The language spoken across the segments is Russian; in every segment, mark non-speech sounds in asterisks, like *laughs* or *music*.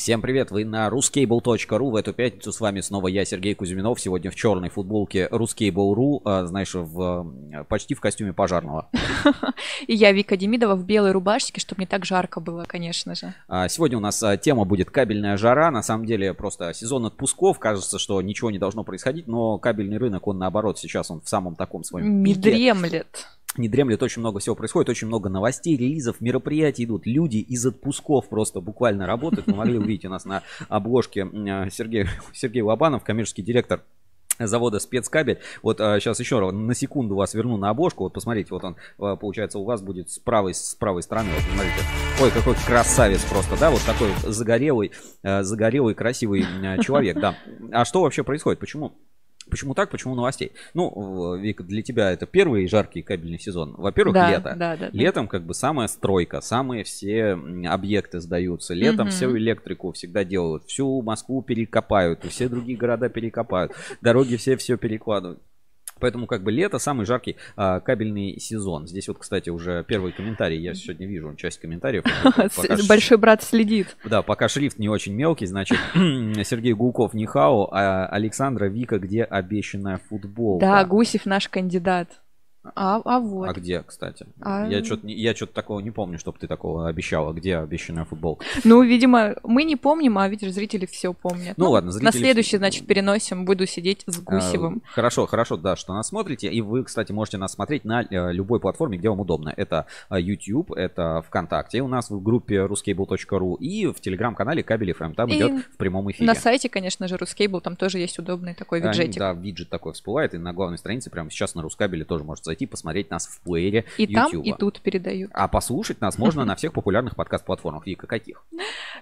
Всем привет, вы на ruscable.ru. В эту пятницу с вами снова я, Сергей Кузьминов. Сегодня в черной футболке Ruscable.ru, а, знаешь, в, почти в костюме пожарного. *laughs* И я, Вика Демидова, в белой рубашке, чтобы не так жарко было, конечно же. А, сегодня у нас а, тема будет кабельная жара. На самом деле просто сезон отпусков. Кажется, что ничего не должно происходить, но кабельный рынок, он наоборот, сейчас он в самом таком своем пике. Дремлет не дремлет, очень много всего происходит, очень много новостей, релизов, мероприятий идут. Люди из отпусков просто буквально работают. Вы могли увидеть у нас на обложке Сергей, *laughs* Сергей Лобанов, коммерческий директор завода спецкабель. Вот а, сейчас еще на секунду вас верну на обложку. Вот посмотрите, вот он, а, получается, у вас будет с правой, с правой стороны. Вот смотрите. Ой, какой красавец просто, да, вот такой загорелый, а, загорелый, красивый человек, да. А что вообще происходит? Почему? Почему так? Почему новостей? Ну, Вика, для тебя это первый жаркий кабельный сезон. Во-первых, да, лето. Да, да, Летом как бы самая стройка, самые все объекты сдаются. Летом угу. всю электрику всегда делают. Всю Москву перекопают, и все другие города перекопают. Дороги все все перекладывают. Поэтому как бы лето самый жаркий а, кабельный сезон. Здесь вот, кстати, уже первый комментарий. Я сегодня вижу часть комментариев. *laughs* Большой брат следит. Да, пока шрифт не очень мелкий, значит, *clears throat* Сергей Гулков Нихао, а Александра Вика, где обещанная футболка? Да, Гусев наш кандидат. А, а вот. А где, кстати? А... Я что-то я что такого не помню, чтобы ты такого обещала. Где обещанная футболка? Ну, видимо, мы не помним, а видишь, зрители все помнят. Ну, ну ладно, зрители... На следующий, значит, переносим. Буду сидеть с Гусевым. А, хорошо, хорошо, да, что нас смотрите. И вы, кстати, можете нас смотреть на э, любой платформе, где вам удобно. Это э, YouTube, это ВКонтакте у нас в группе ruscable.ru и в телеграм-канале Кабель FM. Там и идет в прямом эфире. На сайте, конечно же, Ruscable, там тоже есть удобный такой виджетик. А, да, виджет такой всплывает. И на главной странице прямо сейчас на Рускабеле тоже можете зайти, посмотреть нас в плеере И YouTube. там, и тут передают. А послушать нас можно *laughs* на всех популярных подкаст-платформах. Вика, каких?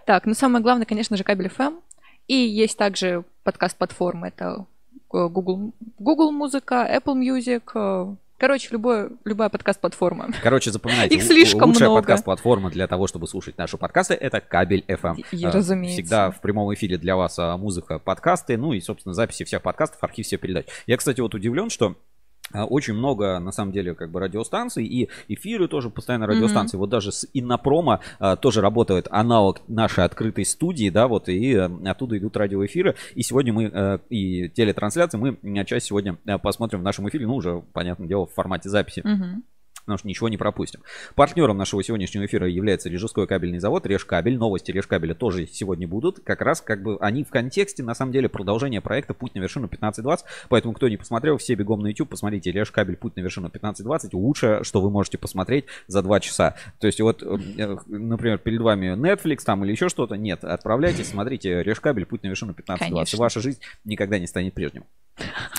Так, ну самое главное, конечно же, кабель FM. И есть также подкаст-платформы. Это э, Google, Google Музыка, Apple Music, э, Короче, любое, любая подкаст-платформа. Короче, запоминайте. Их слишком лучшая много. подкаст-платформа для того, чтобы слушать наши подкасты, это кабель FM. И, разумеется. Всегда в прямом эфире для вас а, музыка, подкасты, ну и, собственно, записи всех подкастов, архив всех передач. Я, кстати, вот удивлен, что очень много, на самом деле, как бы радиостанций и эфиры тоже постоянно радиостанции. Mm-hmm. Вот даже с Иннопрома а, тоже работает аналог нашей открытой студии, да, вот и а, оттуда идут радиоэфиры. И сегодня мы а, и телетрансляции мы часть сегодня а, посмотрим в нашем эфире, ну уже, понятное дело, в формате записи. Mm-hmm потому что ничего не пропустим. Партнером нашего сегодняшнего эфира является Режской кабельный завод Режкабель. Новости Режкабеля тоже сегодня будут. Как раз как бы они в контексте, на самом деле, продолжения проекта «Путь на вершину 1520». Поэтому, кто не посмотрел, все бегом на YouTube, посмотрите Режкабель «Путь на вершину 1520». Лучшее, что вы можете посмотреть за два часа. То есть вот, э, например, перед вами Netflix там или еще что-то. Нет, отправляйтесь, смотрите Режкабель «Путь на вершину 1520». Конечно. Ваша жизнь никогда не станет прежним.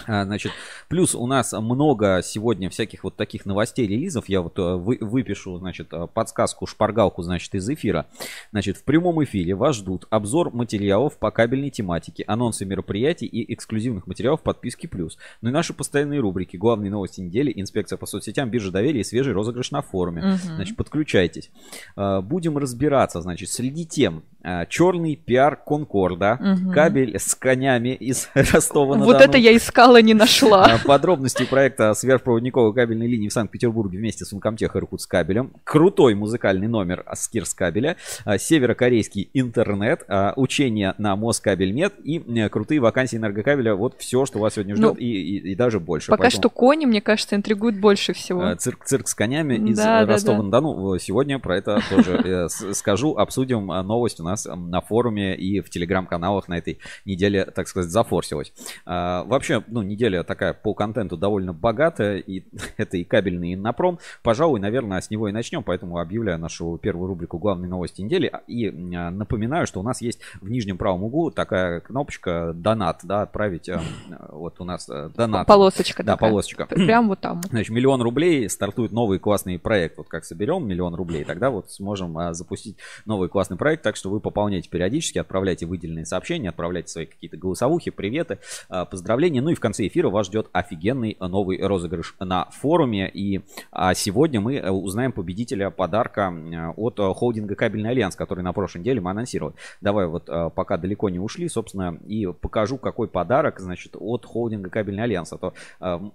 А, значит, плюс у нас много сегодня всяких вот таких новостей, релизов. Я вот э, вы, выпишу, значит, э, подсказку, шпаргалку, значит, из эфира. Значит, в прямом эфире вас ждут обзор материалов по кабельной тематике, анонсы мероприятий и эксклюзивных материалов подписки плюс. Ну и наши постоянные рубрики, главные новости недели, инспекция по соцсетям, биржа доверия и свежий розыгрыш на форуме. Угу. Значит, подключайтесь. А, будем разбираться, значит, среди тем, черный пиар Конкорда, угу. кабель с конями из *laughs* Ростова-на-Дону. Вот это я искала, не нашла. А, подробности проекта сверхпроводниковой кабельной линии в Санкт-Петербурге вместе с Ункомтех и кабелем. Крутой музыкальный номер Скирс кабеля. А, северокорейский интернет. Учение на Москабельмет и э, крутые вакансии энергокабеля. Вот все, что вас сегодня ждет ну, и, и, и даже больше. Пока Поэтому... что кони, мне кажется, интригуют больше всего. Цирк, цирк с конями из да, Ростова-на-Дону. Да, да. Сегодня про это тоже э, скажу. Обсудим новость у нас на форуме и в телеграм-каналах на этой неделе, так сказать, зафорсилась. А, вообще, ну, неделя такая по контенту довольно богатая, и *laughs* это и кабельный, и напром. Пожалуй, наверное, с него и начнем, поэтому объявляю нашу первую рубрику «Главные новости недели». И а, напоминаю, что у нас есть в нижнем правом углу такая кнопочка «Донат», да, отправить, а, вот у нас э, донат. Полосочка Да, такая. полосочка. Прям вот там. Значит, миллион рублей, стартует новый классный проект. Вот как соберем миллион рублей, тогда вот сможем запустить новый классный проект, так что вы пополняйте периодически, отправляйте выделенные сообщения, отправляйте свои какие-то голосовухи, приветы, поздравления. Ну и в конце эфира вас ждет офигенный новый розыгрыш на форуме. И а, сегодня мы э, узнаем победителя подарка от холдинга «Кабельный альянс», который на прошлой неделе мы анонсировали. Давай вот пока далеко не ушли, собственно, и покажу, какой подарок, значит, от холдинга «Кабельный альянс». А то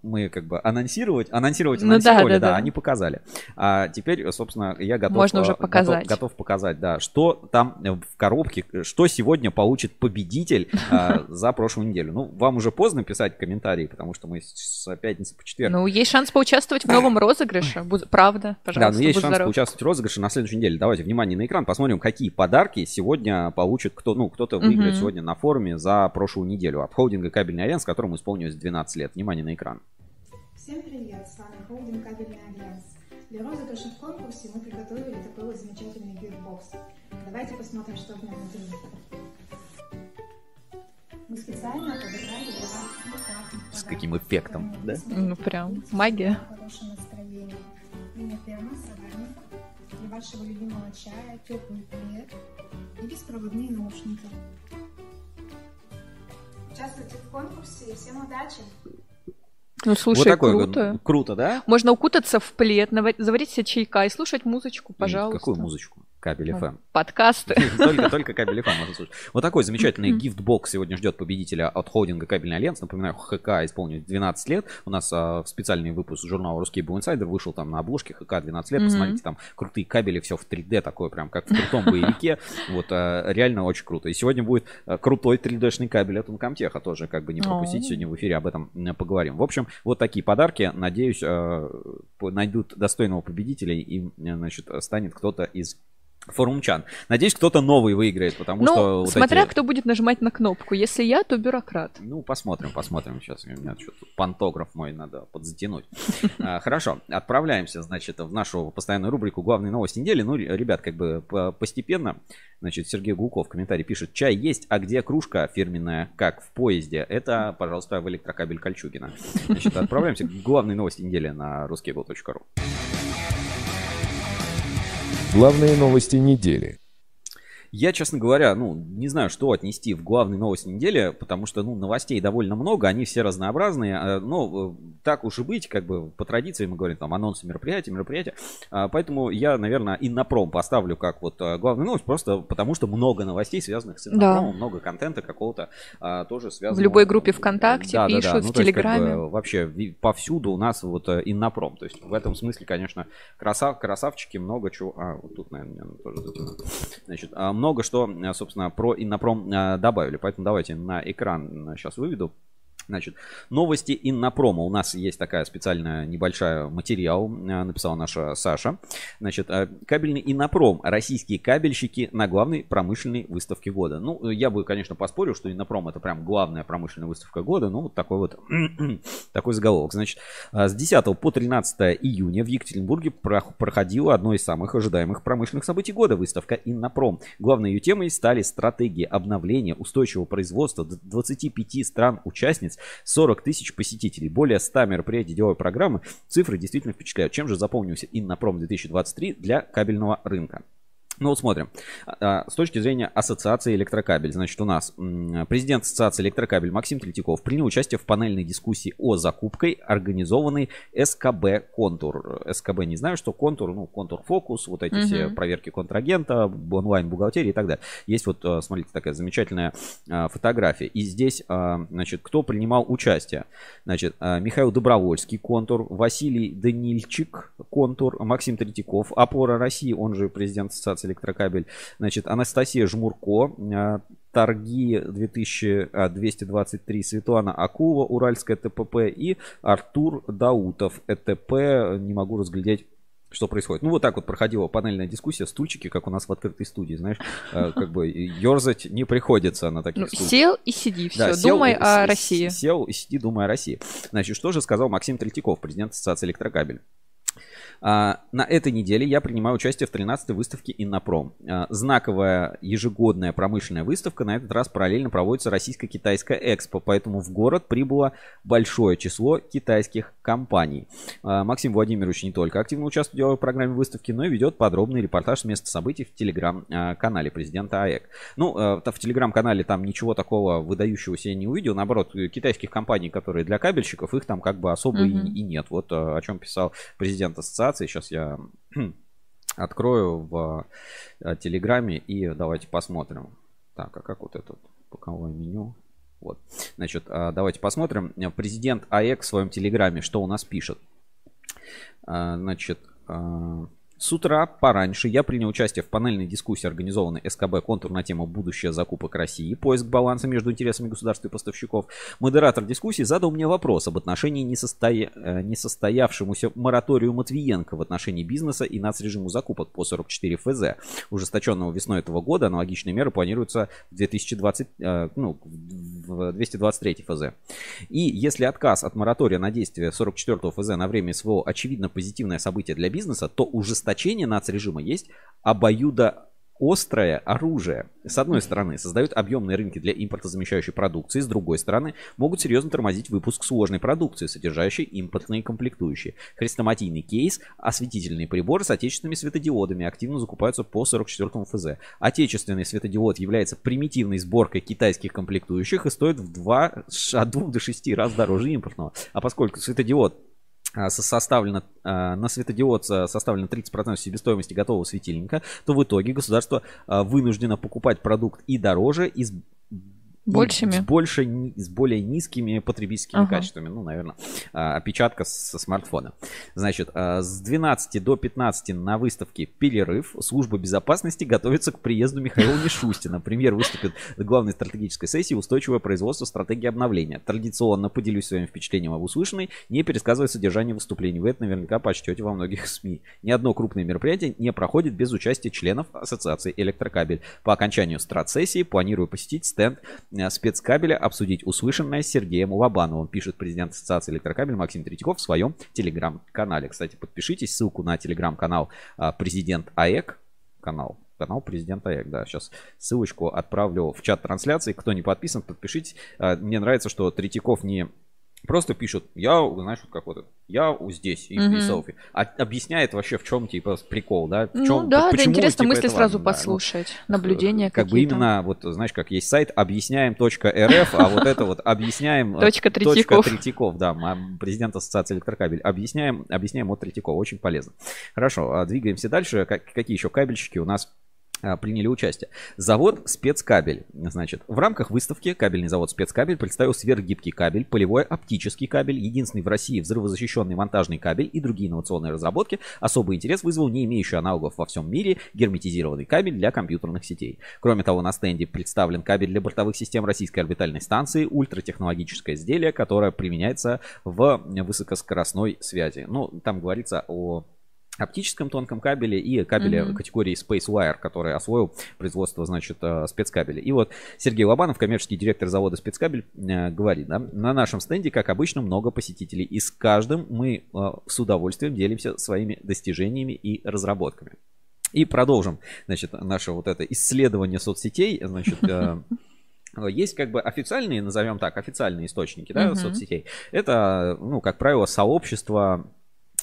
мы как бы анонсировать, анонсировать ну, анонсировали, да, да, да, да, они показали. А теперь, собственно, я готов, Можно уже показать. готов, готов показать, да, что там в коробке, что сегодня получит победитель *laughs* за прошлую неделю. Ну, вам уже поздно писать комментарии, потому что мы с пятницы по четверг. Ну, есть шанс поучаствовать в новом розыгрыше. Правда, пожалуйста. Да, но есть шанс поучаствовать в розыгрыше на следующей неделе. Давайте внимание на экран, посмотрим, какие подарки сегодня получит кто, ну, кто-то выиграет сегодня на форуме за прошлую неделю от холдинга «Кабельный альянс», которому исполнилось 12 лет. Внимание на экран. Всем привет, с вами холдинг «Кабельный альянс». Для розыгрыша в конкурсе мы приготовили такой вот замечательный gift box. Давайте посмотрим, что в нем внутри. Мы специально подобрали его С каким эффектом, да? Ну, прям магия. Хорошее настроение. Мини-термос для вашего любимого чая, теплый плед и беспроводные наушники. Участвуйте в конкурсе всем удачи! Ну, слушай, вот такое, круто. Круто, да? Можно укутаться в плед, заварить себе чайка и слушать музычку, пожалуйста. Какую музычку? Кабель FM. Подкасты. Только, только кабель FM можно слушать. Вот такой *laughs* замечательный gift box сегодня ждет победителя от холдинга Кабельный Альянс. Напоминаю, ХКА исполнилось 12 лет. У нас а, специальный выпуск журнала RusCable Insider вышел там на обложке ХКА 12 лет. Посмотрите, там крутые кабели, все в 3D такое, прям как в крутом боевике. *laughs* Вот а, реально очень круто. И сегодня будет а, крутой 3D-шный кабель от Uncomtech. Тоже как бы не пропустить. Сегодня в эфире об этом поговорим. В общем, вот такие подарки. Надеюсь, а, найдут достойного победителя и, значит, станет кто-то из форумчан. Надеюсь, кто-то новый выиграет, потому ну, что... Вот смотря эти... кто будет нажимать на кнопку. Если я, то бюрократ. Ну, посмотрим, посмотрим. Сейчас у меня что-то пантограф мой надо подзатянуть. *laughs* А, хорошо, отправляемся, значит, в нашу постоянную рубрику «Главные новости недели». Ну, ребят, как бы постепенно, значит, Сергей Гулков в комментарии пишет, чай есть, а где кружка фирменная, как в поезде? Это, пожалуйста, в электрокабель Кольчугина. Значит, отправляемся к главной новости недели на ruskable.ru. Главные новости недели. Я, честно говоря, ну, не знаю, что отнести в главные новости недели, потому что, ну, новостей довольно много, они все разнообразные, а, но э, так уж и быть, как бы по традиции мы говорим, там, анонсы мероприятия, мероприятия, а, поэтому я, наверное, Иннопром поставлю как вот э, главную новость, просто потому что много новостей, связанных с Иннопромом, да. много контента какого-то а, тоже связанного. В любой группе ВКонтакте да, пишут, да, да. Ну, в Телеграме. Есть, как бы, вообще повсюду у нас вот э, Иннопром, то есть в этом смысле, конечно, красав, красавчики, много чего, а, вот тут, наверное, тоже. Значит, много что, собственно, про Иннопром э, добавили. Поэтому давайте на экран сейчас выведу. Значит, новости Иннопрома. У нас есть такая специальная небольшая материал, э, написала наша Саша. Значит, э, кабельный Иннопром. Российские кабельщики на главной промышленной выставке года. Ну, я бы, конечно, поспорил, что Иннопром это прям главная промышленная выставка года. Ну, вот такой вот, *clears throat* такой заголовок. Значит, э, с 10 по 13 июня в Екатеринбурге проходило одно из самых ожидаемых промышленных событий года. Выставка Иннопром. Главной ее темой стали стратегии обновления устойчивого производства 25 стран-участниц месяц 40 тысяч посетителей, более 100 мероприятий деловой программы. Цифры действительно впечатляют. Чем же запомнился Иннопром 2023 для кабельного рынка? Ну вот смотрим. А, с точки зрения Ассоциации Электрокабель, значит, у нас президент Ассоциации Электрокабель Максим Третьяков принял участие в панельной дискуссии о закупкой, организованной СКБ Контур. СКБ не знаю, что Контур, ну, Контур Фокус, вот эти угу. все проверки контрагента, онлайн бухгалтерии и так далее. Есть вот, а, смотрите, такая замечательная а, фотография. И здесь, значит, кто принимал участие? Значит, Михаил Добровольский, Контур, Василий Данильчик, Контур, Максим Третьяков, Опора России, он же президент Ассоциации электрокабель. Значит, Анастасия Жмурко, а, торги 2223 Светлана Акула, Уральская ТПП и Артур Даутов, ЭТП, не могу разглядеть что происходит. Ну, вот так вот проходила панельная дискуссия, стульчики, как у нас в открытой студии, знаешь, э, как бы ерзать не приходится на таких ну. Сел и сиди, все, да, думай сел, о России. Сел и сиди, думай о России. Значит, что же сказал Максим Третьяков, президент Ассоциации Электрокабель? А, на этой неделе я принимаю участие в 13-й выставке Иннопром. А, знаковая ежегодная промышленная выставка. На этот раз параллельно проводится российско-китайская экспо, поэтому в город прибыло большое число китайских компаний. А, Максим Владимирович не только активно участвует в программе выставки, но и ведет подробный репортаж с места событий в телеграм-канале президента АЭК. Ну, в телеграм-канале там ничего такого выдающегося я не увидел. Наоборот, китайских компаний, которые для кабельщиков, их там как бы особо mm-hmm. и, и нет. Вот о чем писал президент ассоциации. Сейчас я *clears throat* открою в э, Телеграме и давайте посмотрим. Так, а как вот это боковое меню? Вот. Значит, а, давайте посмотрим. Президент АЭК в своем Телеграме что у нас пишет? А, значит, с утра пораньше я принял участие в панельной дискуссии, организованной СКБ «Контур» на тему «Будущее закупок России. Поиск баланса между интересами государства и поставщиков». Модератор дискуссии задал мне вопрос об отношении несостоя... Э, несостоявшемуся мораторию Матвиенко в отношении бизнеса и нацрежиму закупок по 44 ФЗ. Ужесточенного весной этого года аналогичные меры планируются в 2020, э, ну, в 223 ФЗ. И если отказ от моратория на действие 44 ФЗ на время СВО очевидно позитивное событие для бизнеса, то ужесточение ужесточение нацрежима есть обоюдо острое оружие. С одной стороны, создают объемные рынки для импортозамещающей продукции, с другой стороны, могут серьезно тормозить выпуск сложной продукции, содержащей импортные комплектующие. Хрестоматийный кейс, осветительные приборы с отечественными светодиодами активно закупаются по 44 ФЗ. Отечественный светодиод является примитивной сборкой китайских комплектующих и стоит в 2, от 2 до 6 раз дороже импортного. А поскольку светодиод составлено, а, на светодиод составлено 30% себестоимости готового светильника, то в итоге государство а, вынуждено покупать продукт и дороже, и Большими? С, больше, с более низкими потребительскими ага. качествами. Ну, наверное, а, опечатка со смартфона. Значит, а, с 12 до 15 на выставке «Перерыв» служба безопасности готовится к приезду Михаила Мишустина. Премьер выступит в главной стратегической сессии «Устойчивое производство. Стратегии обновления». Традиционно поделюсь своим впечатлением об услышанной, не пересказывая содержание выступлений. Вы это наверняка почтете во многих СМИ. Ни одно крупное мероприятие не проходит без участия членов Ассоциации «Электрокабель». По окончанию страт-сессии планирую посетить стенд спецкабеля обсудить услышанное Сергеем Лобановым, пишет президент Ассоциации электрокабель Максим Третьяков в своем телеграм-канале. Кстати, подпишитесь, ссылку на телеграм-канал э, президент АЭК, канал канал президента АЭК, да, сейчас ссылочку отправлю в чат трансляции, кто не подписан, подпишитесь. Э, мне нравится, что Третьяков не Просто пишут, я, знаешь, вот как вот, я здесь, и, mm-hmm. и селфи. А, объясняет вообще, в чем, типа, прикол, да? В чем, ну да, почему, да, интересно типа, мысли сразу важно, послушать, да, ну, наблюдения Как бы именно, вот, знаешь, как есть сайт объясняем.рф, а вот это вот объясняем... Точка Третьяков. Третьяков, да, президент Ассоциации электрокабель. Объясняем, объясняем от Третьякова, очень полезно. Хорошо, а двигаемся дальше. Какие еще кабельщики у нас приняли участие. Завод «Спецкабель». Значит, в рамках выставки кабельный завод «Спецкабель» представил сверхгибкий кабель, полевой оптический кабель, единственный в России взрывозащищенный монтажный кабель и другие инновационные разработки. Особый интерес вызвал не имеющий аналогов во всем мире герметизированный кабель для компьютерных сетей. Кроме того, на стенде представлен кабель для бортовых систем российской орбитальной станции, ультратехнологическое изделие, которое применяется в высокоскоростной связи. Ну, там говорится о оптическом тонком кабеле и кабеле mm-hmm. категории Space Wire, который освоил производство, значит, э, спецкабеля. И вот Сергей Лобанов, коммерческий директор завода спецкабель, э, говорит, да, на нашем стенде, как обычно, много посетителей, и с каждым мы э, с удовольствием делимся своими достижениями и разработками. И продолжим, значит, наше вот это исследование соцсетей, значит, *laughs* есть как бы официальные, назовем так, официальные источники да, uh-huh. соцсетей. Это, ну, как правило, сообщество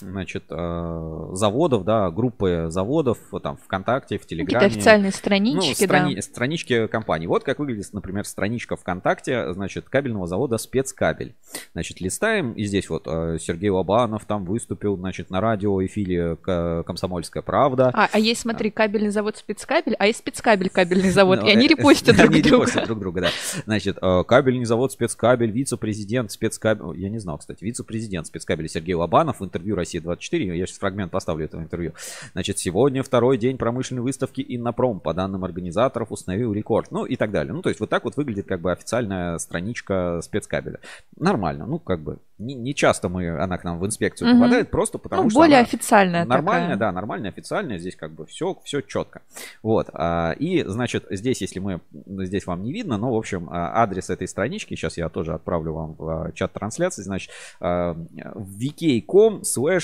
значит, э, заводов, да, группы заводов, там, ВКонтакте, в Телеграме. Какие-то официальные странички, ну, страни- да. Странички компании. Вот как выглядит, например, страничка ВКонтакте, значит, кабельного завода «Спецкабель». Значит, листаем, и здесь вот э, Сергей Лобанов там выступил, значит, на радио эфире «Комсомольская правда». А, а есть, смотри, кабельный завод «Спецкабель», а есть «Спецкабель» кабельный завод, и они репостят *laughs* друг друга. Они репостят друг друга, да. Значит, э, кабельный завод «Спецкабель», вице-президент «Спецкабель», я не знал, кстати, вице-президент «Спецкабеля» Сергей Лобанов в интервью России Россия-24. Я сейчас фрагмент поставлю этого интервью. Значит, сегодня второй день промышленной выставки Иннопром. По данным организаторов, установил рекорд. Ну и так далее. Ну, то есть вот так вот выглядит как бы официальная страничка спецкабеля. Нормально. Ну, как бы не, не часто мы, она к нам в инспекцию угу. попадает, просто потому ну, что более официальная Нормальная, такая. да, нормальная, официальная. Здесь как бы все, все четко. Вот. А, и, значит, здесь, если мы, здесь вам не видно, но, в общем, а, адрес этой странички, сейчас я тоже отправлю вам в а, чат трансляции, значит, vk.com slash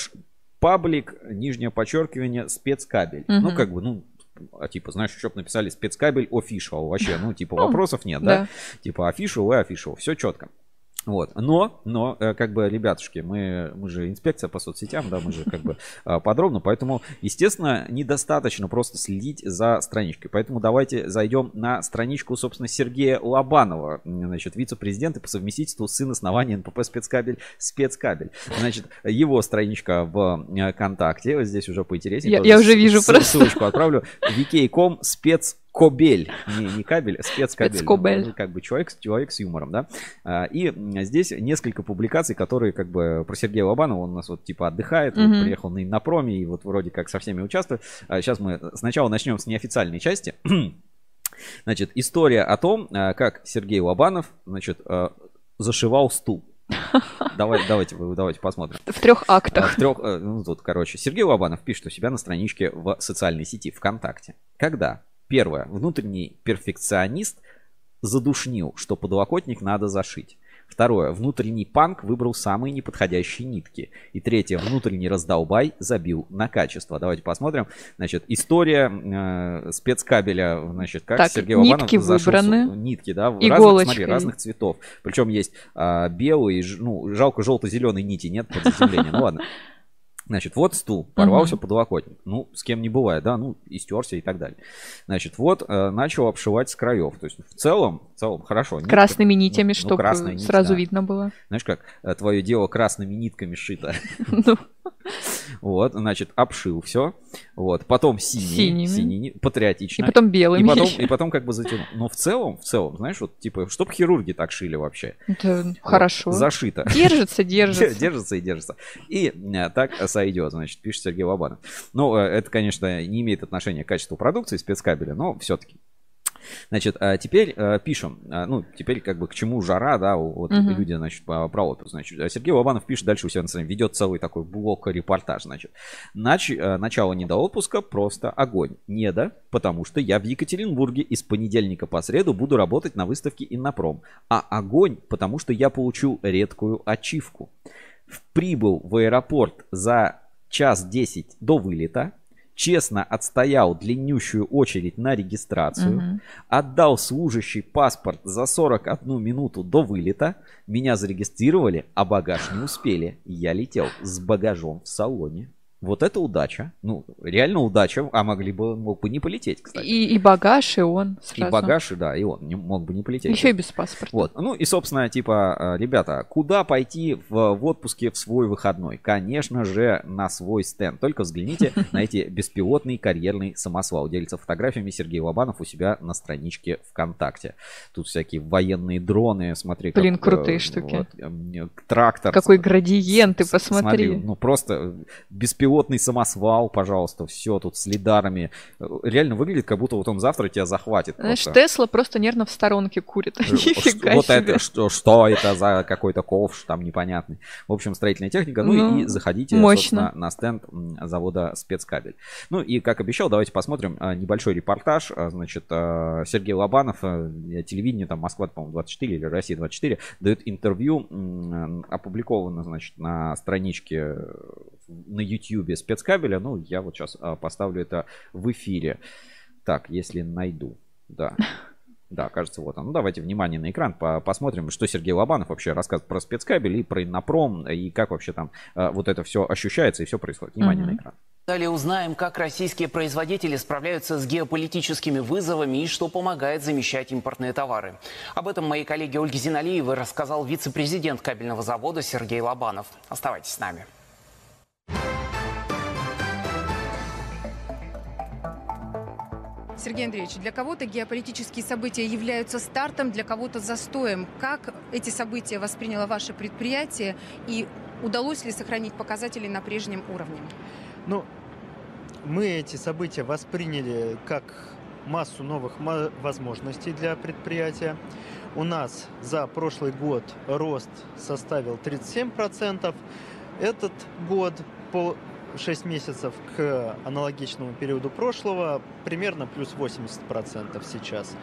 паблик, нижнее подчеркивание, спецкабель. Мгм. Ну, как бы, ну, а типа, знаешь, еще написали спецкабель official. Вообще, ну, типа, вопросов нет, да? Да. Типа, official и official. Все четко. Вот. Но, но, э, как бы, ребятушки, мы, мы же инспекция по соцсетям, да, мы же как бы э, *laughs* подробно, поэтому, естественно, недостаточно просто следить за страничкой. Поэтому давайте зайдем на страничку, собственно, Сергея Лобанова, значит, вице-президента по совместительству сын основания НПП спецкабель, спецкабель. Значит, его страничка в э, контакте, вот здесь уже поинтереснее. Я- я уже вижу с- просто. Ссылочку отправлю. vk.com спец Кобель, не, не кабель, а спецкабель. Спецкобель. Ну, как бы человек, человек с юмором, да. А, И здесь несколько публикаций, которые как бы про Сергея Лобанова, он у нас вот типа отдыхает, вот Мгм. приехал на Иннопроме и вот вроде как со всеми участвует. Сейчас мы сначала начнем с неофициальной части. *clears throat* Значит, история о том, а, как Сергей Лобанов, значит, а, зашивал стул. Давай, давайте, давайте посмотрим. В трех А, актах. В трех, э, ну тут, короче, Сергей Лобанов пишет у себя на страничке в социальной сети ВКонтакте. Когда? Первое. Внутренний перфекционист задушнил, что подлокотник надо зашить. Второе. Внутренний панк выбрал самые неподходящие нитки. И третье. Внутренний раздолбай забил на качество. Давайте посмотрим. Значит, история э, спецкабеля, значит, как Так, Сергей Лобанов нитки зашил с- выбраны. Нитки, да, в разных, Иголочкой. смотри, разных цветов. Причем есть белый, ж- ну, жалко желто-зеленой нити нет под заземление. Ну ладно. Значит, вот стул, порвался Мгм. подлокотник. Ну, с кем не бывает, да, ну, истерся и так далее. Значит, вот э, начал обшивать с краев. То есть, в целом, в целом, хорошо. нитка- Красными нитями, ну, чтобы красная нить, сразу да. видно было. Знаешь как, твое дело красными нитками шито. *laughs* Ну, Вот, значит, обшил все. Вот, потом синий, синий, ни- И патриотично. потом белыми. И потом, и потом как бы затянул. Но в целом, в целом, знаешь, вот типа, чтоб хирурги так шили вообще. Вот, хорошо. Зашито. Держится, *laughs* держится. Держится и держится. И э, так сойдет, значит, пишет Сергей Лобанов. Ну, э, это, конечно, не имеет отношения к качеству продукции спецкабеля, но все-таки. Значит, а теперь э, пишем, А, ну, теперь как бы к чему жара, да, вот Мгм. люди, значит, про отпуск, значит, а Сергей Лобанов пишет дальше у себя на странице, ведет целый такой блок-репортаж, значит. Нач- э, начало не до отпуска, просто огонь. Не до, потому что я в Екатеринбурге и с понедельника по среду буду работать на выставке Иннопром. А огонь, потому что я получу редкую ачивку. Прибыл в аэропорт за час 10 до вылета, честно отстоял длиннющую очередь на регистрацию, Мгм. отдал служащий паспорт за 41 минуту до вылета, меня зарегистрировали, а багаж не успели. Я летел с багажом в салоне. Вот это удача. Ну, реально удача, а могли бы, мог бы не полететь, кстати. И, и багаж, и он И сразу. багаж, и да, и он не, мог бы не полететь. Еще и без паспорта. Вот. Ну и, собственно, типа, э, ребята, куда пойти в, в отпуске в свой выходной? Конечно же, на свой стенд. Только взгляните *laughs* на эти беспилотный карьерный самосвал. Делится фотографиями Сергей Лобанов у себя на страничке ВКонтакте. Тут всякие военные дроны, смотри. как, Блин, э, крутые штуки. вот, э, трактор. Какой градиент, ты посмотри. смотри, ну просто э, беспилотный самосвал, пожалуйста, все тут с лидарами. Э, Реально выглядит, как будто вот он завтра тебя захватит. Знаешь, просто. Тесла просто нервно в сторонке курит. *laughs* Э, Нифига вот себе. это что, что это за какой-то ковш там непонятный. В общем, строительная техника. Ну, Ну, и заходите, мощно. собственно, на стенд завода спецкабель. Ну и как обещал, давайте посмотрим а, небольшой репортаж. Значит, Сергей Лобанов, телевидение там Москва, по-моему, 24 или Россия 24, дает интервью, опубликовано, значит, на страничке э, на YouTube спецкабеля. Ну, я вот сейчас поставлю это в эфире. Так, если найду. Да. *laughs* Да, кажется, вот он. Ну, давайте внимание на экран, по- посмотрим, что Сергей Лобанов вообще рассказывает про спецкабель и про Иннопром, и как вообще там э, вот это все ощущается и все происходит. Внимание Мгм. на экран. Далее узнаем, как российские производители справляются с геополитическими вызовами и что помогает замещать импортные товары. Об этом моей коллеге Ольге Зиналиевой рассказал вице-президент кабельного завода Сергей Лобанов. Оставайтесь с нами. Сергей Андреевич, для кого-то геополитические события являются стартом, для кого-то застоем. Как эти события восприняло ваше предприятие и удалось ли сохранить показатели на прежнем уровне? Ну, мы эти события восприняли как массу новых возможностей для предприятия. У нас за прошлый год рост составил 37%. Этот год по 6 месяцев к аналогичному периоду прошлого примерно плюс 80% сейчас.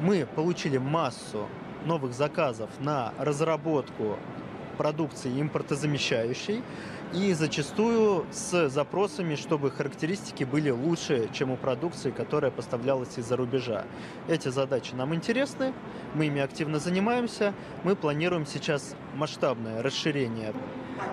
Мы получили массу новых заказов на разработку продукции импортозамещающей и зачастую с запросами, чтобы характеристики были лучше, чем у продукции, которая поставлялась из-за рубежа. Эти задачи нам интересны, мы ими активно занимаемся, мы планируем сейчас масштабное расширение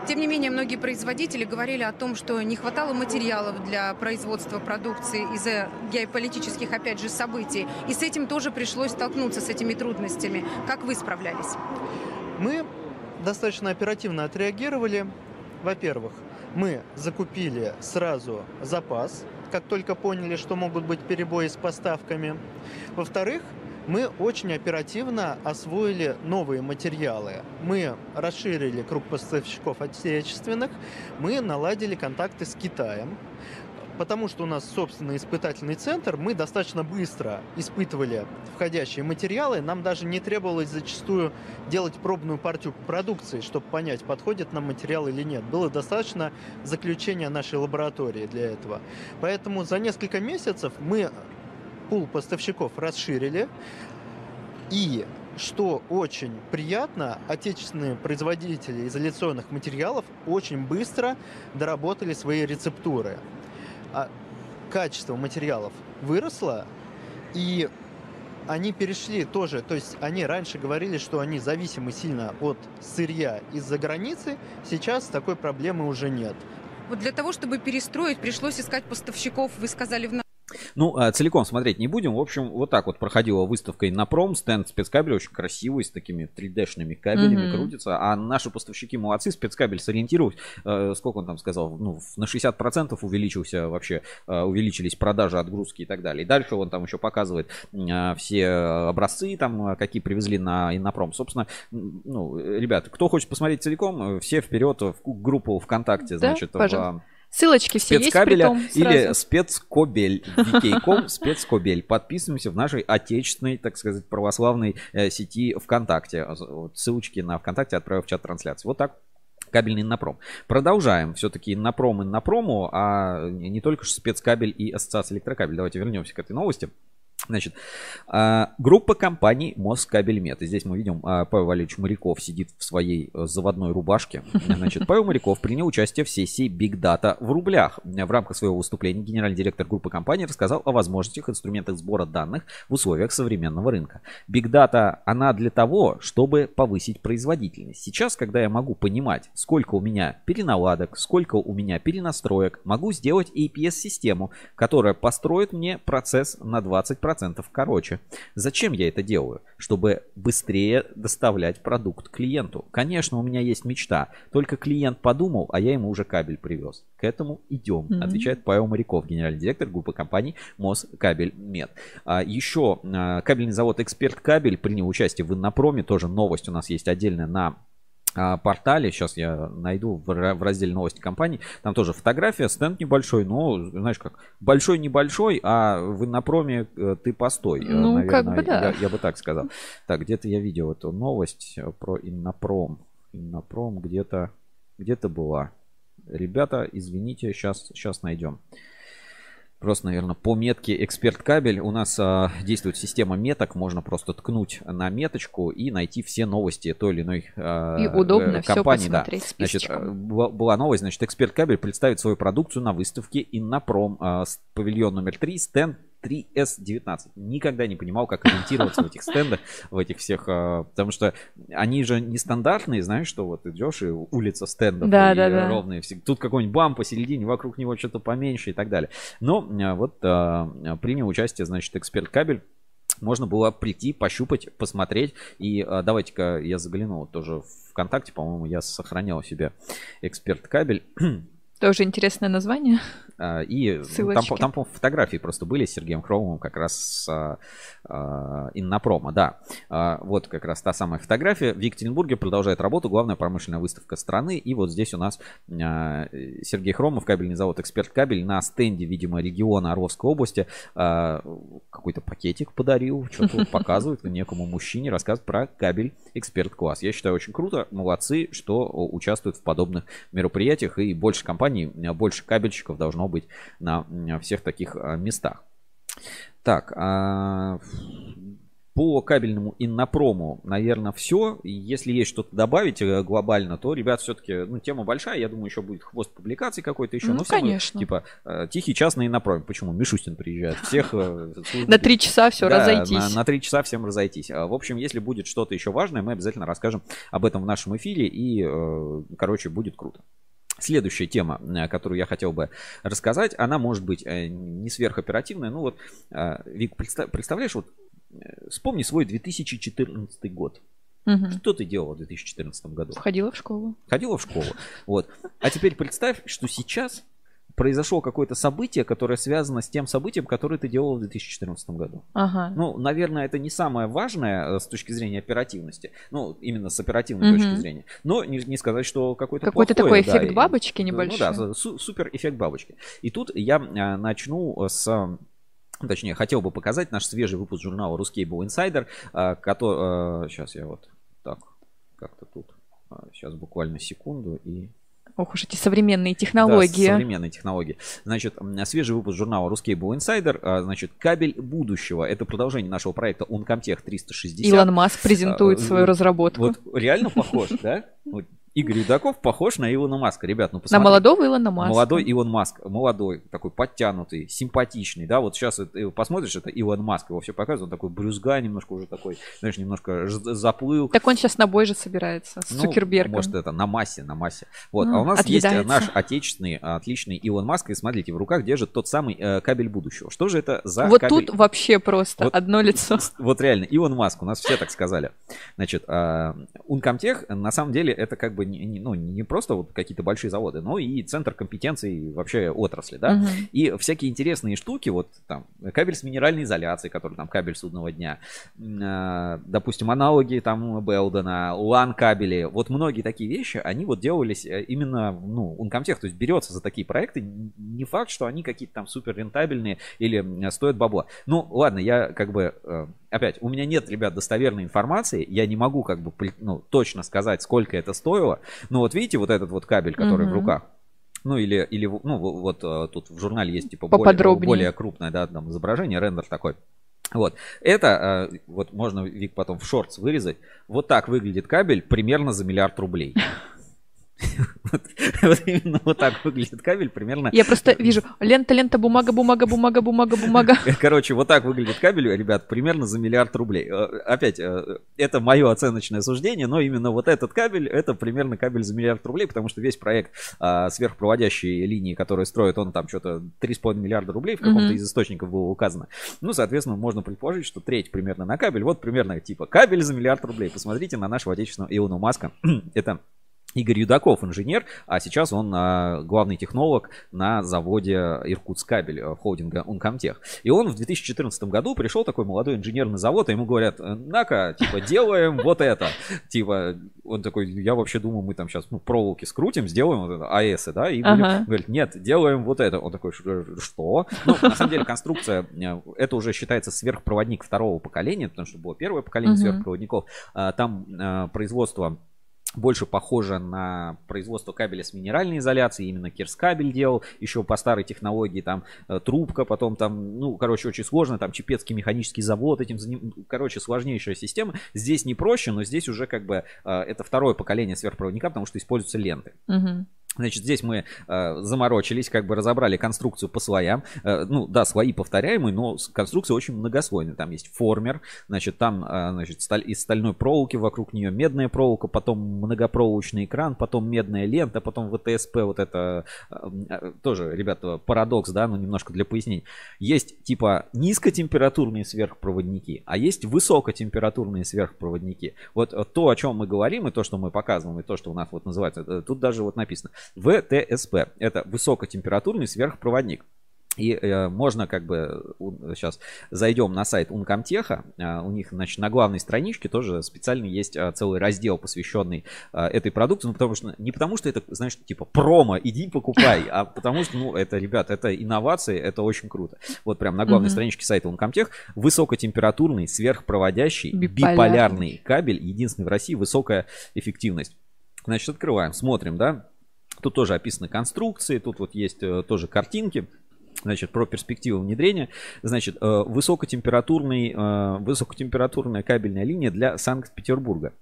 тем не менее, многие производители говорили о том, что не хватало материалов для производства продукции из-за геополитических, опять же, событий. И с этим тоже пришлось столкнуться, с этими трудностями. Как вы справлялись? Мы достаточно оперативно отреагировали. Во-первых, мы закупили сразу запас, как только поняли, что могут быть перебои с поставками. Во-вторых, мы очень оперативно освоили новые материалы. Мы расширили круг поставщиков отечественных, мы наладили контакты с Китаем, потому что у нас собственный испытательный центр, мы достаточно быстро испытывали входящие материалы. Нам даже не требовалось зачастую делать пробную партию продукции, чтобы понять, подходит нам материал или нет. Было достаточно заключения нашей лаборатории для этого. Поэтому за несколько месяцев мы пул поставщиков расширили. И что очень приятно, отечественные производители изоляционных материалов очень быстро доработали свои рецептуры. А качество материалов выросло, и они перешли тоже, то есть они раньше говорили, что они зависимы сильно от сырья из-за границы, сейчас такой проблемы уже нет. Вот для того, чтобы перестроить, пришлось искать поставщиков, вы сказали в ну, а, целиком смотреть не будем. В общем, вот так вот проходила выставка Иннопром. Стенд спецкабеля очень красивый, с такими 3D-шными кабелями mm-hmm. крутится. А наши поставщики молодцы, спецкабель сориентировались. Э, сколько он там сказал? Ну, на 60% увеличился вообще, э, увеличились продажи, отгрузки и так далее. И дальше он там еще показывает э, все образцы, там, какие привезли на Иннопром. Собственно, ну, ребят, кто хочет посмотреть целиком, все вперед в группу ВКонтакте, значит, да, в Ссылочки все есть притом, или спецкобель. Викейком спецкобель. Подписываемся в нашей отечественной, так сказать, православной э, сети ВКонтакте. Вот, ссылочки на ВКонтакте отправил в чат трансляции. Вот так кабельный Иннопром. Продолжаем все-таки Иннопром Иннопрому, а не только спецкабель и ассоциация электрокабель. Давайте вернемся к этой новости. Значит, а, группа компаний Москабельмет. И здесь мы видим, а, Павел Валерьевич Моряков сидит в своей э, заводной рубашке. *laughs* Значит, Павел Моряков принял участие в сессии Big Data в рублях. В рамках своего выступления генеральный директор группы компаний рассказал о возможностях, инструментах сбора данных в условиях современного рынка. Big Data, она для того, чтобы повысить производительность. Сейчас, когда я могу понимать, сколько у меня переналадок, сколько у меня перенастроек, могу сделать APS-систему, которая построит мне процесс на 20% 10% короче. Зачем я это делаю? Чтобы быстрее доставлять продукт клиенту. Конечно, у меня есть мечта. Только клиент подумал, а я ему уже кабель привез. К этому идем, mm-hmm. отвечает Павел Моряков, генеральный директор группы компаний Москабель Мед. А, еще а, кабельный завод Эксперт Кабель принял участие в Иннопроме. Тоже новость у нас есть отдельная на портале, сейчас я найду в, в разделе новости компании, там тоже фотография, стенд небольшой, но, знаешь как, большой-небольшой, а в Иннопроме э, ты постой, э, ну, наверное, как бы да. я, я бы так сказал. Так, где-то я видел эту новость про Иннопром. Иннопром где-то где-то была. Ребята, извините, сейчас, сейчас найдем. Просто, наверное, по метке эксперт кабель у нас а, действует система меток. Можно просто ткнуть на меточку и найти все новости той или иной а, и удобно э, компании. Все да. Значит, была новость, значит, эксперт кабель представит свою продукцию на выставке Иннопром, а, павильон номер 3, стенд 3S19. Никогда не понимал, как ориентироваться в этих стендах, в этих всех, а, потому что они же нестандартные, знаешь, что вот идешь и улица стендов да, да, да. ровные. Тут какой-нибудь бам посередине, вокруг него что-то поменьше и так далее. Но а, вот а, принял участие, значит, эксперт кабель можно было прийти, пощупать, посмотреть. И давайте-ка я заглянул тоже в ВКонтакте, по-моему, я сохранял себе эксперт кабель. Тоже интересное название. А, и ну, там, там, по фотографии просто были с Сергеем Хромовым как раз с а, а, Иннопрома, да. А, вот как раз та самая фотография. В Екатеринбурге продолжает работу главная промышленная выставка страны. И вот здесь у нас а, Сергей Хромов, кабельный завод «Эксперт Кабель» на стенде, видимо, региона Орловской области а, какой-то пакетик подарил, что-то *laughs* показывает некому мужчине, рассказывает про кабель «Эксперт Класс». Я считаю, очень круто. Молодцы, что участвуют в подобных мероприятиях. И больше компаний, больше кабельщиков должно быть на всех таких а, местах. Так, а... По кабельному иннопрому, наверное, все. Если есть что-то добавить э, глобально, то, ребят, все-таки, ну, тема большая. Я думаю, еще будет хвост публикаций какой-то еще. Ну, Но все мы, конечно. типа, э, тихий час на иннопроме. Почему? Мишустин приезжает. Всех... э, На три часа все, разойтись. На, три часа всем разойтись. А, В общем, если будет что-то еще важное, мы обязательно расскажем об этом в нашем эфире. И, короче, будет круто. Следующая тема, э, которую я хотел бы рассказать, она может быть э, не сверхоперативная. Ну вот, э, Вик, представ- представляешь, вот вспомни свой 2014 год. Мгм. Что ты делала в 2014 году? Ходила в школу. Ходила в школу. Вот. А теперь представь, что сейчас произошло какое-то событие, которое связано с тем событием, которое ты делала в 2014 году. Ага. Ну, наверное, это не самое важное э, с точки зрения оперативности. Ну, именно с оперативной Мгм. точки зрения. Но не, не сказать, что какой-то Какой-то плохое, такой да, эффект и- бабочки Ну небольшой. да, су- супер эффект бабочки. И тут я а, начну с... а, Точнее, хотел бы показать наш свежий выпуск журнала Ruscable Insider, который... Сейчас я вот так, как-то тут... Сейчас буквально секунду и... Ох уж эти современные технологии. Да, современные технологии. Значит, свежий выпуск журнала Ruscable Insider. а, Значит, кабель будущего. Это продолжение нашего проекта Uncomtech 360. Илон Маск презентует А, свою разработку. Вот реально похож, да? Игорь Юдаков похож на Илона Маска. Ребят, ну На посмотрите. молодого Илона Маска. Молодой Илон Маск, молодой, такой подтянутый, симпатичный, да, вот сейчас э, посмотришь, это Илон Маск, его все показывают, он такой брюзга, немножко уже такой, знаешь, немножко заплыл. Так он сейчас на бой же собирается с Ну, Цукербергом. Может, это на массе, на массе. Вот. Ну, а у нас есть э, отъедается. наш отечественный, отличный Илон Маск. И смотрите, в руках держит тот самый э, кабель будущего. Что же это за вот кабель? тут вообще просто Вот. одно лицо. *laughs* Вот реально, Илон Маск, у нас все так сказали. Значит, а, Uncomtech, на самом деле, это как бы не, не- ну, не просто вот какие-то большие заводы, но и центр компетенций вообще отрасли, да. Мгм. И всякие интересные штуки, вот там кабель с минеральной изоляцией, который там кабель судного дня, а, допустим, аналоги там Белдена, LAN кабели, вот многие такие вещи, они вот делались э, именно, ну, Uncomtech, то есть берется за такие проекты, не факт, что они какие-то там супер рентабельные или стоят бабла. Ну, ладно, я как бы, э, опять, у меня нет, ребят, достоверной информации, я не могу как бы, ну, точно сказать, сколько это стоило, но вот видите вот этот вот кабель, который в Мгм. руках, ну или, или в- ну в- вот э, тут в журнале есть типа более, более крупное, да, там изображение, рендер такой. Вот. Это, э, вот можно, Вик, потом в шортс вырезать. Вот так выглядит кабель примерно за миллиард рублей. *laughs* Вот вот именно вот так выглядит кабель примерно. Я просто вижу лента, лента, бумага, бумага, бумага, бумага, бумага. *laughs* Короче, вот так выглядит кабель, ребят, примерно за миллиард рублей. Э, Опять, э, это мое оценочное суждение, но именно вот этот кабель, это примерно кабель за миллиард рублей, потому что весь проект а, сверхпроводящей линии, которые строят, он там что-то 3,5 миллиарда рублей в каком-то из источников было указано. Ну, соответственно, можно предположить, что треть примерно на кабель. Вот примерно типа кабель за миллиард рублей. Посмотрите на нашего отечественного Илона Маска. *clears throat* это Игорь Юдаков, инженер, а сейчас он а, главный технолог на заводе Иркутскабель э, холдинга Uncomtech. И он в 2014 году пришел такой молодой инженерный завод, и ему говорят, «Э, на-ка, типа, делаем вот это. Типа, он такой, я вообще думаю, мы там сейчас ну, проволоки скрутим, сделаем вот это, АЭСы, да, и будем- Ага. говорит, нет, делаем вот это. Он такой, «Ш- что? Ну, на самом деле, конструкция, э, это уже считается сверхпроводник второго поколения, потому что было первое поколение сверхпроводников. А, Там э, производство больше похоже на производство кабеля с минеральной изоляцией. Именно Кирскабель делал еще по старой технологии. Там э, трубка, потом там, ну, короче, очень сложно. Там Чепецкий механический завод этим заним- Короче, сложнейшая система. Здесь не проще, но здесь уже как бы э, это второе поколение сверхпроводника, потому что используются ленты. Мгм. Значит, здесь мы э, заморочились, как бы разобрали конструкцию по слоям. Э, ну, да, слои повторяемые, но конструкция очень многослойная. Там есть формер, значит, там, э, значит, сталь, из стальной проволоки вокруг нее медная проволока, потом многопроволочный экран, потом медная лента, потом ВТСП, вот это э, э, тоже, ребята, парадокс, да, ну, немножко для пояснений. Есть типа низкотемпературные сверхпроводники, а есть высокотемпературные сверхпроводники. Вот э, то, о чем мы говорим, и то, что мы показываем, и то, что у нас вот называется, э, тут даже вот написано ВТСП. Это высокотемпературный сверхпроводник. И э, можно как бы сейчас зайдем на сайт Uncomtech, э, у них значит на главной страничке тоже специально есть э, целый раздел посвященный э, этой продукции, ну потому что не потому что это знаешь типа промо иди покупай, а потому что ну это ребят это инновации, это очень круто. Вот прям на главной Мгм. страничке сайта Uncomtech высокотемпературный сверхпроводящий Биполярный. биполярный кабель, единственный в России высокая эффективность. Значит открываем, смотрим, да. Тут тоже описаны конструкции, тут вот есть э, тоже картинки. Значит, про перспективу внедрения. Значит, э, высокотемпературный, э, высокотемпературная кабельная линия для Санкт-Петербурга.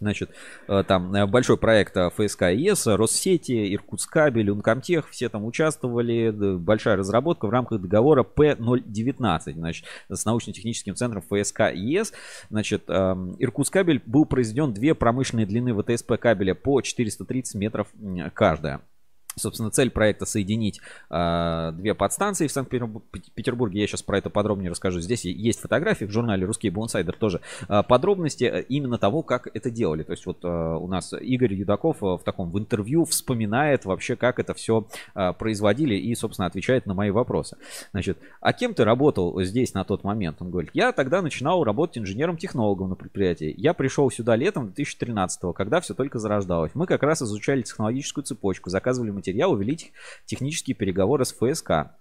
Значит, э, там э, большой проект э, ФСК ЕС, Россети, Иркутскабель, Ункомтех, все там участвовали. Большая разработка в рамках договора П019, значит, с научно-техническим центром ФСК ЕС. Значит, эм, Иркутскабель был произведен две промышленные длины ВТСП кабеля по 430 метров каждая. Собственно, цель проекта соединить э, две подстанции в Санкт-Петербурге. Я сейчас про это подробнее расскажу. Здесь есть фотографии в журнале «Русский Бонсайдер» тоже. Э, подробности э, именно того, как это делали. То есть вот э, у нас Игорь Юдаков в таком в интервью вспоминает вообще, как это все э, производили и, собственно, отвечает на мои вопросы. Значит, а кем ты работал здесь на тот момент? Он говорит, я тогда начинал работать инженером-технологом на предприятии. Я пришел сюда летом 2013 когда все только зарождалось. Мы как раз изучали технологическую цепочку, заказывали материал, увеличить технические переговоры с ФСК.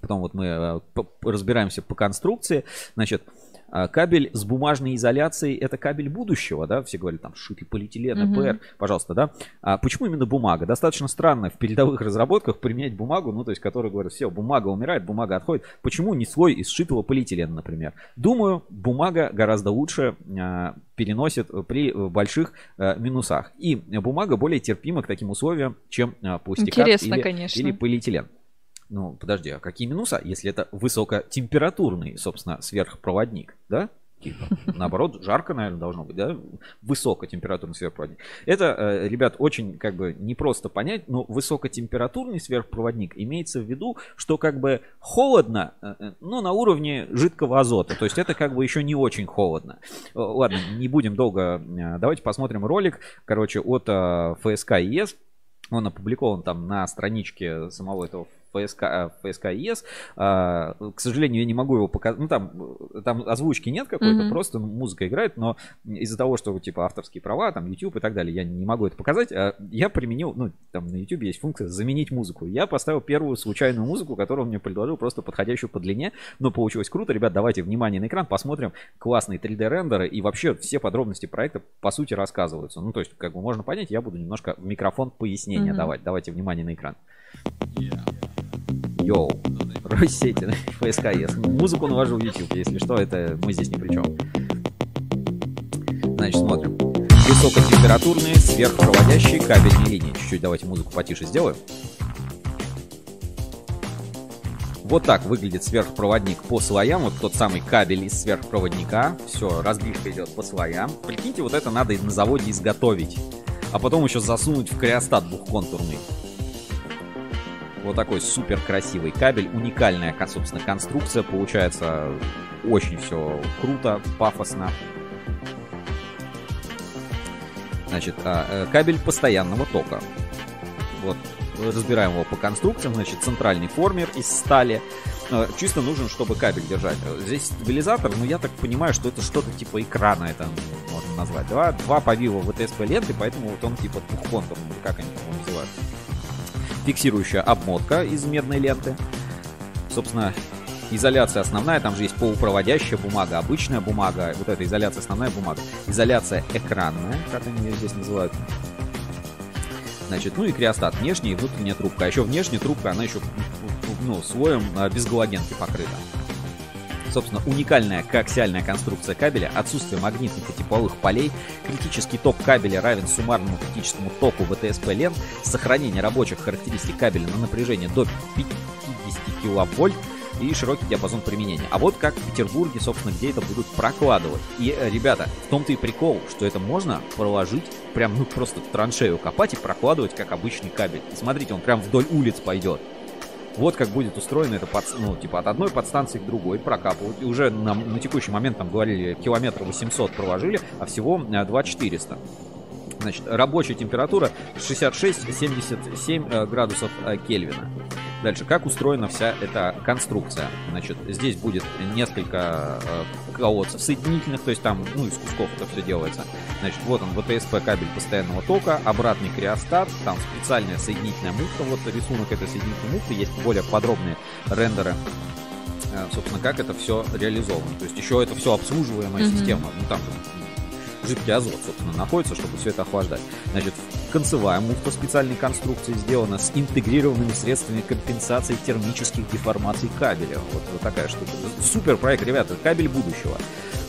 Потом вот мы э, разбираемся по конструкции. Значит, Кабель с бумажной изоляцией это кабель будущего, да? Все говорят там шитый полиэтилен, ЭПР, угу. пожалуйста, да? А почему именно бумага? Достаточно странно в передовых разработках применять бумагу, ну то есть, которые говорят, все, бумага умирает, бумага отходит. Почему не слой из сшитого полиэтилена, например? Думаю, бумага гораздо лучше а, переносит при больших а, минусах. И бумага более терпима к таким условиям, чем а, пластикат Интересно, или, конечно. или полиэтилен. Ну, подожди, а какие минуса, если это высокотемпературный, собственно, сверхпроводник, да? Типа, наоборот, жарко, наверное, должно быть, да? Высокотемпературный сверхпроводник. Это, э, ребят, очень как бы непросто понять, но высокотемпературный сверхпроводник имеется в виду, что как бы холодно, э, э, но на уровне жидкого азота. То есть это как бы еще не очень холодно. Ладно, не будем долго. Давайте посмотрим ролик, короче, от ФСК ЕС. Он опубликован там на страничке самого этого ФСК, э, ФСК ЕС. А, к сожалению, я не могу его показать. Ну, там, там озвучки нет какой-то, mm-hmm. просто музыка играет, но из-за того, что, типа, авторские права, там, YouTube и так далее, я не могу это показать. А я применил, ну, там на YouTube есть функция заменить музыку. Я поставил первую случайную музыку, которую он мне предложил, просто подходящую по длине, но получилось круто. Ребят, давайте внимание на экран, посмотрим классные 3D-рендеры и вообще все подробности проекта, по сути, рассказываются. Ну, то есть, как бы можно понять, я буду немножко в микрофон пояснения mm-hmm. давать. Давайте внимание на экран. Йоу. Россети, ФСКС. Музыку навожу в YouTube, если что, это мы здесь ни при чем. Значит, смотрим. Высокотемпературные сверхпроводящие кабельные линии. Чуть-чуть давайте музыку потише сделаю. Вот так выглядит сверхпроводник по слоям. Вот тот самый кабель из сверхпроводника. Все, разбивка идет по слоям. Прикиньте, вот это надо на заводе изготовить. А потом еще засунуть в криостат двухконтурный. Вот такой супер красивый кабель, уникальная, собственно, конструкция. Получается очень все круто, пафосно. Значит, а, э, кабель постоянного тока. Вот, разбираем его по конструкциям. Значит, центральный формер из стали. Э, чисто нужен, чтобы кабель держать. Здесь стабилизатор, но я так понимаю, что это что-то типа экрана, это можно назвать. Два, два повива ВТСП ленты, поэтому вот он типа двухконтурный, как они его называют фиксирующая обмотка из медной ленты. Собственно, изоляция основная, там же есть полупроводящая бумага, обычная бумага, вот эта изоляция основная бумага. Изоляция экранная, как они ее здесь называют. Значит, ну и криостат, внешняя и внутренняя трубка. А еще внешняя трубка, она еще ну, слоем а, без галогенки покрыта. Собственно, уникальная коаксиальная конструкция кабеля, отсутствие магнитных и тепловых полей, критический ток кабеля равен суммарному критическому току ВТСП лент, сохранение рабочих характеристик кабеля на напряжение до 50 киловольт, и широкий диапазон применения. А вот как в Петербурге, собственно, где это будут прокладывать. И, э, ребята, в том-то и прикол, что это можно проложить прям, ну, просто траншею копать и прокладывать, как обычный кабель. И смотрите, он прям вдоль улиц пойдет. Вот как будет устроено это, под, ну, типа, от одной подстанции к другой прокапывают. И уже на, на текущий момент, там, говорили, километр 800 проложили, а всего 2400. Значит, рабочая температура 66-77 э, градусов э, Кельвина. Дальше, как устроена вся эта конструкция? Значит, здесь будет несколько э, колодцев соединительных, то есть там, ну, из кусков это все делается. Значит, вот он, ВТСП кабель постоянного тока, обратный криостат, там специальная соединительная муфта, вот рисунок этой соединительной муфты, есть более подробные рендеры собственно, как это все реализовано. То есть еще это все обслуживаемая mm-hmm. система. Ну, там жидкий азот, собственно, находится, чтобы все это охлаждать. Значит, концевая муфта специальной конструкции сделана с интегрированными средствами компенсации термических деформаций кабеля. Вот, вот такая штука. Супер проект, ребята, кабель будущего.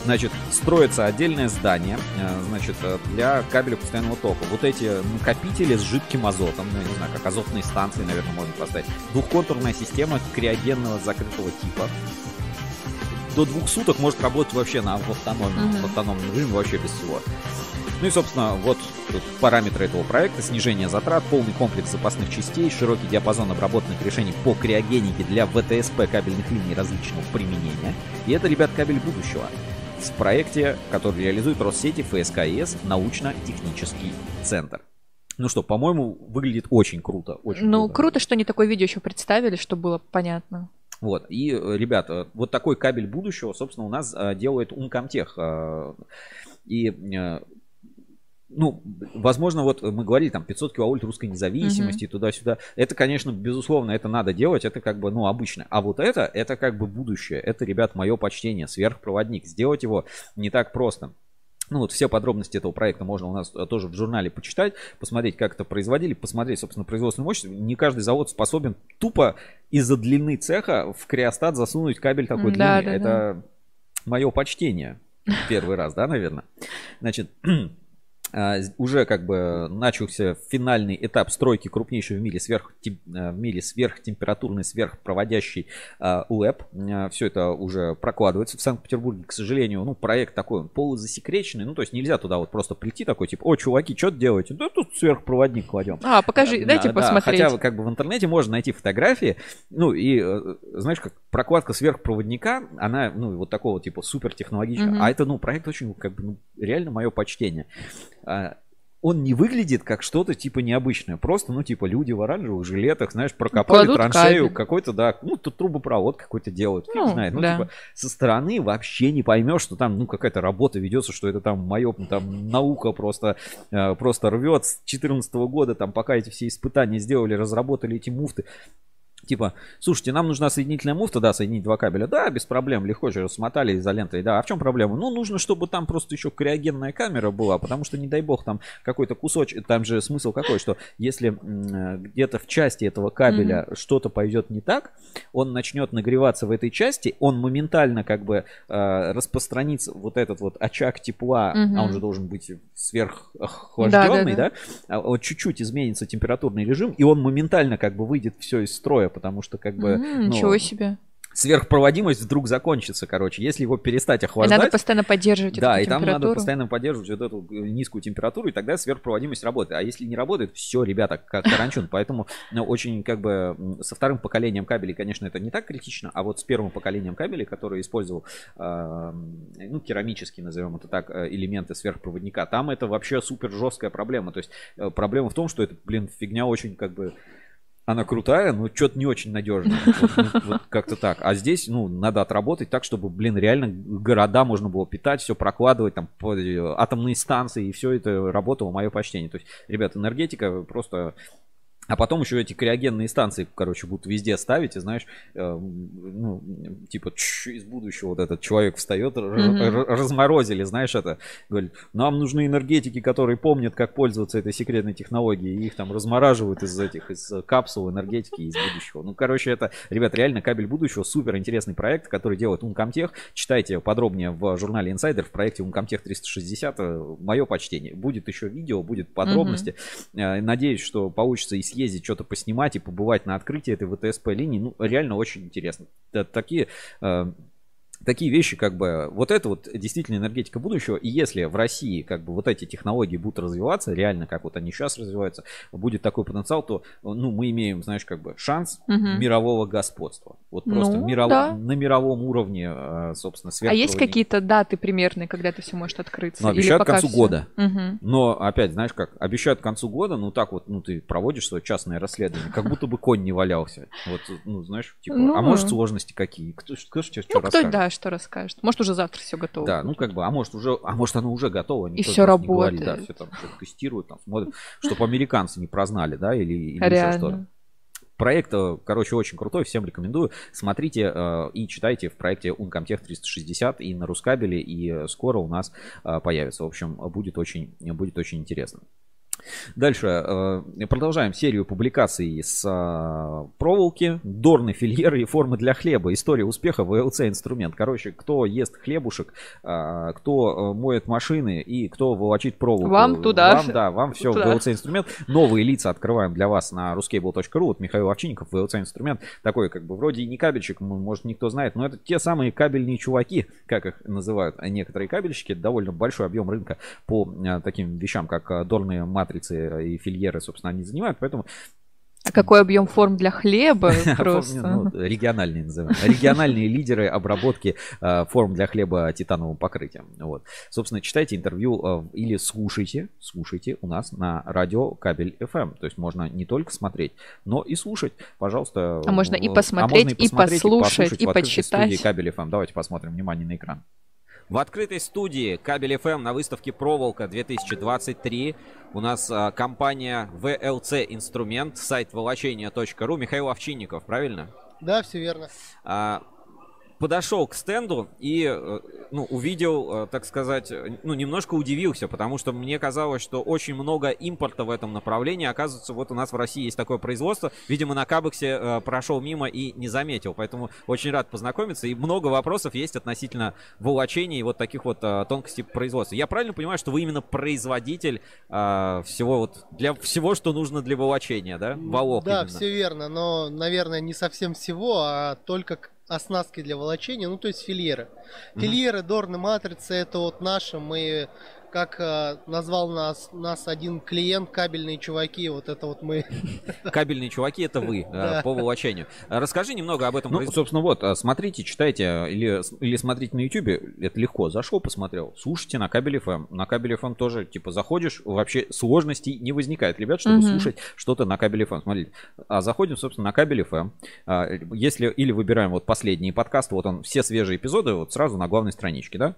Значит, строится отдельное здание, э, значит, э, для кабеля постоянного тока. Вот эти накопители с жидким азотом, ну, я не знаю, как азотные станции, наверное, можно поставить. Двухконтурная система криогенного закрытого типа. До двух суток может работать вообще на в автономном, в автономном режиме, вообще без всего. Ну и, собственно, вот тут параметры этого проекта. Снижение затрат, полный комплекс запасных частей, широкий диапазон обработанных решений по криогенике для ВТСП кабельных линий различного применения. И это, ребят, кабель будущего в проекте, который реализует Россети ФСКС научно-технический центр. Ну что, по-моему, выглядит очень круто. Очень Ну, круто. круто, что они такое видео еще представили, чтобы было понятно. Вот, и, э, ребята, вот такой кабель будущего, собственно, у нас э, делает Uncomtech. э, И, ну, возможно, вот мы говорили, там, 500 киловольт русской независимости, туда-сюда. Это, конечно, безусловно, это надо делать, это как бы, ну, обычно. А вот это, это как бы будущее. Это, ребят, мое почтение, сверхпроводник. Сделать его не так просто. Ну вот все подробности этого проекта можно у нас э, тоже в журнале почитать, посмотреть, как это производили, посмотреть, собственно, производственную мощность. Не каждый завод способен тупо из-за длины цеха в криостат засунуть кабель такой Да, длины. да, это мое почтение. Первый раз, да, наверное. Значит, *clears throat* уже как бы начался финальный этап стройки крупнейшей в мире, сверх, в мире сверхтемпературный, сверхпроводящий а, УЭП. Все это уже прокладывается в Санкт-Петербурге. К сожалению, ну, проект такой, он полузасекреченный. Ну, то есть нельзя туда вот просто прийти такой, типа, о, чуваки, что делаете? Да тут сверхпроводник кладем. А, покажи, дайте Да, да, посмотреть. Хотя как бы в интернете можно найти фотографии. Ну и э, знаешь, как прокладка сверхпроводника, она, ну, вот такого типа супертехнологичного. Мгм. А это, ну, проект очень, как бы, ну, реально мое почтение. А, Он не выглядит как что-то типа необычное. Просто, ну, типа, люди в оранжевых жилетах, знаешь, прокопали Кладут траншею, кабель. какой-то, да, ну, тут трубопровод какой-то делают. Фиг Ну, знает. Ну, да. типа, со стороны вообще не поймешь, что там, ну, какая-то работа ведется, что это там мое, там, наука просто, э, просто рвет с 2014 года, там, пока эти все испытания сделали, разработали эти муфты. Типа, слушайте, нам нужна соединительная муфта, да, соединить два кабеля. Да, без проблем, легко же смотали изолентой. Да, а в чем проблема? Ну, нужно, чтобы там просто еще криогенная камера была, потому что, не дай бог, там какой-то кусочек, там же смысл какой, что если где-то в части этого кабеля что-то пойдет не так, он начнет нагреваться в этой части, он моментально как бы э, распространится вот этот вот очаг тепла, Мгм. а он же должен быть сверхохлажденный, Да, да, да, а вот чуть-чуть изменится температурный режим, и он моментально как бы выйдет все из строя, потому что как бы М, ну, Ничего себе. сверхпроводимость вдруг закончится, короче, если его перестать И охлаждать. надо постоянно поддерживать Да, эту и там надо температуру. постоянно поддерживать вот эту низкую температуру, и тогда сверхпроводимость работает. А если не работает, все, ребята, как каранчун. *laughs* Поэтому ну, очень как бы со вторым поколением кабелей, конечно, это не так критично, а вот с первым поколением кабелей, который использовал, э, ну, керамические, назовем это так, э, элементы сверхпроводника, там это вообще супер жесткая проблема. То есть э, проблема в том, что это, блин, фигня очень как бы она крутая, но что-то не очень надежная. Вот, ну, вот как-то так. А здесь, ну, надо отработать так, чтобы, блин, реально города можно было питать, все прокладывать, там, э, атомные станции, и все это работало, мое почтение. То есть, ребят, энергетика просто... А потом еще эти криогенные станции, короче, будут везде ставить, и знаешь, э, ну, типа, чш, из будущего вот этот человек встает, р- разморозили, знаешь, это, говорит, нам нужны энергетики, которые помнят, как пользоваться этой секретной технологией, и их там размораживают из этих, из капсул энергетики из будущего. Ну, короче, это, ребят, реально кабель будущего, супер интересный проект, который делает Uncomtech. Читайте подробнее в журнале Insider в проекте Uncomtech 360. Мое почтение. Будет еще видео, будет подробности. Э, Надеюсь, что получится и съездить, что-то поснимать, и побывать на открытии этой ВТСП линии. Ну, реально очень интересно. Такие э, такие вещи, как бы, вот это вот действительно энергетика будущего, и если в России, как бы, вот эти технологии будут развиваться, реально, как вот они сейчас развиваются, будет такой потенциал, то, ну, мы имеем, знаешь, как бы, шанс Мгм. мирового господства. Вот просто Ну, миров- да. на мировом уровне, э, собственно, А есть какие-то даты примерные, когда это все может открыться? Ну, обещают к концу всё? года. Мгм. Но опять, знаешь как, обещают к концу года, ну так вот, ну ты проводишь свое частное расследование, как будто бы конь не валялся. Вот, ну знаешь, типа, Ну. а может сложности какие? Кто, ж- кто ж тебе что Ну, кто, расскажет? Да, что расскажет. Может, уже завтра все готово. Да, ну как бы, а может уже, а может оно уже готово, не говорит, работает. да, все там что-то тестируют, там смотрят, чтобы американцы не прознали, да, или, или еще что-то. Проект, э, короче, очень крутой, всем рекомендую. Смотрите э, и читайте в проекте Uncomtech 360 и на Рускабеле, и э, скоро у нас э, появится. В общем, будет очень, будет очень интересно. Дальше э, продолжаем серию публикаций с э, проволоки, дорны, фильеры и формы для хлеба. История успеха ВЛЦ инструмент. Короче, кто ест хлебушек, э, кто моет машины и кто волочит проволоку. Вам туда. Вам, да, вам все Туда. ВЛЦ инструмент. Новые лица открываем для вас на ruscable.ru. Вот Михаил Овчинников, ВЛЦ инструмент. Такой, как бы, вроде и не кабельчик, может, никто знает, но это те самые кабельные чуваки, как их называют некоторые кабельщики. Это довольно большой объем рынка по таким вещам, как дорные матрицы и фильеры, собственно, они занимают. Поэтому А какой объем форм для хлеба *laughs* ну, просто. региональные называем. Региональные лидеры обработки э, форм для хлеба титановым покрытием. Вот. Собственно, читайте интервью э, или слушайте, слушайте у нас на радио Кабель FM. То есть можно не только смотреть, но и слушать. Пожалуйста. А можно и э, посмотреть, и посмотреть, послушать, и открытой студии почитать. Кабель FM. Давайте посмотрим. Внимание на экран. В открытой студии Кабель FM на выставке Проволока 2023 у нас а, компания VLC Инструмент, сайт волочения.ру. Михаил Овчинников, правильно? Да, все верно. А, подошел к стенду и э, ну, увидел, э, так сказать, э, ну, немножко удивился, потому что мне казалось, что очень много импорта в этом направлении. Оказывается, вот у нас в России есть такое производство. Видимо, на Кабексе прошел мимо и не заметил. Поэтому очень рад познакомиться. И много вопросов есть относительно волочения и вот таких вот тонкостей производства. Я правильно понимаю, что вы именно производитель всего вот для всего, что нужно для волочения, да? Волок да, именно. все верно, но, наверное, не совсем всего, а только оснастки для волочения, ну то есть фильеры. Фильеры, дорны, матрицы, это вот наши, мы, как э, назвал нас, нас один клиент, кабельные чуваки, вот это вот мы. *laughs* Кабельные чуваки это вы по волочению. Расскажи немного об этом. Ну, собственно, вот, э, смотрите, читайте или, или смотрите на YouTube, это легко. Зашел, посмотрел. Слушайте на кабель FM. На кабель FM тоже, типа, заходишь, вообще сложностей не возникает, ребят, чтобы слушать что-то на кабель FM. Смотрите, а заходим, собственно, на кабель FM. А, Если, или выбираем вот последний подкаст, вот он, все свежие эпизоды, вот сразу на главной страничке, да?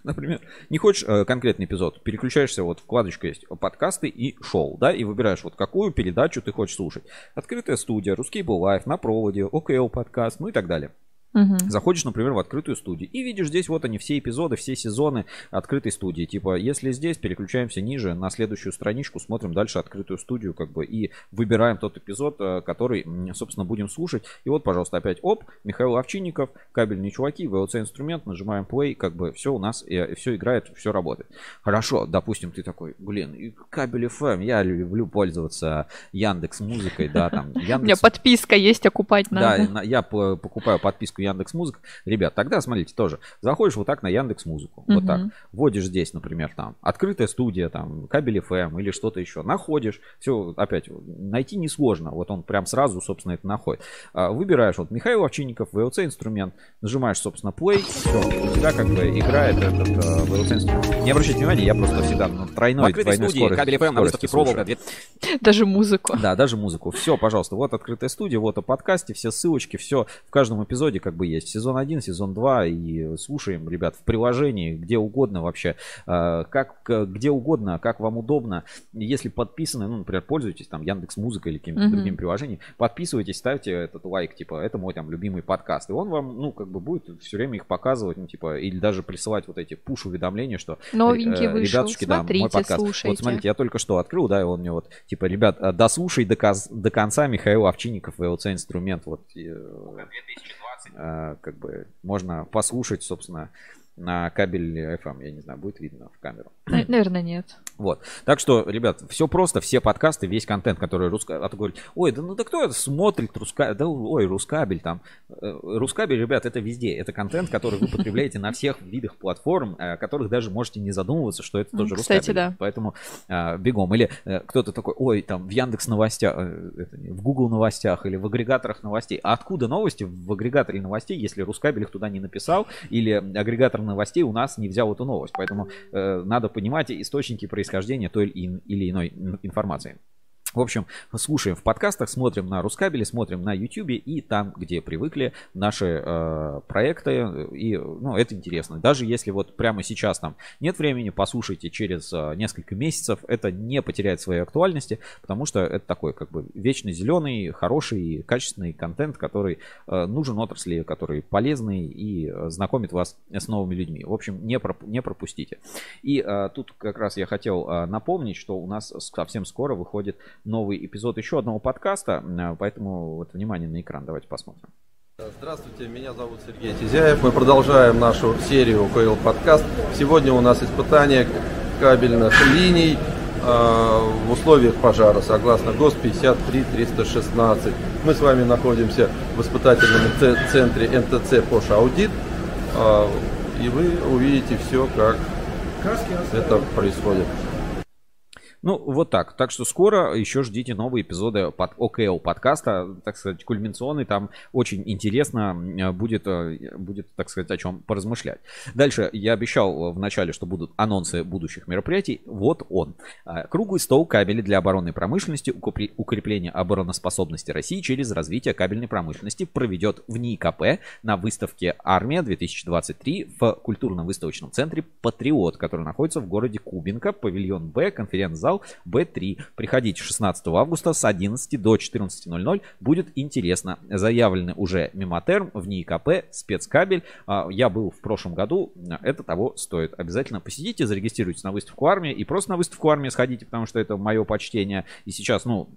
*laughs* Например, не хочешь э, конкретный эпизод, переключаешься, вот вкладочка есть подкасты и шоу, да, и выбираешь вот какую передачу ты хочешь слушать. Открытая студия, Русский лайф, на проводе, ОКЛ подкаст, ну и так далее. Мгм. Заходишь, например, в открытую студию и видишь здесь вот они все эпизоды, все сезоны открытой студии. Типа, если здесь, переключаемся ниже на следующую страничку, смотрим дальше открытую студию, как бы, и выбираем тот эпизод, э, который, собственно, будем слушать. И вот, пожалуйста, опять, оп, Михаил Овчинников, кабельные чуваки, VLC инструмент, нажимаем play, как бы все у нас, все играет, все работает. Хорошо, допустим, ты такой, блин, и кабель FM, я люблю пользоваться Яндекс Музыкой, да, там, *laughs* У меня Яндекс подписка есть, окупать да, надо. на- я по- покупаю подписку Яндекс Музыка. Ребят, тогда смотрите тоже. Заходишь вот так на Яндекс Музыку. Вот Мгм. так. Вводишь здесь, например, там открытая студия, там кабель FM или что-то еще. Находишь. Все, опять, найти несложно. Вот он прям сразу, собственно, это находит. А, Выбираешь вот Михаил Овчинников, VLC инструмент. Нажимаешь, собственно, play. Все, у тебя как бы играет этот э, VLC инструмент. Не обращайте внимания, я просто всегда на тройной, открытой двойной студии скорости- кабель FM на выставке. Проволока. *laughs* Даже музыку. Да, даже музыку. Все, пожалуйста, вот открытая студия, вот о подкасте, все ссылочки, все в каждом эпизоде как бы есть. Сезон 1, сезон 2 и слушаем, ребят, в приложении, где угодно вообще, э, как, где угодно, как вам удобно. Если подписаны, ну, например, пользуетесь там Яндекс Музыкой или какими-то Мгм. другими приложениями, подписывайтесь, ставьте этот лайк, типа, это мой там любимый подкаст. И он вам, ну, как бы будет все время их показывать, ну, типа, или даже присылать вот эти пуш-уведомления, что Новенький э, вышел. ребятушки, да, мой Смотрите, подкаст. слушайте. Вот смотрите, я только что открыл, да, и он мне вот, типа, ребят, э, дослушай до, до конца Михаил Овчинников, VLC инструмент, вот, и, э, э, как бы, можно послушать, собственно, на кабель FM, я не знаю, будет видно в камеру. На- Наверное, нет. Вот. Так что, ребят, все просто, все подкасты, весь контент, который руска... А то говорит, ой, да ну да кто это смотрит руска... да, ой, Рускабель там. Э, Рускабель, ребят, это везде. Это контент, который вы потребляете на всех видах платформ, э, которых даже можете не задумываться, что это тоже кстати, Рускабель. да. Поэтому э, бегом. Или кто-то такой, ой, там в Яндекс новостях, это в Google новостях или в агрегаторах новостей. А откуда новости в агрегаторе новостей, если Рускабель их туда не написал, или агрегатор новостей у нас не взял эту новость. Поэтому э, надо понимать источники происхождения той или ин- или иной ин- информации. В общем, слушаем в подкастах, смотрим на Рускабеле, смотрим на Ютубе и там, где привыкли наши э, проекты. И, ну, это интересно. Даже если вот прямо сейчас там нет времени, послушайте через э, несколько месяцев. Это не потеряет своей актуальности, потому что это такой как бы вечно зеленый, хороший, качественный контент, который э, нужен отрасли, который полезный и э, знакомит вас с новыми людьми. В общем, не, проп, не пропустите. И э, тут как раз я хотел э, напомнить, что у нас совсем скоро выходит новый эпизод еще одного подкаста, поэтому вот внимание на экран, давайте посмотрим. Здравствуйте, меня зовут Сергей Тизяев. Мы продолжаем нашу серию КЛ подкаст. Сегодня у нас испытание кабельных линий э, в условиях пожара, согласно ГОС 53316. Мы с вами находимся в испытательном центре НТЦ Пош Аудит, э, и вы увидите все, как это происходит. Ну, вот так. Так что скоро еще ждите новые эпизоды под ОКЛ подкаста, так сказать, кульминационный. Там очень интересно э, будет, э, будет, так сказать, о чем поразмышлять. Дальше я обещал в начале, что будут анонсы будущих мероприятий. Вот он. Э, круглый стол кабели для оборонной промышленности, укрепление обороноспособности России через развитие кабельной промышленности проведет в НИКП на выставке «Армия-2023» в культурно-выставочном центре «Патриот», который находится в городе Кубинка, павильон Б, конференц-зал зал B3. Приходите 16 августа с 11 до 14.00. Будет интересно. Заявлены уже Мемотерм, в НИИКП, спецкабель. А, я был в прошлом году. Это того стоит. Обязательно посетите, зарегистрируйтесь на выставку армии и просто на выставку армии сходите, потому что это мое почтение. И сейчас, ну,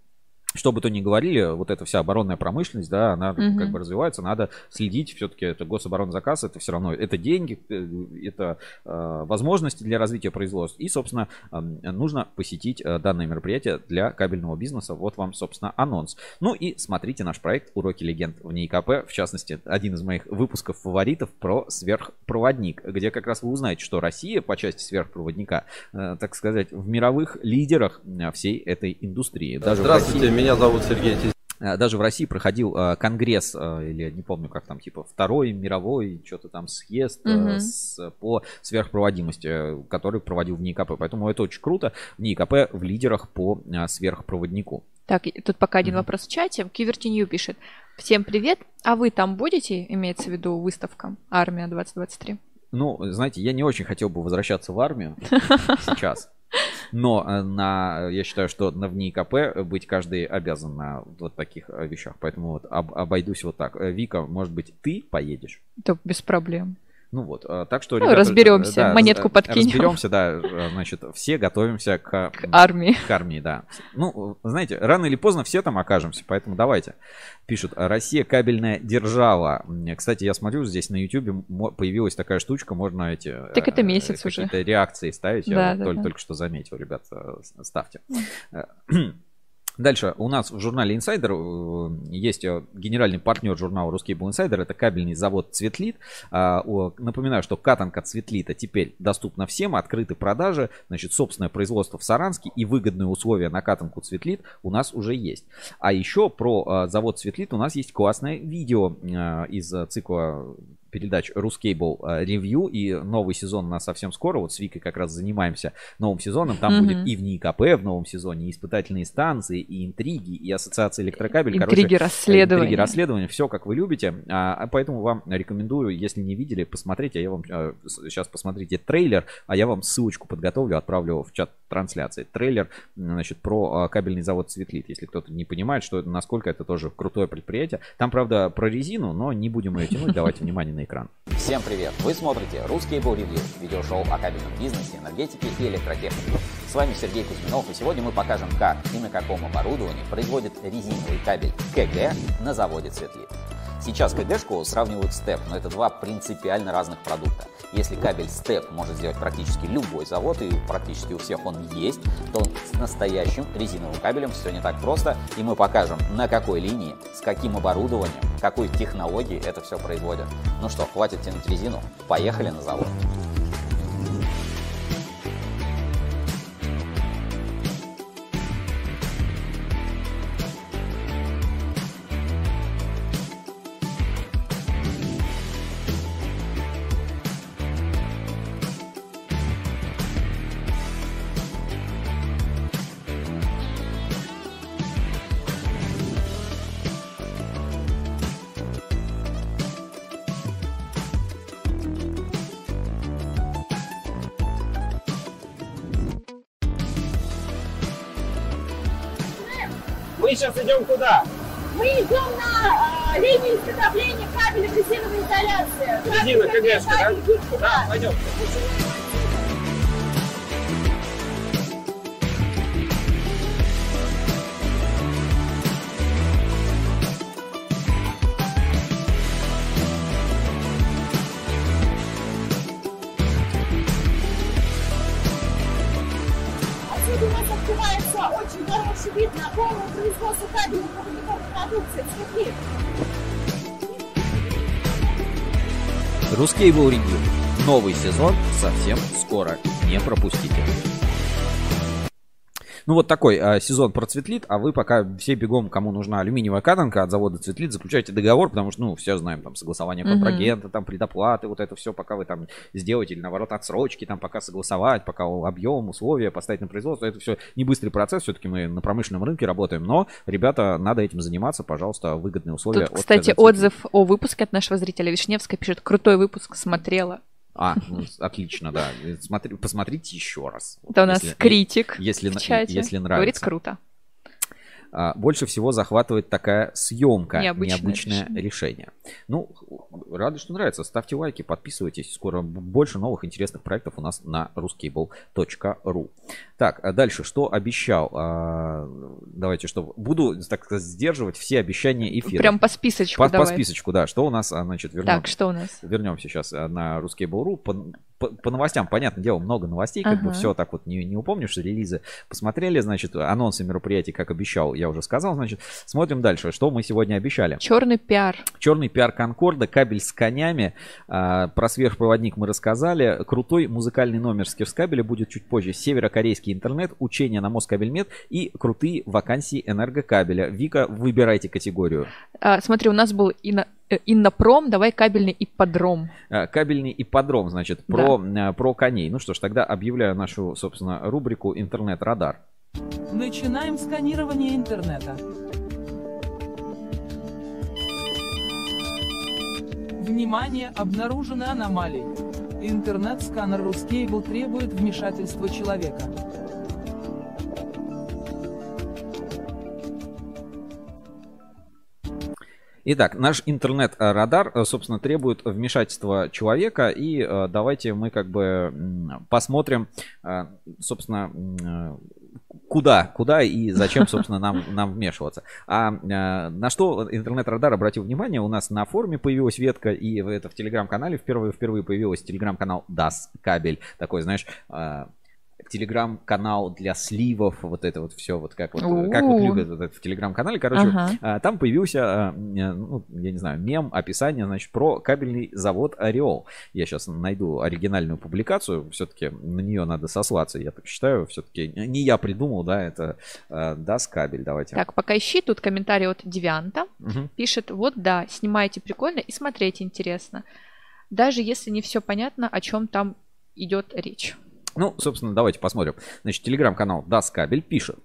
что бы то ни говорили, вот эта вся оборонная промышленность, да, она угу. как бы развивается, надо следить, все-таки это гособоронный заказ, это все равно, это деньги, э, это э, возможности для развития производства. И, собственно, э, нужно посетить э, данное мероприятие для кабельного бизнеса. Вот вам, собственно, анонс. Ну и смотрите наш проект «Уроки легенд» в НИИКП, в частности, один из моих выпусков фаворитов про сверхпроводник, где как раз вы узнаете, что Россия по части сверхпроводника, э, так сказать, в мировых лидерах э, всей этой индустрии. Даже Здравствуйте, России... меня зовут Сергей Тизин. Э, даже в России проходил э, конгресс, э, или не помню, как там, типа второй мировой, что-то там съезд угу. с, по сверхпроводимости, который проводил в НИКП. Поэтому это очень круто. В НИКП в лидерах по сверхпроводнику. Так, тут пока один mm вопрос в чате. Кивертинью пишет. Всем привет. А вы там будете, имеется в виду выставка «Армия 2023»? Ну, знаете, я не очень хотел бы возвращаться в армию *laughs* сейчас. Но э, на, я считаю, что на в НИКП быть каждый обязан на вот таких э, вещах. Поэтому вот об, обойдусь вот так. Э, Вика, может быть, ты поедешь? Да, без проблем. Ну вот, так что, ну, ребята, разберемся, да, монетку подкинем. Разберемся, да, значит, все готовимся к, к армии. К армии, да. Ну, знаете, рано или поздно все там окажемся, поэтому давайте. Пишут, Россия кабельная держава. Кстати, я смотрю, здесь на YouTube появилась такая штучка, можно эти... Так это месяц уже. реакции ставить, да, я да, только, да. только что заметил, ребята, ставьте. *clears throat* Дальше у нас в журнале Insider э, есть э, генеральный партнер журнала Русский был Insider, это кабельный завод Цветлит. А, напоминаю, что катанка Цветлита теперь доступна всем, открыты продажи, значит, собственное производство в Саранске и выгодные условия на катанку Цветлит у нас уже есть. А еще про э, завод Цветлит у нас есть классное видео из цикла передач Рускейбл ревью и новый сезон у нас совсем скоро. Вот с Викой как раз занимаемся новым сезоном. Там mm-hmm. будет и в НИКП в новом сезоне, и испытательные станции, и интриги, и ассоциация электрокабель. Интриги Короче, расследования. Интриги расследования, все как вы любите. А, а поэтому вам рекомендую, если не видели, посмотреть. А я вам а, сейчас посмотрите трейлер, а я вам ссылочку подготовлю, отправлю в чат трансляции. Трейлер, значит, про а, кабельный завод Светлит. Если кто-то не понимает, что насколько это тоже крутое предприятие. Там, правда, про резину, но не будем ее тянуть. Давайте внимание на экран. Всем привет! Вы смотрите «Русский был ревью» – видеошоу о кабельном бизнесе, энергетике и электротехнике. С вами Сергей Кузьминов, и сегодня мы покажем, как и на каком оборудовании производит резиновый кабель КГ на заводе «Цветлит». Сейчас КГ-шку сравнивают с ТЭП, но это два принципиально разных продукта. Если кабель СТЭП может сделать практически любой завод, и практически у всех он есть, то с настоящим резиновым кабелем все не так просто, и мы покажем, на какой линии, с каким оборудованием, какой технологией это все производят. Ну что, хватит тянуть резину, поехали на завод. Сейчас идем куда? Мы идем на э, линию изготовления кабеля резиновой изоляции. Резина КГшка, да? Гибкий, Да, пойдем. На полное производство кабельной продукции. Смотри. Рускейбл Ревью. Новый сезон совсем скоро. Не пропустите. Ну вот такой а, сезон процветлит, а вы пока все бегом, кому нужна алюминиевая катанка от завода Цветлит, заключайте договор, потому что, ну, все знаем, там, согласование контрагента, там, предоплаты, вот это все, пока вы там сделаете, или наоборот, отсрочки, там, пока согласовать, пока объем, условия поставить на производство, это все не быстрый процесс, все-таки мы на промышленном рынке работаем, но, ребята, надо этим заниматься, пожалуйста, выгодные условия. Тут, кстати, «Цветлит». отзыв о выпуске от нашего зрителя Вишневская пишет, крутой выпуск, смотрела. А, ну, отлично, да. Смотри, посмотрите еще раз. Это у нас Если- критик если, в чате. если Говорит, нравится. круто. А, больше всего захватывает такая съемка, Необычное необычное, решение. Ну, рады, что нравится. Ставьте лайки, подписывайтесь. Скоро больше новых интересных проектов у нас на ruskable.ru. Так, а дальше, что обещал? А, давайте, что буду, так сказать, сдерживать все обещания эфира. Прям по списочку По, по давай. списочку, да. Что у нас, значит, вернем. Так, что у нас? Вернемся сейчас на Ruskable.ru. По, по, новостям, понятное дело, много новостей, как бы Ага. все так вот не, не упомнишь, релизы посмотрели, значит, анонсы мероприятий, как обещал, я уже сказал, значит, смотрим дальше, что мы сегодня обещали. Черный пиар. Черный пиар Конкорда, кабель с конями, а, про сверхпроводник мы рассказали, крутой музыкальный номер с кабеля будет чуть позже, северокорейский интернет, учение на Москабельмет и крутые вакансии энергокабеля. Вика, выбирайте категорию. А, смотри, у нас был Инно- э, Иннопром, давай кабельный ипподром. А, Кабельный ипподром, значит, про, а, про коней. Ну что ж, тогда объявляю нашу, собственно, рубрику «Интернет-радар». Начинаем сканирование интернета. Внимание, обнаружены аномалии. Интернет-сканер Ruscable требует вмешательства человека. Итак, наш интернет-радар, э, собственно, требует вмешательства человека, и э, давайте мы как бы посмотрим, э, собственно, куда, куда и зачем, собственно, нам, *laughs* нам вмешиваться. А э, на что интернет-радар обратил внимание, у нас на форуме появилась ветка, и это в телеграм-канале впервые, впервые появился телеграм-канал Das Кабель, такой, знаешь, э, телеграм-канал для сливов, вот это вот все, вот как вот, э, как вот любят вот это в телеграм-канале, короче, Ага. а, Там появился, э, ну, я не знаю, мем, описание, значит, про кабельный завод Ореол. Я сейчас найду оригинальную публикацию, все-таки на нее надо сослаться, я так считаю, все-таки не я придумал, да, это э, даст кабель, давайте. Так, пока ищи, тут комментарий от Девианта. Мгм. Пишет, вот да, снимаете прикольно и смотреть интересно. Даже если не все понятно, о чем там идет речь. Ну, собственно, давайте посмотрим. Значит, телеграм-канал Das Кабель пишет.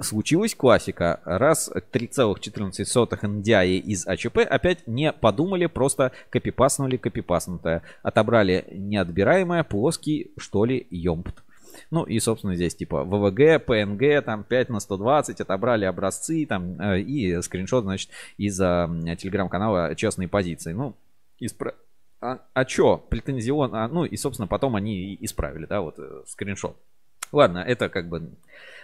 Случилась классика. Раз 3,14 NDI из АЧП опять не подумали, просто копипаснули копипаснутое. Отобрали неотбираемое, плоский, что ли, емпт. Ну и, собственно, здесь типа ВВГ, ПНГ, там 5 на 120, отобрали образцы там э, и скриншот, значит, из а, телеграм-канала «Честные позиции». Ну, испра- а, а чё, претензион, а, ну и, собственно, потом они и исправили, да, вот э, скриншот. Ладно, это как бы...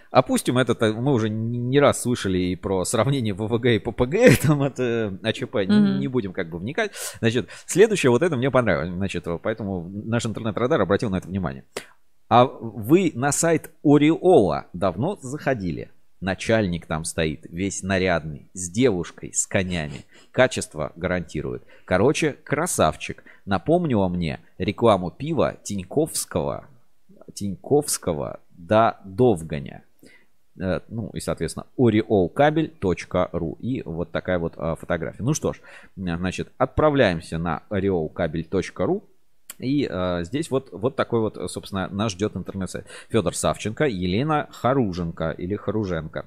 Опустим это, э, мы уже не не раз слышали и про сравнение ВВГ и ППГ, *laughs* там от э, АЧП, не- Мгм. не будем как бы вникать. Значит, следующее, вот это мне понравилось, значит, поэтому наш интернет-радар обратил на это внимание. А вы на сайт Ореола давно заходили? Начальник там стоит, весь нарядный, с девушкой, с конями. Качество гарантирует. Короче, красавчик. Напомнила мне рекламу пива Тиньковского, Тиньковского до Довганя. Э, Ну и, соответственно, oreolkabel.ru И вот такая вот а, фотография. Ну что ж, значит, отправляемся на oreolkabel.ru и э, здесь вот, вот такой вот, собственно, нас ждет интернет-сайт. Федор Савченко, Елена Харуженко или Харуженко.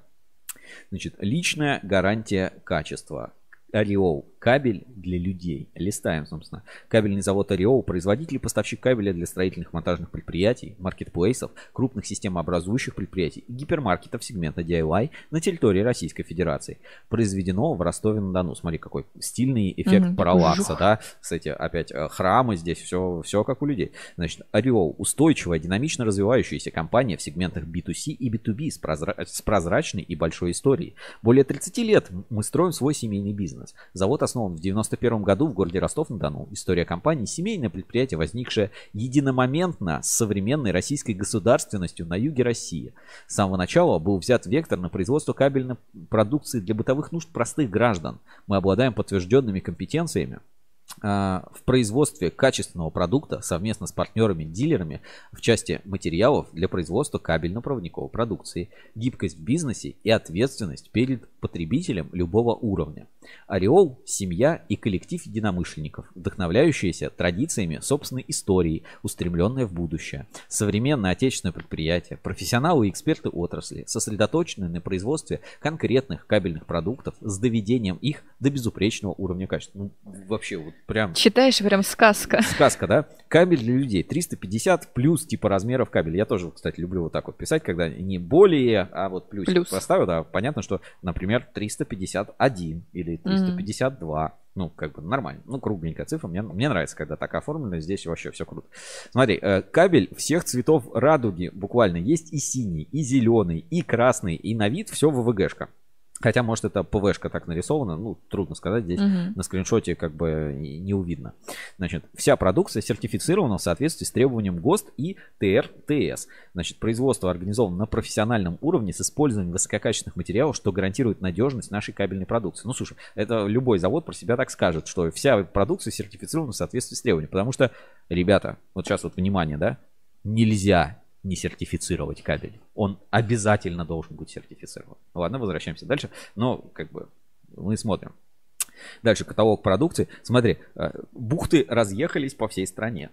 Значит, личная гарантия качества. Ореол. Кабель для людей. Листаем, собственно. Кабельный завод Ореол, производитель и поставщик кабеля для строительных монтажных предприятий, маркетплейсов, крупных системообразующих предприятий и гипермаркетов сегмента DIY на территории Российской Федерации. Произведено в Ростове-на-Дону. Смотри, какой стильный эффект Мгм, параллакса, да? Кстати, опять э, храмы здесь, все, все как у людей. Значит, Ореол – устойчивая, динамично развивающаяся компания в сегментах B2C и B2B с, прозра- с прозрачной и большой историей. Более 30 лет мы строим свой семейный бизнес. Завод основан в 91 году в городе Ростов-на-Дону. История компании – семейное предприятие, возникшее единомоментно с современной российской государственностью на юге России. С самого начала был взят вектор на производство кабельной продукции для бытовых нужд простых граждан. Мы обладаем подтвержденными компетенциями в производстве качественного продукта совместно с партнерами-дилерами в части материалов для производства кабельно-проводниковой продукции, гибкость в бизнесе и ответственность перед потребителем любого уровня. Ореол – семья и коллектив единомышленников, вдохновляющиеся традициями собственной истории, устремленные в будущее. Современное отечественное предприятие, профессионалы и эксперты отрасли, сосредоточенные на производстве конкретных кабельных продуктов с доведением их до безупречного уровня качества. Ну, вообще, вот прям Читаешь, прям сказка. сказка, да? Кабель для людей 350 плюс типа размеров кабеля. Я тоже, кстати, люблю вот так вот писать, когда не более, а вот плюс, Плюс. поставил, да. Понятно, что, например, 351 или 352. Ну, как бы нормально. Ну, кругленькая цифра. Мне, мне нравится, когда так оформлено. Здесь вообще все круто. Смотри, э, кабель всех цветов радуги буквально. Есть и синий, и зеленый, и красный, и на вид все ВВГшка. Хотя, может, это ПВшка так нарисована, ну, трудно сказать, здесь Мгм. на скриншоте как бы не увидно. Значит, вся продукция сертифицирована в соответствии с требованием ГОСТ и ТРТС. Значит, производство организовано на профессиональном уровне с использованием высококачественных материалов, что гарантирует надежность нашей кабельной продукции. Ну, слушай, это любой завод про себя так скажет, что вся продукция сертифицирована в соответствии с требованием. Потому что, ребята, вот сейчас вот внимание, да, нельзя не сертифицировать кабель. Он обязательно должен быть сертифицирован. Ладно, возвращаемся дальше. Но, как бы, мы смотрим. Дальше каталог продукции. Смотри, э, бухты разъехались по всей стране.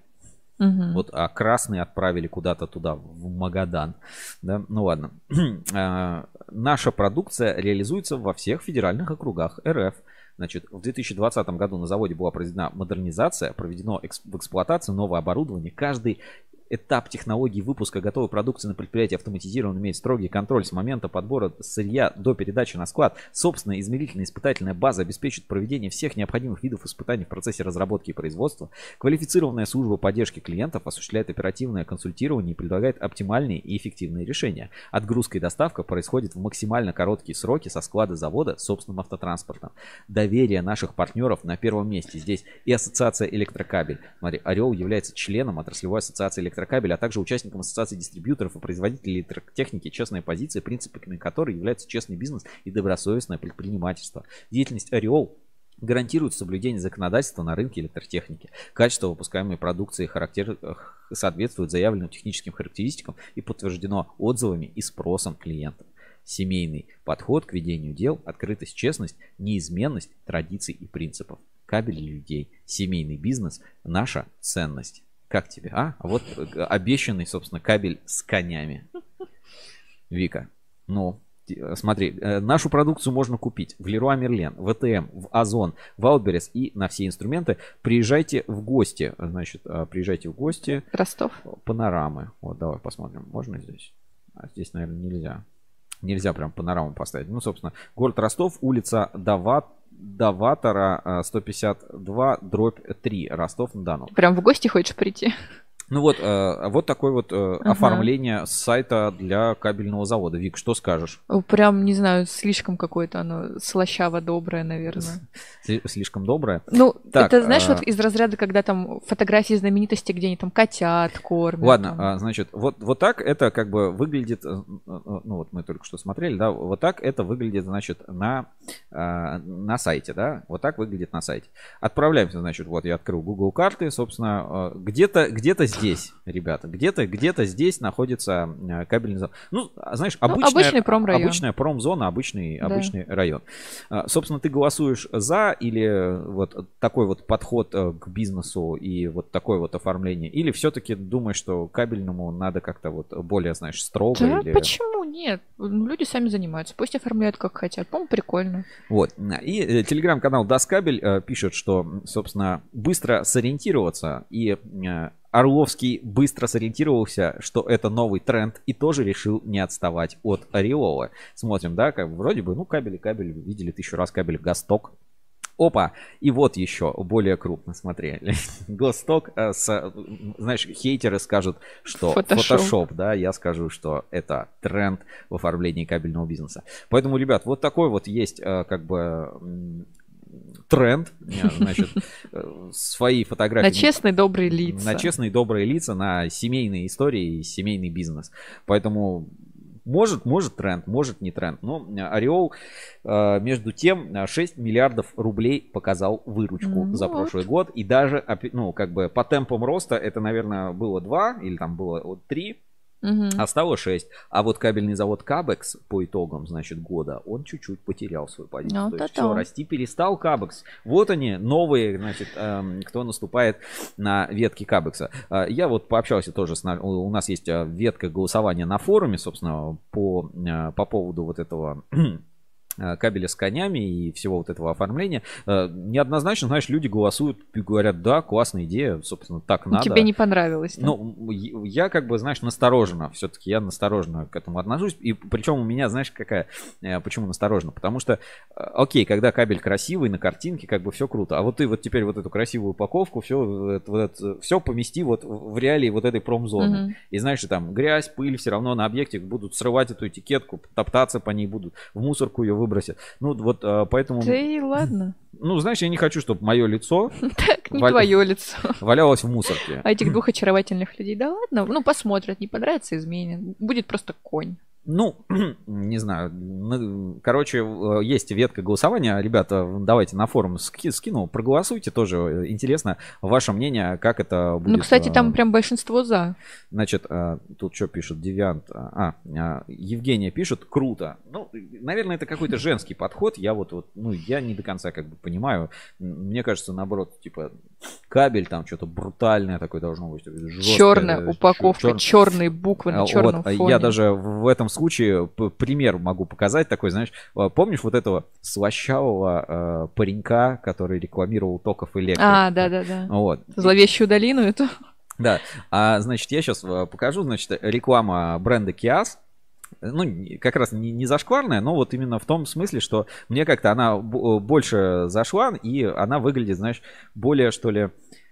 Мгм. Вот, а красные отправили куда-то туда, в Магадан. Да? Ну ладно. *clears throat* А, Наша продукция реализуется во всех федеральных округах РФ. Значит, в 2020 году на заводе была произведена модернизация, проведено в эксплуатацию новое оборудование. Каждый этап технологии выпуска готовой продукции на предприятии автоматизирован, имеет строгий контроль с момента подбора сырья до передачи на склад. Собственная измерительная испытательная база обеспечит проведение всех необходимых видов испытаний в процессе разработки и производства. Квалифицированная служба поддержки клиентов осуществляет оперативное консультирование и предлагает оптимальные и эффективные решения. Отгрузка и доставка происходит в максимально короткие сроки со склада завода собственным автотранспортом. Доверие наших партнеров на первом месте. Здесь и ассоциация электрокабель. Смотри, Орел является членом отраслевой ассоциации электрокабель, а также участником ассоциации дистрибьюторов и производителей электротехники, честная позиция, принципами которой являются честный бизнес и добросовестное предпринимательство. Деятельность Ореол гарантирует соблюдение законодательства на рынке электротехники. Качество выпускаемой продукции характер... соответствует заявленным техническим характеристикам и подтверждено отзывами и спросом клиентов. Семейный подход к ведению дел, открытость, честность, неизменность традиций и принципов. Кабель людей, семейный бизнес – наша ценность. Как тебе, а? А Вот э, обещанный, собственно, кабель с конями. Вика, ну, э, смотри, э, нашу продукцию можно купить в Леруа Мерлен, в ЭТМ, в Озон, в Алберес и на все инструменты. Приезжайте в гости, значит, э, приезжайте в гости. Ростов. Панорамы. Вот, давай посмотрим, можно здесь? А здесь, наверное, нельзя. Нельзя прям панораму поставить. Ну, собственно, город Ростов, улица Дават, Даватора, э, 152, дробь 3, Ростов-на-Дону. Прям в гости хочешь прийти? Ну вот, э, вот такое вот э, Ага. оформление сайта для кабельного завода. Вик, что скажешь? Прям, не знаю, слишком какое-то оно слащаво доброе, наверное. Сли- Слишком доброе? Ну, Так, это, знаешь, а, вот из разряда, когда там фотографии знаменитости, где они там котят кормят. Ладно, там. а, значит, вот, вот так это как бы выглядит, э, э, ну вот мы только что смотрели, да, вот так это выглядит, значит, на, на сайте, да, вот так выглядит на сайте. Отправляемся, значит, вот я открыл Google карты, собственно, где-то где здесь ребята. Где-то, где-то здесь находится э, кабельный завод. Ну, а, знаешь, Ну, обычная, обычный промрайон. обычная промзона, обычный, Да. обычный район. А, Собственно, ты голосуешь за или вот такой вот подход э, к бизнесу и вот такое вот оформление? Или все-таки думаешь, что кабельному надо как-то вот более, знаешь, строго? Да, или... почему нет? Ну, Люди сами занимаются. Пусть оформляют как хотят. По-моему, прикольно. Вот. И э, телеграм-канал Доскабель э, пишет, что, собственно, быстро сориентироваться. И Орловский быстро сориентировался, что это новый тренд и тоже решил не отставать от Ореола. Смотрим, да, как вроде бы, ну, кабель и кабель, видели тысячу раз кабель Гасток. Опа, и вот еще более крупно, смотри, *laughs* Госток, э, с, э, знаешь, хейтеры скажут, что Фотошоп. Да, я скажу, что это тренд в оформлении кабельного бизнеса. Поэтому, ребят, вот такой вот есть, э, как бы, тренд, *laughs* значит, э, свои фотографии. На честные, добрые лица. На честные добрые лица, на семейные истории и семейный бизнес. Поэтому может, может тренд, может не тренд. Но э, Ореол, э, между тем, э, 6 миллиардов рублей показал выручку Ну за вот. прошлый год. И даже, ну, как бы по темпам роста это, наверное, было 2 или там было вот 3. Мгм. А стало 6. А вот кабельный завод Кабекс по итогам, значит, года, он чуть-чуть потерял свою позицию. Ну, То есть все, расти перестал Кабекс. Вот они, новые, значит, эм, кто наступает на ветки Кабекса. Э, Я вот пообщался тоже с... У нас есть э, ветка голосования на форуме, собственно, по, э, по поводу вот этого *clears throat* кабеля с конями и всего вот этого оформления. Э, Неоднозначно, знаешь, люди голосуют и говорят, да, классная идея, собственно, так Ну, надо. Тебе не понравилось. да? Ну, я как бы, знаешь, настороженно. Все-таки я настороженно к этому отношусь. И причем у меня, знаешь, какая... э, Почему настороженно? Потому что, э, окей, когда кабель красивый на картинке, как бы все круто. А вот ты вот теперь вот эту красивую упаковку, все, все помести вот в реалии вот этой промзоны. Мгм. И знаешь, что там грязь, пыль, все равно на объекте будут срывать эту этикетку, топтаться по ней будут, в мусорку ее выбросят. Ну, вот э, поэтому... Да и ладно. Ну, знаешь, я не хочу, чтобы мое лицо *laughs* Так, не твое лицо. *laughs* валялось в мусорке. А этих двух очаровательных людей, да ладно, ну посмотрят, не понравится, изменят. Будет просто конь. Ну, *clears throat* не знаю. Ну, Короче, э, есть ветка голосования. Ребята, давайте на форум ски- скину, проголосуйте тоже. Интересно ваше мнение, как это будет. Ну, кстати, э, там прям большинство за. Значит, э, тут что пишет Девиант? А, а, Евгения пишет, круто. Ну, наверное, это какой-то женский подход. Я вот, вот, ну, я не до конца как бы понимаю. Мне кажется, наоборот, типа, кабель там что-то брутальное такое должно быть. жесткое, Черная упаковка, чёр- черные буквы а, на черном вот, а фоне. Я даже в этом случае пример могу показать такой, знаешь, а, помнишь вот этого слащавого э, паренька, который рекламировал токов электрик? А, да-да-да. Вот. Зловещую долину эту. Да. А, значит, я сейчас покажу, значит, реклама бренда Kias. Ну, как раз не, не зашкварная, но вот именно в том смысле, что мне как-то она б- больше зашла, и она выглядит, знаешь, более, что ли,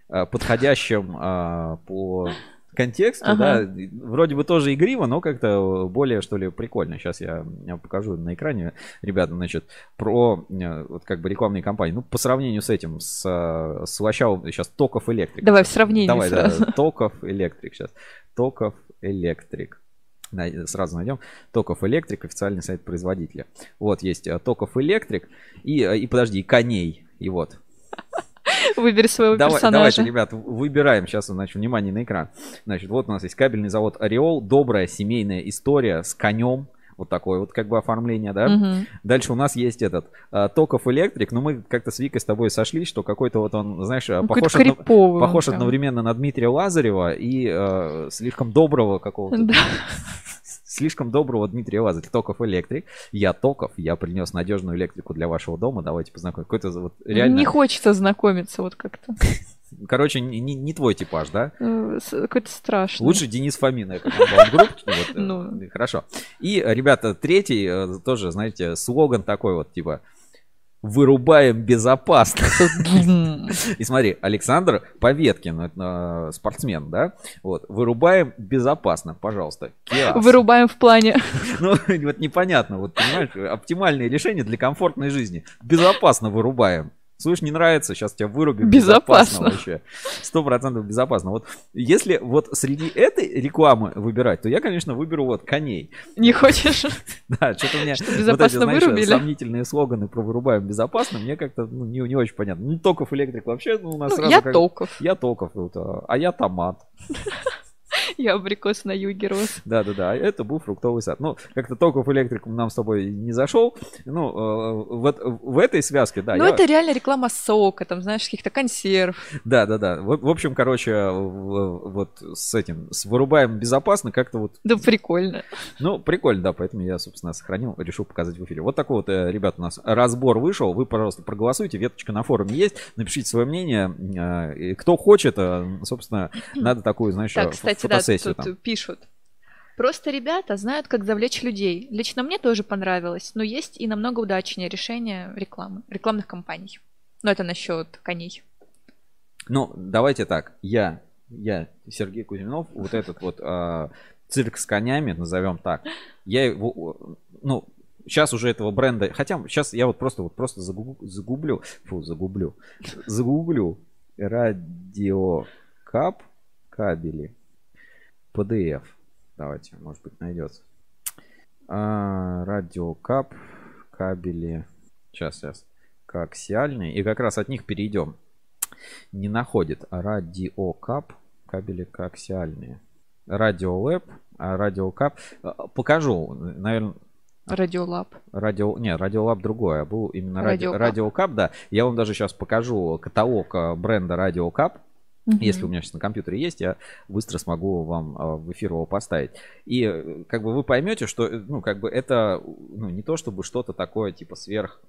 э, подходящим э, по контексту, Ага. да, вроде бы тоже игриво, но как-то более, что ли, прикольно. Сейчас я, покажу на экране, ребята, значит, про э, вот как бы рекламные кампании. Ну, по сравнению с этим, с, э, с Лощавым, сейчас Токов Электрик. Давай в сравнении Давай, да, сразу. Токов Электрик сейчас. Токов Электрик. Сразу найдем. Токов Электрик, официальный сайт производителя. Вот есть э, Токов Электрик. И, э, и подожди, и коней. И вот. *laughs* Выбери своего Давай, персонажа. давайте, ребят, выбираем. Сейчас, значит, внимание на экран. Значит, вот у нас есть кабельный завод Ореол. Добрая семейная история с конем. Вот такое вот как бы оформление, да? Мгм. Дальше у нас есть этот э, Токов Электрик, но мы как-то с Викой с тобой сошлись, что какой-то вот он, знаешь, Ну, похож, одно- похож прям. одновременно на Дмитрия Лазарева и э, слишком доброго какого-то. Да. Слишком доброго Дмитрия Лазарева. Токов Электрик. Я Токов, я принес надежную электрику для вашего дома. Давайте познакомимся. Какой-то вот реально... Не хочется знакомиться вот как-то. *laughs* Короче, не, не- не твой типаж, да? Э, Какой-то страшный. Лучше Денис Фомин, это групп. Вот, э, Ну. Хорошо. И, ребята, третий э, тоже, знаете, слоган такой вот, типа, вырубаем безопасно. *laughs* И смотри, Александр Поветкин, э, спортсмен, да? Вот, вырубаем безопасно, пожалуйста. Киас. Вырубаем в плане. *laughs* Ну, вот непонятно, вот понимаешь, оптимальное решение для комфортной жизни. Безопасно вырубаем. Слышь, не нравится, сейчас тебя вырубим. Безопасно. вообще. Сто процентов безопасно. Вот если вот среди этой рекламы выбирать, то я, конечно, выберу вот коней. Не хочешь? *laughs* Да, что-то мне Что, вот эти, безопасно знаешь, вырубили? сомнительные слоганы про вырубаем безопасно, мне как-то ну, не, не очень понятно. Ну, Токов электрик вообще ну, у нас Ну, сразу я как- Токов. Я Токов, вот, а а я томат. *laughs* Я абрикос на юге рос. Да-да-да, это был фруктовый сад. Ну, как-то Токов электрик нам с тобой не зашел. Ну, э, вот в этой связке, да. Ну, я- это реально реклама сока, там, знаешь, каких-то консерв. Да, да, да. В, в общем, короче, вот с этим, с вырубаем безопасно, как-то вот. Да прикольно. Ну, прикольно, да, поэтому я, собственно, сохранил, решил показать в эфире. Вот такой вот, э, ребят, у нас разбор вышел. Вы, пожалуйста, проголосуйте. Веточка на форуме есть. Напишите свое мнение. Э, Кто хочет, собственно, *clears throat* надо такую, знаешь, Так, кстати, да, фотосессию тут там. пишут. Просто ребята знают, как завлечь людей. Лично мне тоже понравилось, но есть и намного удачнее решение рекламы, рекламных кампаний. Но это насчет коней. Ну, давайте так. Я, я, Сергей Кузьминов, вот этот вот а, цирк с конями, назовем так. Я его, ну, сейчас уже этого бренда, хотя сейчас я вот просто вот просто загу- загублю, фу, загублю, загуглю радиокап кабели PDF. Давайте, может быть, найдется. А, радиокап кабели. Сейчас, сейчас. Коаксиальные. И как раз от них перейдем не находит радиокап кабели коаксиальные. Радиолэб, а радиокап. а, Покажу, наверное, Радиолаб. радио... Не, радиолаб другое, а был именно ради... Радиокап. да. Я вам даже сейчас покажу каталог бренда радиокап. Мгм. Если у меня сейчас на компьютере есть, я быстро смогу вам а, в эфир его поставить. И э, как бы вы поймете, что э, ну как бы это ну, не то чтобы что-то такое типа сверх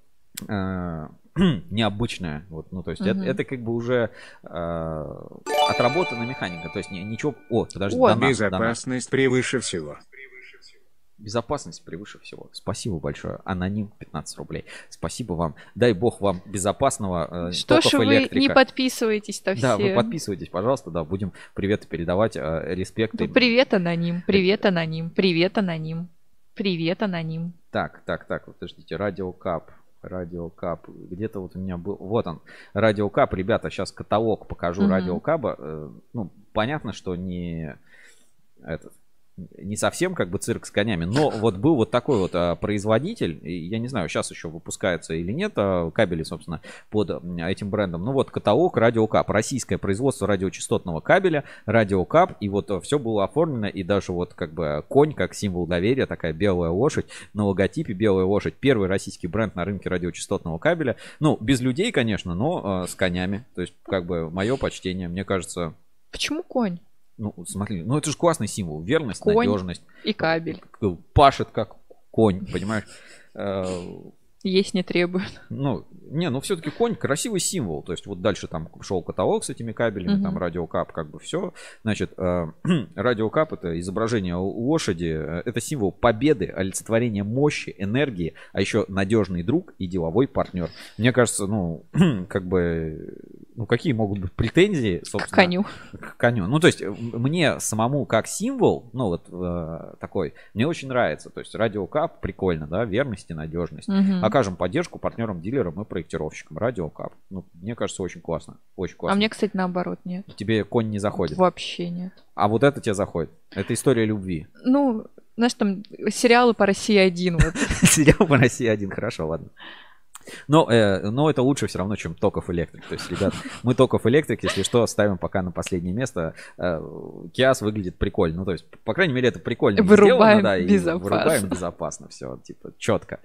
э, *clears throat* необычное. Вот, ну, то есть это, Мгм. это как бы уже э, отработанная механика. То есть ни- ничего. О, подожди, О, донат, донат. безопасность превыше всего. Безопасность превыше всего. Спасибо большое. Аноним 15 рублей. Спасибо вам. Дай бог вам безопасного э, Что ж вы не подписываетесь-то все? Да, вы подписывайтесь, пожалуйста, да, будем приветы передавать, э, респекты. Ну, привет, аноним. Привет, аноним. Привет, аноним. Привет, аноним. Так, так, так, подождите, радиокап, радиокап, где-то вот у меня был, вот он, радиокап, ребята, сейчас каталог покажу Мгм. радиокаба, Э, ну, понятно, что не этот, не совсем как бы цирк с конями, но вот был вот такой вот а, производитель, я не знаю, сейчас еще выпускается или нет а, кабели, собственно, под этим брендом. Ну вот каталог Радиокап, российское производство радиочастотного кабеля, Радиокап, и вот все было оформлено, и даже вот как бы конь как символ доверия, такая белая лошадь, на логотипе белая лошадь, первый российский бренд на рынке радиочастотного кабеля. Ну, без людей, конечно, но а, с конями, то есть как бы мое почтение, мне кажется, Почему конь? Ну, смотри, ну это же классный символ. Верность, Конь надежность. и кабель. Пашет как конь, понимаешь? Есть не требует. Ну, не, ну все-таки конь красивый символ. То есть вот дальше там шел каталог с этими кабелями, Мгм. там радиокап, как бы все. Значит, э, *clears throat* радиокап это изображение лошади, э, это символ победы, олицетворение мощи, энергии, а еще надежный друг и деловой партнер. Мне кажется, ну, *clears throat* как бы, ну какие могут быть претензии, собственно, коню. К коню. Ну, то есть, мне самому как символ, ну, вот э, такой, мне очень нравится. То есть, радиокап прикольно, да, верность и надежность. Мгм. Окажем поддержку партнерам, дилерам и проектировщикам. Радиокап. Ну, мне кажется, очень классно. Очень классно. А мне, кстати, наоборот, нет. Тебе конь не заходит. Вообще нет. А вот это тебе заходит. Это история любви. Ну, знаешь, там сериалы по России один. Вот. *laughs* Сериал по России один, хорошо, ладно. Но, э, но это лучше все равно, чем Токов Электрик. То есть, ребят, мы Токов Электрик, если что, ставим пока на последнее место. Э, Киас выглядит прикольно. Ну, то есть, по крайней мере, это прикольно Вырубаем сделано, да, и безопасно. вырубаем безопасно. Все, типа, четко.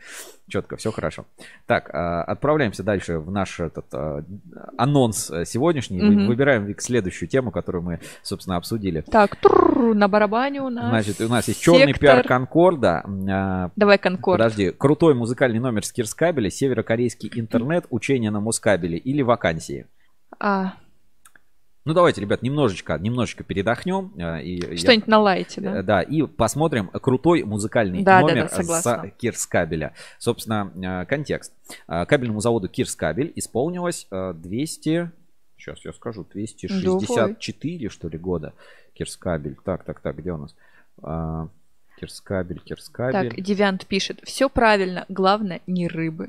Четко, все хорошо. Так, э, отправляемся дальше в наш этот э, анонс э, сегодняшний. Мгм. Выбираем, следующую тему, которую мы, собственно, обсудили. Так, на барабане у нас. Значит, у нас есть черный пиар Конкорда. а, Давай Конкорд. Подожди, крутой музыкальный номер с Кирскабеля, северокорейский интернет, учение на Мускабеле или вакансии. А, Ну давайте, ребят, немножечко, немножечко передохнем. э, И, я- что-нибудь на лайте, да? Э, Да, и посмотрим крутой музыкальный Да, да, номер да, согласна. с Кирскабеля. Собственно, э, контекст. Кабельному заводу Кирскабель исполнилось э, 200... Сейчас я скажу, 264, что ли, года. Кирскабель. Так, так, так, где у нас? Кирскабель, Кирскабель. Так, Девиант пишет. Все правильно, главное, не рыбы.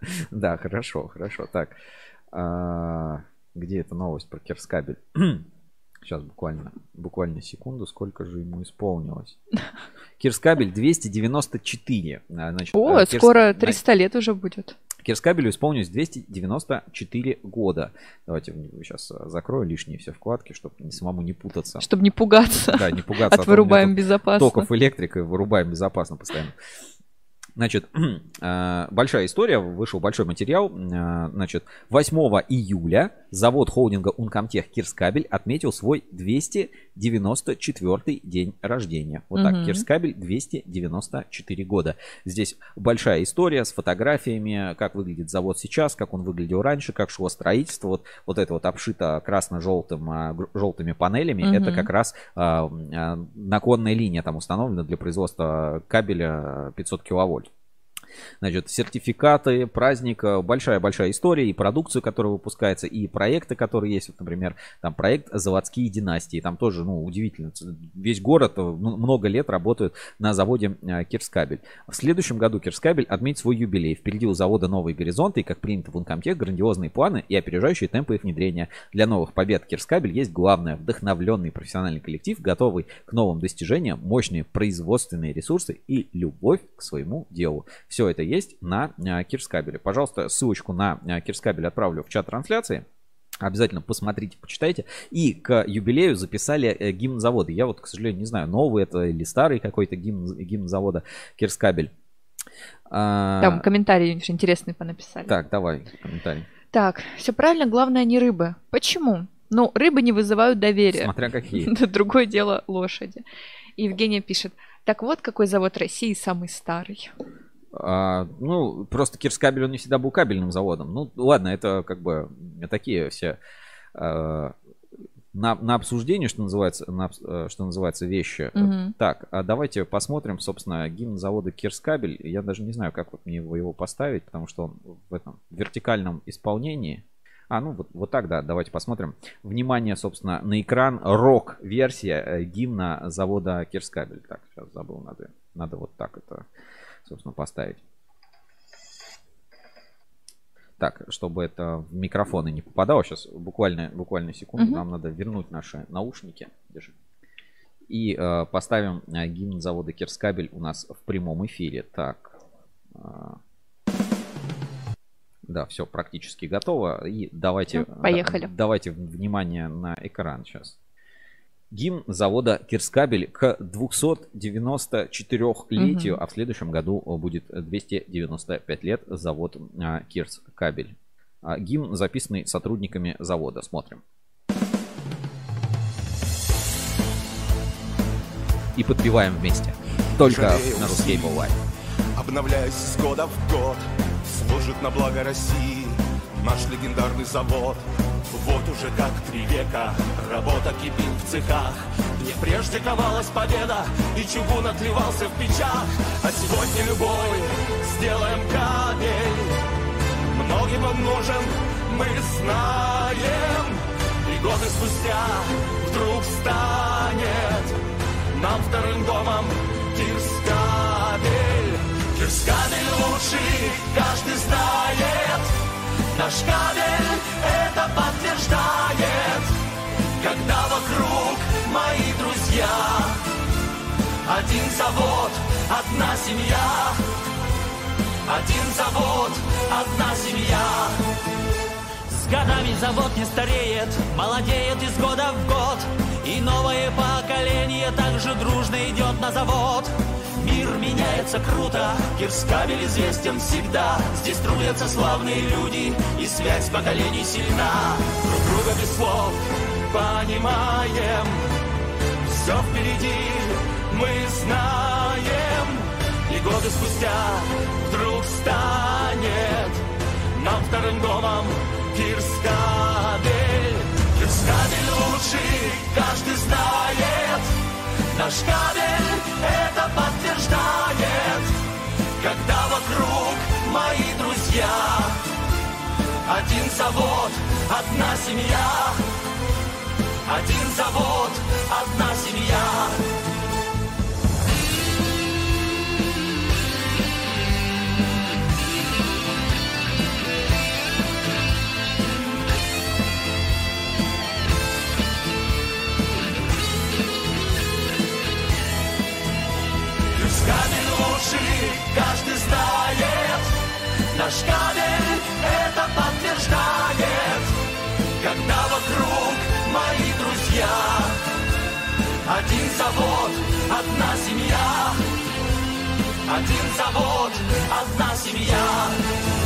*laughs* Да, хорошо, хорошо. Так, а, где эта новость про Кирскабель? *clears throat* Сейчас буквально, буквально секунду, сколько же ему исполнилось. Кирскабель 294. А, Значит, О, а, Кирс- скоро да, 300 лет уже будет. Кирскабелю исполнилось 294 года. Давайте сейчас закрою лишние все вкладки, чтобы самому не путаться. Чтобы не пугаться. Да, не пугаться. От а вырубаем безопасно. Токов электрик и вырубаем безопасно постоянно. Значит, э, *clears throat* большая история, вышел большой материал. Э, Значит, 8 июля завод холдинга Uncomtech Кирскабель отметил свой 294 день рождения. Вот так, Мгм. Кирскабель 294 года. Здесь большая история с фотографиями, как выглядит завод сейчас, как он выглядел раньше, как шло строительство. Вот, вот это вот обшито красно-желтым, а, желтыми панелями. Мгм. Это как раз а, а, наконная линия там установлена для производства кабеля 500 киловольт. Значит, сертификаты, праздник, э, большая-большая история, и продукцию, которая выпускается, и проекты, которые есть. Вот, например, там проект «Заводские династии». Там тоже, ну, удивительно. Весь город э, много лет работают на заводе э, Кирскабель. В следующем году Кирскабель отметит свой юбилей. Впереди у завода новые горизонты, и, как принято в Ункомтех, грандиозные планы и опережающие темпы их внедрения. Для новых побед Кирскабель есть главное – вдохновленный профессиональный коллектив, готовый к новым достижениям, мощные производственные ресурсы и любовь к своему делу. Все это есть на э, Кирскабеле. Пожалуйста, ссылочку на э, Кирскабель отправлю в чат трансляции. Обязательно посмотрите, почитайте. И к юбилею записали э, гимн завода. Я вот, к сожалению, не знаю, новый это или старый какой-то гимн, гимн завода Кирскабель. А, Там комментарии интересные понаписали. Так, давай, комментарий. Так, все правильно, главное не рыбы. Почему? Ну, рыбы не вызывают доверия. Смотря какие. *laughs* Другое дело лошади. Евгения пишет, так вот какой завод России самый старый. А, ну, просто Кирскабель, он не всегда был кабельным заводом. Ну, ладно, это как бы такие все а, на, на обсуждение, что называется, на, э, что называется, вещи. Мгм. Так, а давайте посмотрим, собственно, гимн завода Кирскабель. Я даже не знаю, как вот мне его, его поставить, потому что он в этом вертикальном исполнении. А, ну вот, вот так, да, давайте посмотрим. Внимание, собственно, на экран рок-версия э, гимна завода Кирскабель. Так, сейчас забыл, надо, надо вот так это, собственно, поставить. Так, чтобы это в микрофоны не попадало, сейчас буквально, буквально секунду, Мгм. нам надо вернуть наши наушники. Держи. И э, поставим э, гимн завода Кирскабель у нас в прямом эфире. Так. а, Да, все практически готово. И давайте, Ну, поехали. да, давайте внимание на экран сейчас. Гимн завода Кирскабель к 294-летию, Мгм. а в следующем году будет 295 лет завод а, Кирскабель. А, Гимн, записанный сотрудниками завода. Смотрим. И подпеваем вместе. Только Жалею на русский. Live. Обновляясь с года в год, служит на благо России наш легендарный завод. Вот уже как три века работа кипит в цехах, где прежде ковалась победа и чугун отливался в печах. А сегодня любой сделаем кабель, многим он нужен, мы знаем. И годы спустя вдруг станет нам вторым домом Кирскабель. Кирскабель лучший, каждый знает. Наш кабель подтверждает. Когда вокруг мои друзья, один завод, одна семья. Один завод, одна семья. С годами завод не стареет, молодеет из года в год. И новое поколение также дружно идет на завод. Мир меняется круто, Кирскабель известен всегда. Здесь трудятся славные люди, и связь поколений сильна. Друг друга без слов понимаем. Все впереди мы знаем. И годы спустя вдруг станет нам вторым домом Кирскабель. Кирскабель лучший, каждый знает. Наш кабель это подтверждает. Когда вокруг мои друзья, один завод, одна семья. Один завод, одна семья. Кабель лучший, каждый знает. Наш кабель это подтверждает. Когда вокруг мои друзья, один завод, одна семья. Один завод, одна семья.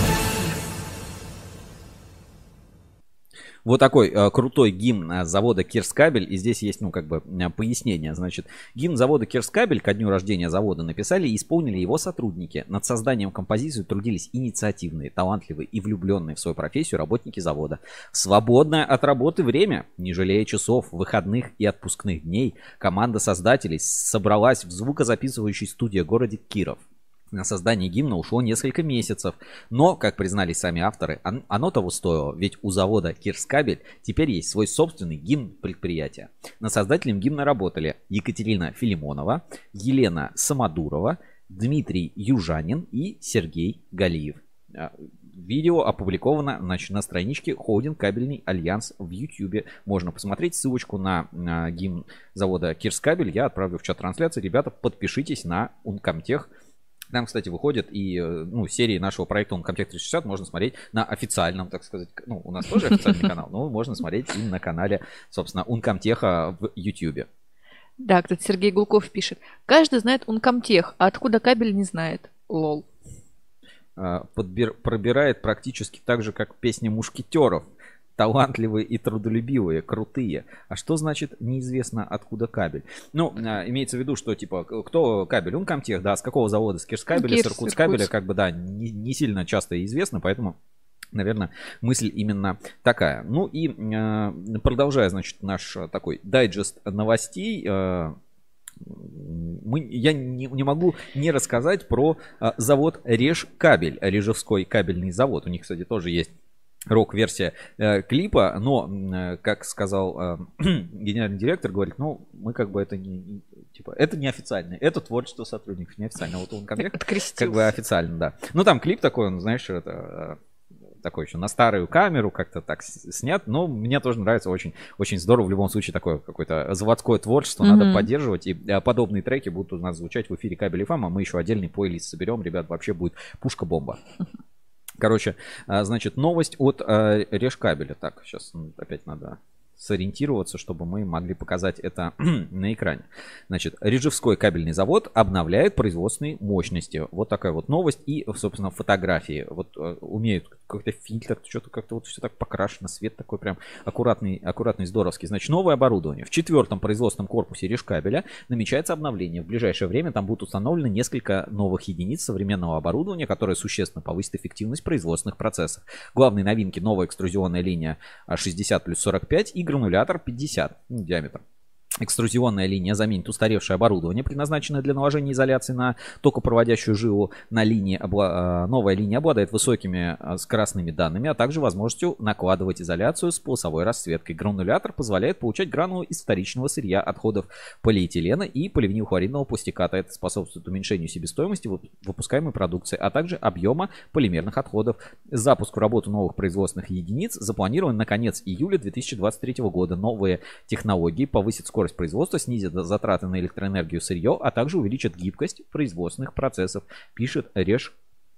Вот такой э, крутой гимн э, завода Кирскабель. И здесь есть, ну, как бы пояснение. Значит, гимн завода Кирскабель ко дню рождения завода написали и исполнили его сотрудники. Над созданием композиции трудились инициативные, талантливые и влюбленные в свою профессию работники завода. Свободное от работы время, не жалея часов, выходных и отпускных дней, команда создателей собралась в звукозаписывающей студии в городе Киров. На создание гимна ушло несколько месяцев, но, как признались сами авторы, он- оно того стоило, ведь у завода Кирскабель теперь есть свой собственный гимн предприятия. Над создателем гимна работали Екатерина Филимонова, Елена Самодурова, Дмитрий Южанин и Сергей Галиев. А, Видео опубликовано значит, на страничке Холдинг Кабельный Альянс в YouTube. Можно посмотреть ссылочку на, на гимн завода Кирскабель. Я отправлю в чат трансляции. Ребята, подпишитесь на Uncomtech. Там, кстати, выходят и э, ну, серии нашего проекта Uncomtech 360 можно смотреть на официальном, так сказать, ну, у нас тоже официальный *laughs* канал, но можно смотреть и на канале, собственно, Uncomtech в YouTube. Да, кстати, Сергей Гулков пишет. Каждый знает Ункомтех, а откуда кабель не знает. LOL. А, подбир- пробирает практически так же, как песни мушкетеров. Талантливые и трудолюбивые, крутые. А что значит неизвестно откуда кабель? Ну, а, имеется в виду, что типа, кто кабель? Ункомтех, да, с какого завода? С Кирскабеля, Ну, с Кирс, Иркутскабеля, Иркутск. как бы, да, не, не сильно часто известно, поэтому Наверное, мысль именно такая. Ну и э, продолжая, значит, наш такой дайджест новостей, э, мы, я не, не могу не рассказать про э, завод Режкабель, Режевской кабельный завод. У них, кстати, тоже есть рок-версия э, клипа, но, э, как сказал э, *clears throat* генеральный директор, говорит, ну, мы как бы это не, не- типа, это не официально, это творчество сотрудников, не официально. Вот он конкретно как бы официально, да. Ну, там клип такой, он, знаешь, это э, такой еще на старую камеру как-то так снят, но мне тоже нравится очень, очень здорово. В любом случае такое какое-то заводское творчество надо Мгм. поддерживать, и э, подобные треки будут у нас звучать в эфире Кабель ФМ, а мы еще отдельный плейлист соберем, ребят, вообще будет пушка-бомба. *laughs* Короче, а, значит, новость от э, Решкабеля. Так, сейчас опять надо сориентироваться, чтобы мы могли показать это *clears throat* на экране. Значит, Режевской кабельный завод обновляет производственные мощности. Вот такая вот новость. И, собственно, фотографии. Вот э, умеют какой-то фильтр, что-то как-то вот все так покрашено, свет такой прям аккуратный, аккуратный, здоровский. Значит, новое оборудование. В четвертом производственном корпусе Решкабеля намечается обновление. В ближайшее время там будут установлены несколько новых единиц современного оборудования, которое существенно повысит эффективность производственных процессов. Главные новинки новая экструзионная линия а, 60 плюс 45 и гранулятор 50 ну, диаметр. Экструзионная линия заменит устаревшее оборудование, предназначенное для наложения изоляции на токопроводящую жилу. На линии обла- э, новая линия обладает высокими э, скоростными данными, а также возможностью накладывать изоляцию с полосовой расцветкой. Гранулятор позволяет получать гранулы из вторичного сырья отходов полиэтилена и поливинилхлоридного пластиката. Это способствует уменьшению себестоимости вып- выпускаемой продукции, а также объема полимерных отходов. Запуск в работу новых производственных единиц запланирован на конец июля 2023 года. Новые технологии повысят скорость производства, снизят затраты на электроэнергию сырье, а также увеличат гибкость производственных процессов, пишет Реж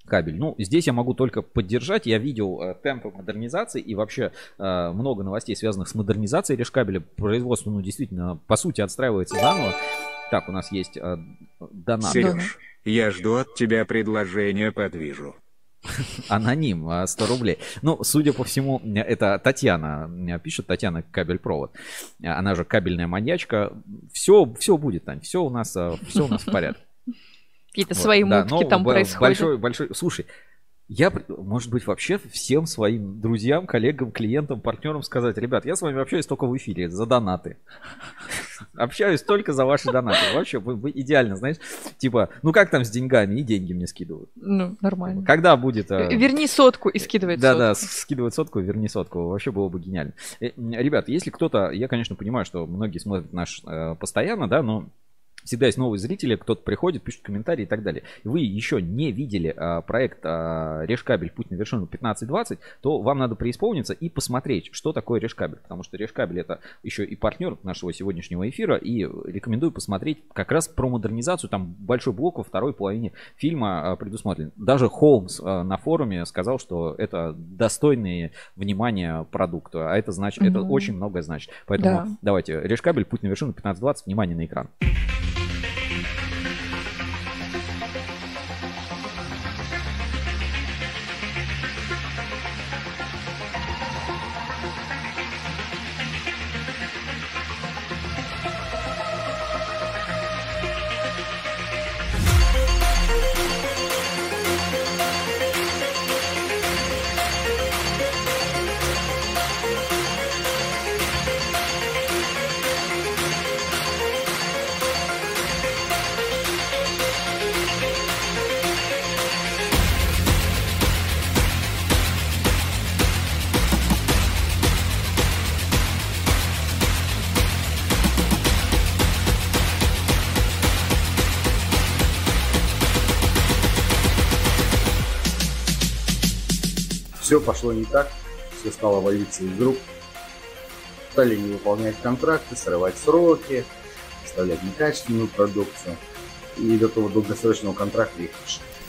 кабель. Ну, здесь я могу только поддержать. Я видел э, темпы модернизации и вообще э, много новостей, связанных с модернизацией решкабеля. Производство, ну, действительно, по сути, отстраивается заново. Так, у нас есть э, донат. Сереж, я жду от тебя предложения по движу. Аноним, а, 100 рублей. Ну, судя по всему, это Татьяна э, пишет, Татьяна Кабель-провод. Она же кабельная маньячка. Все, все будет, Тань, все у нас, все у нас в порядке. Какие-то Вот, свои да, мутки но там происходят. Большой, большой, слушай, я, может быть, вообще всем своим друзьям, коллегам, клиентам, партнерам сказать, ребят, я с вами общаюсь только в эфире за донаты. Общаюсь только за ваши донаты. Вообще, вы, вы идеально, знаешь, типа, ну как там с деньгами, и деньги мне скидывают. Ну, нормально. Когда будет... э, Верни сотку и скидывает да, сотку. да, скидывать сотку, верни сотку. Вообще было бы гениально. Э, Ребят, если кто-то, я, конечно, понимаю, что многие смотрят наш э, постоянно, да, но всегда есть новые зрители, кто-то приходит, пишет комментарии и так далее. Вы еще не видели а, проект а, Решкабель «Путь на вершину 15-20», то вам надо преисполниться и посмотреть, что такое Решкабель. Потому что Решкабель это еще и партнер нашего сегодняшнего эфира. И рекомендую посмотреть как раз про модернизацию. Там большой блок во второй половине фильма а, предусмотрен. Даже Холмс а, на форуме сказал, что это достойные внимания продукта. А это значит, это Мгм. очень многое значит. Поэтому Да. давайте, Решкабель, путь на вершину 15-20, внимание на экран. Пошло не так, все стало валиться из рук. Стали не выполнять контракты, срывать сроки, оставлять некачественную продукцию. И до того долгосрочного контракта их.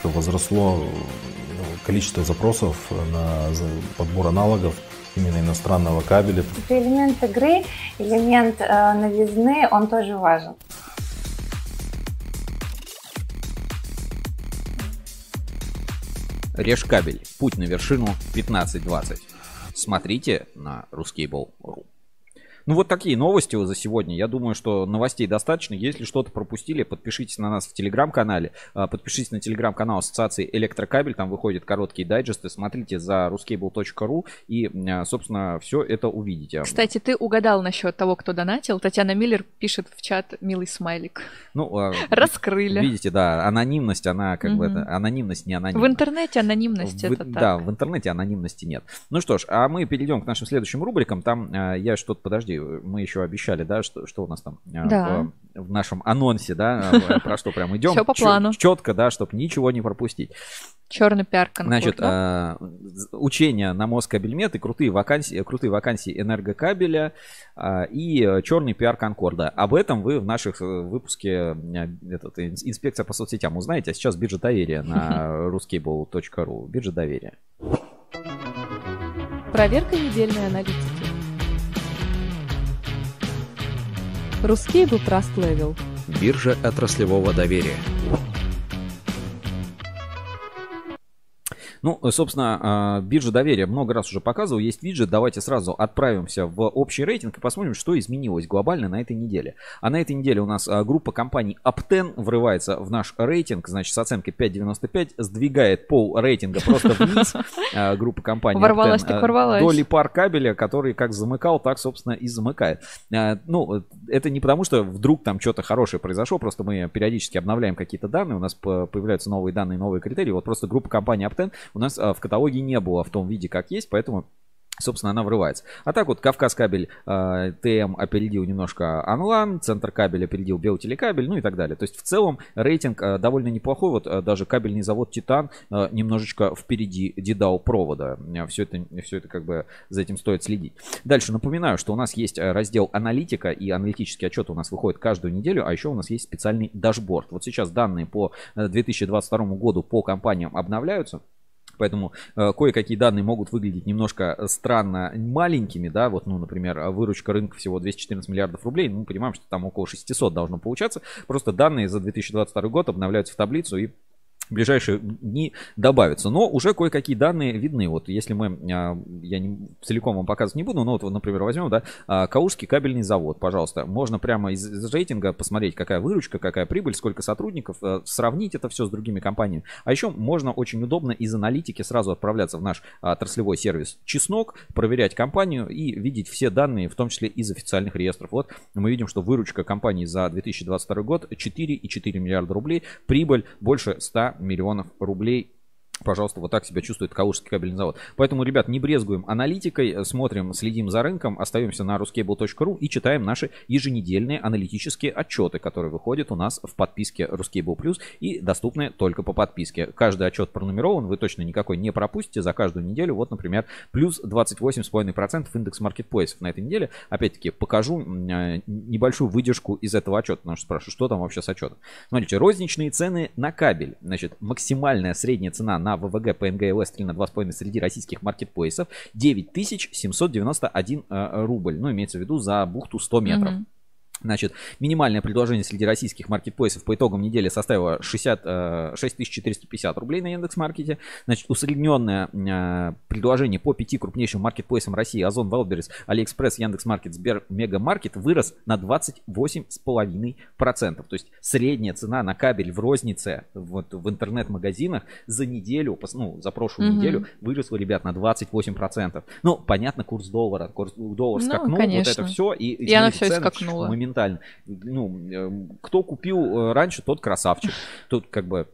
Возросло ну, количество запросов на подбор аналогов именно иностранного кабеля. Это элемент игры, элемент э, новизны, он тоже важен. Решкабель. Путь на вершину 15-20. Смотрите на ruskable.ru. Ну вот такие новости за сегодня. Я думаю, что новостей достаточно. Если что-то пропустили, подпишитесь на нас в телеграм-канале. А, Подпишитесь на телеграм-канал Ассоциации Электрокабель. Там выходят короткие дайджесты. Смотрите за ruskable.ru и, а, собственно, все это увидите. Кстати, ты угадал насчет того, кто донатил. Татьяна Миллер пишет в чат милый смайлик. Ну, а, Раскрыли. Видите, да, анонимность, она как бы Мгм. это, анонимность не анонимность. В интернете анонимность В- это так. Да, в интернете анонимности нет. Ну что ж, а мы перейдем к нашим следующим рубрикам. Там я что-то, подожди, мы еще обещали, да, что, что у нас там а, Да. в, в нашем анонсе, да, а, *laughs* про что прям идем. Всё по плану. Четко, да, чтобы ничего не пропустить. Черный пиар Значит, з- учение на Москабельмет и крутые вакансии, крутые вакансии энергокабеля и э, черный пиар Конкорда. Об этом вы в наших э, выпуске э, этот, ин- инспекция по соцсетям узнаете. А сейчас биржа доверия на *laughs* ruskable.ru. Биржа доверия. Проверка недельной аналитики. Ruskable Trust Level. Биржа отраслевого доверия. Ну, э, собственно, а, биржа доверия много раз уже показывал, есть виджет. Давайте сразу отправимся в общий рейтинг и посмотрим, что изменилось глобально на этой неделе. А на этой неделе у нас а, группа компаний Apten врывается в наш рейтинг, значит, с оценкой 5.95, сдвигает пол рейтинга просто вниз. *laughs* А, Группа компаний Ворвалась так а, ворвалась. Доли пар кабеля, который как замыкал, так, собственно, и замыкает. Ну, это не потому, что вдруг там что-то хорошее произошло, просто мы периодически обновляем какие-то данные, у нас по- появляются новые данные, новые критерии. Вот просто группа компании Apten у нас а, в каталоге не было в том виде, как есть, поэтому Собственно, она врывается. А так вот, Кавказ кабель э, ТМ опередил немножко Анлан, Центр кабель опередил Белтелекабель, ну и так далее. То есть в целом рейтинг э, довольно неплохой. Вот э, даже кабельный завод Титан э, немножечко впереди Дидау провода. Все это, все это как бы за этим стоит следить. Дальше напоминаю, что у нас есть раздел аналитика и аналитический отчет у нас выходит каждую неделю, а еще у нас есть специальный дашборд. Вот сейчас данные по э, 2022 году по компаниям обновляются. Поэтому э, кое-какие данные могут выглядеть немножко странно маленькими, да, вот, ну, например, выручка рынка всего 214 миллиардов рублей, ну, мы понимаем, что там около 600 должно получаться, просто данные за 2022 год обновляются в таблицу и в ближайшие дни добавятся. Но уже кое-какие данные видны. Вот если мы, а, я не, целиком вам показывать не буду, но вот, например, возьмем, да, а, Калужский кабельный завод, пожалуйста. Можно прямо из, из рейтинга посмотреть, какая выручка, какая прибыль, сколько сотрудников, э, сравнить это все с другими компаниями. А еще можно очень удобно из аналитики сразу отправляться в наш а, отраслевой сервис Чеснок, проверять компанию и видеть все данные, в том числе из официальных реестров. Вот мы видим, что выручка компании за 2022 год 4,4 миллиарда рублей, прибыль больше 100 миллионов рублей пожалуйста, вот так себя чувствует Калужский кабельный завод. Поэтому, ребят, не брезгуем аналитикой, э, смотрим, следим за рынком, остаемся на ruscable.ru и читаем наши еженедельные аналитические отчеты, которые выходят у нас в подписке Ruscable Plus и доступны только по подписке. Каждый отчет пронумерован, вы точно никакой не пропустите за каждую неделю. Вот, например, плюс 28,5% индекс маркетплейсов на этой неделе. Опять-таки, покажу э, небольшую выдержку из этого отчета, потому что спрашиваю, что там вообще с отчетом. Смотрите, розничные цены на кабель. Значит, максимальная средняя цена на ВВГ ПНГ LS 3 на 2,5 среди российских маркетплейсов 9791 э, рубль. Ну, имеется в виду за бухту 100 метров. Мгм. Значит, минимальное предложение среди российских маркетплейсов по итогам недели составило 60, э, 6450 рублей на Яндекс.Маркете. Значит, усредненное э, предложение по пяти крупнейшим маркетплейсам России Озон, Wildberries, AliExpress, Яндекс.Маркет, Сбер, Мегамаркет вырос на 28,5%. То есть средняя цена на кабель в рознице вот, в интернет-магазинах за неделю, ну, за прошлую Мгм. неделю выросла, ребят, на 28%. Ну, понятно, курс доллара. Курс доллар Ну, скакнул, вот конечно. это все. И, И и цены скакнуло. Моментально. Ну, э, кто купил э, раньше, тот красавчик. Тут как бы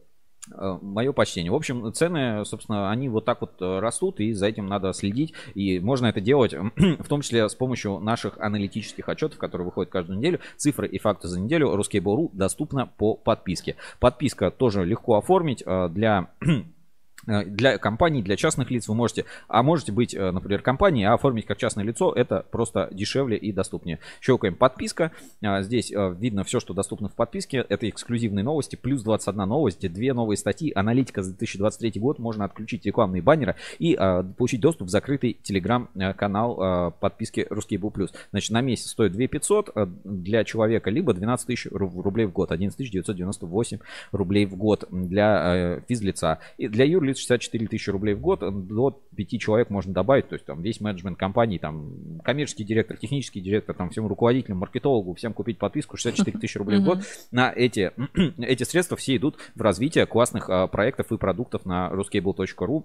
мое почтение. В общем, цены, собственно, они вот так вот э, растут, и за этим надо следить. И можно это делать, *clears throat* в том числе с помощью наших аналитических отчетов, которые выходят каждую неделю. Цифры и факты за неделю Ruskable.ru доступна по подписке. Подписка тоже легко оформить э, для э, *clears throat* для компаний, для частных лиц вы можете, а можете быть, э, например, компанией, а оформить как частное лицо, это просто дешевле и доступнее. Щелкаем подписка, А, здесь э, видно все, что доступно в подписке, это эксклюзивные новости, плюс 21 новость, две новые статьи, аналитика за 2023 год, можно отключить рекламные баннеры и э, получить доступ в закрытый телеграм-канал э, подписки Русский Был Плюс. Значит, на месяц стоит 2 500 э, для человека, либо 12 тысяч ру- рублей в год, 11 998 рублей в год для э, физлица. И для юрлиц 64 тысячи рублей в год, до 5 человек можно добавить, то есть там весь менеджмент компании, там коммерческий директор, технический директор, там всем руководителям, маркетологу, всем купить подписку 64 тысячи рублей в год. На эти, *clears throat* эти средства все идут в развитие классных а, проектов и продуктов на ruscable.ru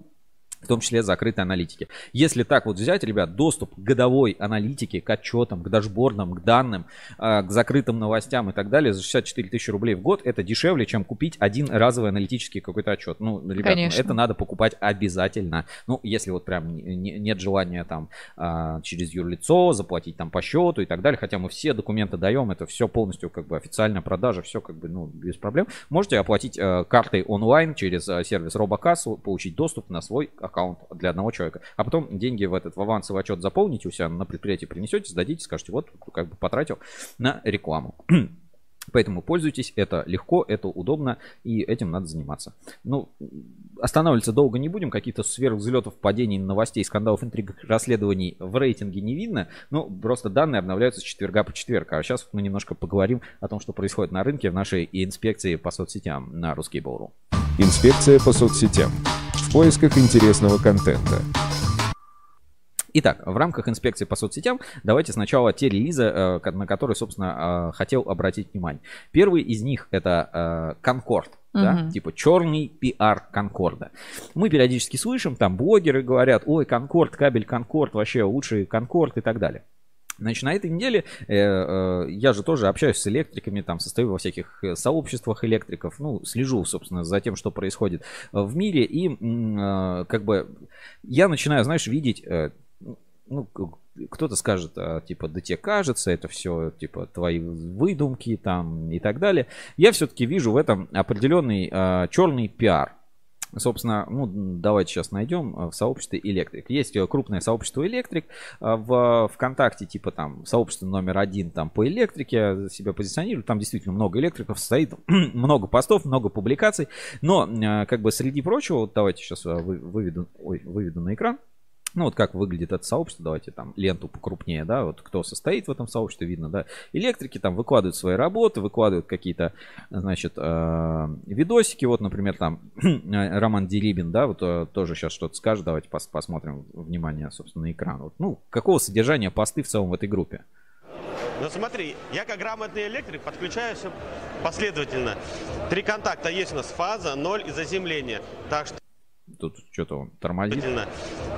в том числе закрытой аналитики. Если так вот взять, ребят, доступ к годовой аналитике, к отчетам, к дашбордам, к данным, э, к закрытым новостям и так далее за 64 тысячи рублей в год, это дешевле, чем купить один разовый аналитический какой-то отчет. Ну, ребят, ну, Конечно. это надо покупать обязательно. Ну, если вот прям не- не- нет желания там а, через юрлицо заплатить там по счету и так далее, хотя мы все документы даем, это все полностью как бы официальная продажа, все как бы, ну, без проблем. Можете оплатить э, картой онлайн через э, сервис Робокассу, получить доступ на свой аккаунт для одного человека. А потом деньги в этот в авансовый отчет заполните у себя на предприятии, принесете, сдадите, скажете, вот как бы потратил на рекламу. *clears throat* Поэтому пользуйтесь, это легко, это удобно, и этим надо заниматься. Ну, останавливаться долго не будем, каких-то сверхвзлетов, падений, новостей, скандалов, интриг, расследований в рейтинге не видно, ну, просто данные обновляются с четверга по четверг. А сейчас мы немножко поговорим о том, что происходит на рынке в нашей инспекции по соцсетям на русский Бору. Инспекция по соцсетям. В поисках интересного контента. Итак, в рамках инспекции по соцсетям давайте сначала те релизы, э, на которые, собственно, э, хотел обратить внимание. Первый из них это Конкорд. Да, Мгм. типа черный пиар Конкорда. Мы периодически слышим, там блогеры говорят, ой, Конкорд, кабель Конкорд, вообще лучший Конкорд и так далее. Значит, на этой неделе э, э, я же тоже общаюсь с электриками, там состою во всяких э, сообществах электриков, ну, слежу, собственно, за тем, что происходит э, в мире, и э, как бы я начинаю, знаешь, видеть, э, ну, кто-то скажет, а, типа, да тебе кажется, это все, типа, твои выдумки там и так далее. Я все-таки вижу в этом определенный э, черный пиар. Собственно, ну, давайте сейчас найдем э, в сообществе Электрик. Есть э, крупное сообщество Электрик э, в ВКонтакте, типа там сообщество номер один там по электрике себя позиционируют. Там действительно много электриков стоит, *clears throat* много постов, много публикаций. Но, как бы среди прочего, вот давайте сейчас вы- выведу, ой, выведу на экран. Ну, вот как выглядит это сообщество, давайте там ленту покрупнее, да, вот кто состоит в этом сообществе, видно, да. Электрики там выкладывают свои работы, выкладывают какие-то, значит, э, видосики, вот, например, там *clears throat* Роман Дерибин, да, вот э, тоже сейчас что-то скажет, давайте пос- посмотрим, внимание, собственно, на экран. Вот, ну, какого содержания посты в целом в этой группе? Ну смотри, я как грамотный электрик подключаю все последовательно. Три контакта есть у нас, фаза, ноль и заземление. Так что Тут что-то он тормозит.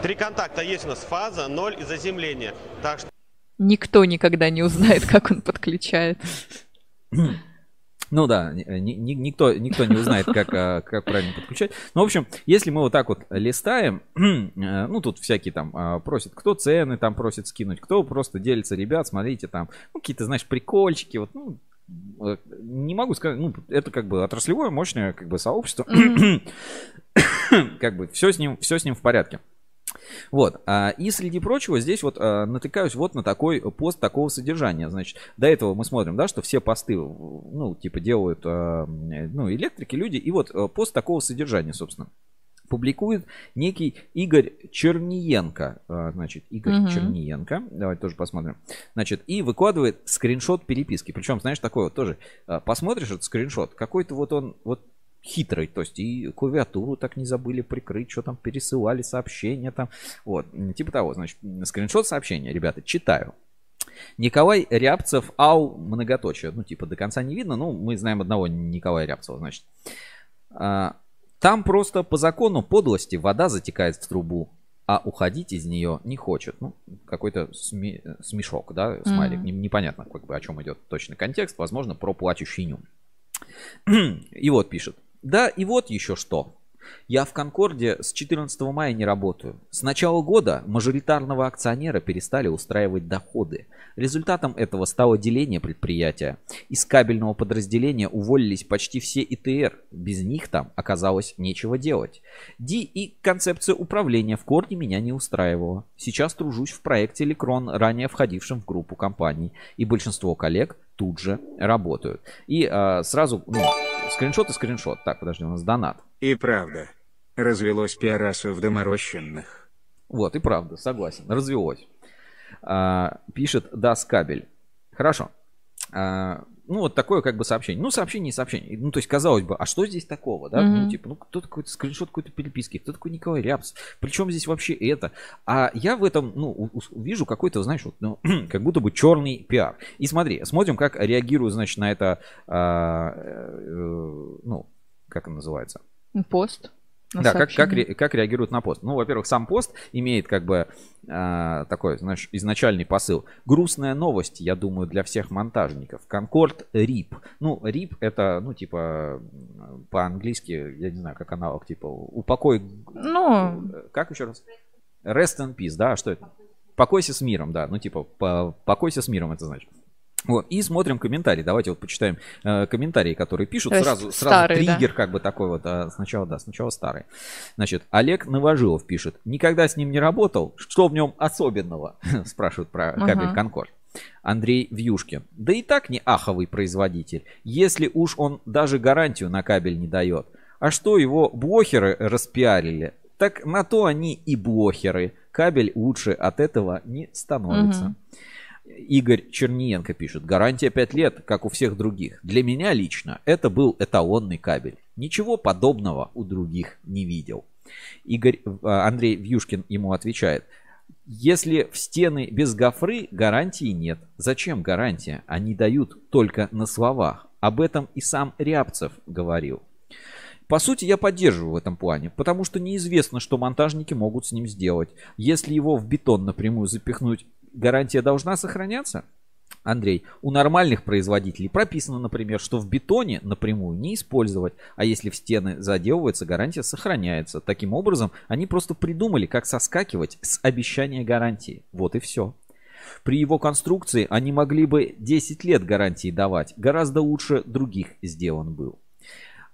Три контакта есть у нас, фаза, ноль и заземление. Так что Никто никогда не узнает, как он подключает. Ну да, ни- ни- никто, никто не узнает, как, а, как правильно подключать. Ну, в общем, если мы вот так вот листаем, э, ну, тут всякие там а, просят, кто цены там просит скинуть, кто просто делится, ребят, смотрите, там, ну, какие-то, знаешь, прикольчики, вот, ну, не могу сказать, ну, это как бы отраслевое, мощное, как бы, сообщество. *coughs* как бы, все с ним, все с ним в порядке. Вот. а, И среди прочего здесь вот а, натыкаюсь вот на такой пост такого содержания. Значит, до этого мы смотрим, да, что все посты, ну, типа делают, а, ну, электрики, люди. И вот а, пост такого содержания, собственно. Публикует некий Игорь Черниенко. А, Значит, Игорь Мгм. Черниенко. Давайте тоже посмотрим. Значит, и выкладывает скриншот переписки. Причем, знаешь, такой вот тоже. а, Посмотришь этот скриншот, какой-то вот он, вот хитрый, то есть и клавиатуру так не забыли прикрыть, что там пересылали сообщения там, вот, типа того, значит, скриншот сообщения, ребята, читаю. Николай Рябцев, ау, многоточие, ну, типа, до конца не видно, ну, мы знаем одного Николая Рябцева, значит. А, Там просто по закону подлости вода затекает в трубу, а уходить из нее не хочет. Ну, какой-то сме- смешок, да, смайлик. Не- Непонятно, как бы, о чем идет точный контекст. Возможно, про плачущий нюм. *clears throat* И вот пишет. Да, и вот еще что. Я в Конкорде с 14 мая не работаю. С начала года мажоритарного акционера перестали устраивать доходы. Результатом этого стало деление предприятия. Из кабельного подразделения уволились почти все ИТР. Без них там оказалось нечего делать. Ди и концепция управления в корне меня не устраивала. Сейчас тружусь в проекте Лекрон, ранее входившем в группу компаний. И большинство коллег тут же работают. И а, сразу, ну, скриншот и скриншот. Так, подожди, у нас донат. И правда. Развелось пиарасов доморощенных. Вот, и правда, согласен, развелось. А, пишет Das Кабель. Хорошо. А, ну, вот такое как бы сообщение. Ну, сообщение и сообщение. Ну, то есть, казалось бы, а что здесь такого, да? Мгм. Ну, типа, ну, кто такой скриншот какой-то переписки? Кто такой Николай Рябц? Причем здесь вообще это? А я в этом, ну, вижу какой-то, знаешь, вот, ну, *clears throat* как будто бы черный пиар. И смотри, смотрим, как реагируют, значит, на это, а, э, ну, как он называется? Пост. Да, как, как, ре- как реагируют на пост? Ну, во-первых, сам пост имеет как бы а, такой, знаешь, изначальный посыл. Грустная новость, я думаю, для всех монтажников. Конкорд РИП. Ну, РИП это, ну, типа, по-английски, я не знаю, как аналог, типа, упокой... Ну, Как еще раз? Rest in peace, да, а что это? Покойся с миром, да, ну, типа, по- покойся с миром, это значит. Вот, и смотрим комментарии. Давайте вот почитаем э, комментарии, которые пишут. То Сразу, сразу старые, да? триггер как бы такой вот. а, сначала, да, сначала старый. Значит, Олег Новожилов пишет. Никогда с ним не работал. Что в нем особенного? *laughs* Спрашивают про кабель Ага. Конкорд. Андрей Вьюшкин. Да и так не аховый производитель. Если уж он даже гарантию на кабель не дает. А что его блохеры распиарили? Так на то они и блохеры. Кабель лучше от этого не становится. Мгм. Игорь Черниенко пишет. Гарантия 5 лет, как у всех других. Для меня лично это был эталонный кабель. Ничего подобного у других не видел. Игорь, а, Андрей Вьюшкин ему отвечает. Если в стены без гофры, гарантии нет. Зачем гарантия? Они дают только на словах. Об этом и сам Рябцев говорил. По сути, я поддерживаю в этом плане, потому что неизвестно, что монтажники могут с ним сделать. Если его в бетон напрямую запихнуть, гарантия должна сохраняться? Андрей, у нормальных производителей прописано, например, что в бетоне напрямую не использовать, а если в стены заделывается, гарантия сохраняется. Таким образом, они просто придумали, как соскакивать с обещания гарантии. Вот и все. При его конструкции они могли бы 10 лет гарантии давать. Гораздо лучше других сделан был.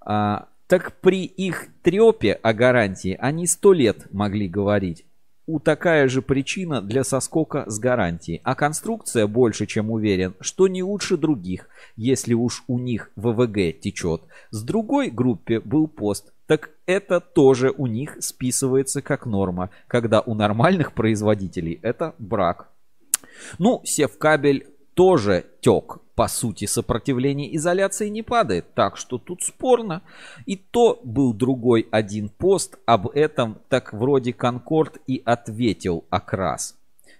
А, так при их трепе о гарантии они 100 лет могли говорить. У такая же причина для соскока с гарантией. А конструкция больше, чем уверен, что не лучше других, если уж у них ВВГ течет. С другой группе был пост. Так это тоже у них списывается как норма, когда у нормальных производителей это брак. Ну, севкабель тоже тек. По сути, сопротивление изоляции не падает, так что тут спорно. И то был другой один пост об этом, так вроде Конкорд и ответил окрас.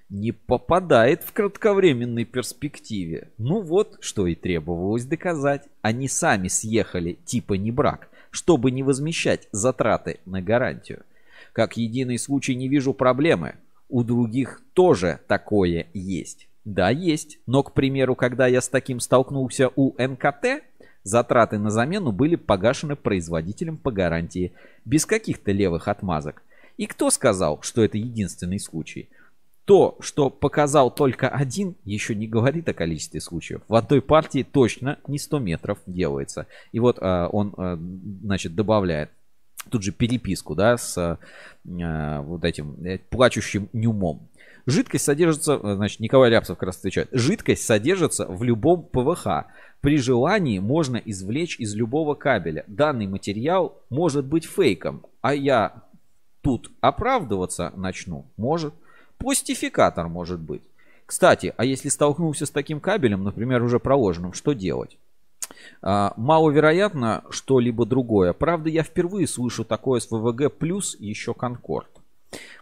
Не попадает в кратковременной перспективе. Ну вот, что и требовалось доказать. Они сами съехали, типа не брак, чтобы не возмещать затраты на гарантию. Как единый случай не вижу проблемы. У других тоже такое есть. Да, есть. Но, к примеру, когда я с таким столкнулся у НКТ, Затраты на замену были погашены производителем по гарантии, без каких-то левых отмазок. И кто сказал, что это единственный случай? То, что показал только один, еще не говорит о количестве случаев. В одной партии точно не 100 метров делается. И вот а, он, а, значит, добавляет тут же переписку, да, с а, вот этим э, плачущим нюмом. Жидкость содержится, э, значит, Николай Рябцев как раз отвечает, жидкость содержится в любом ПВХ. При желании можно извлечь из любого кабеля. Данный материал может быть фейком, а я тут оправдываться начну? Может. Пластификатор может быть. Кстати, а если столкнулся с таким кабелем, например, уже проложенным, что делать? А, маловероятно что-либо другое. Правда, я впервые слышу такое с ВВГ плюс еще Конкорд.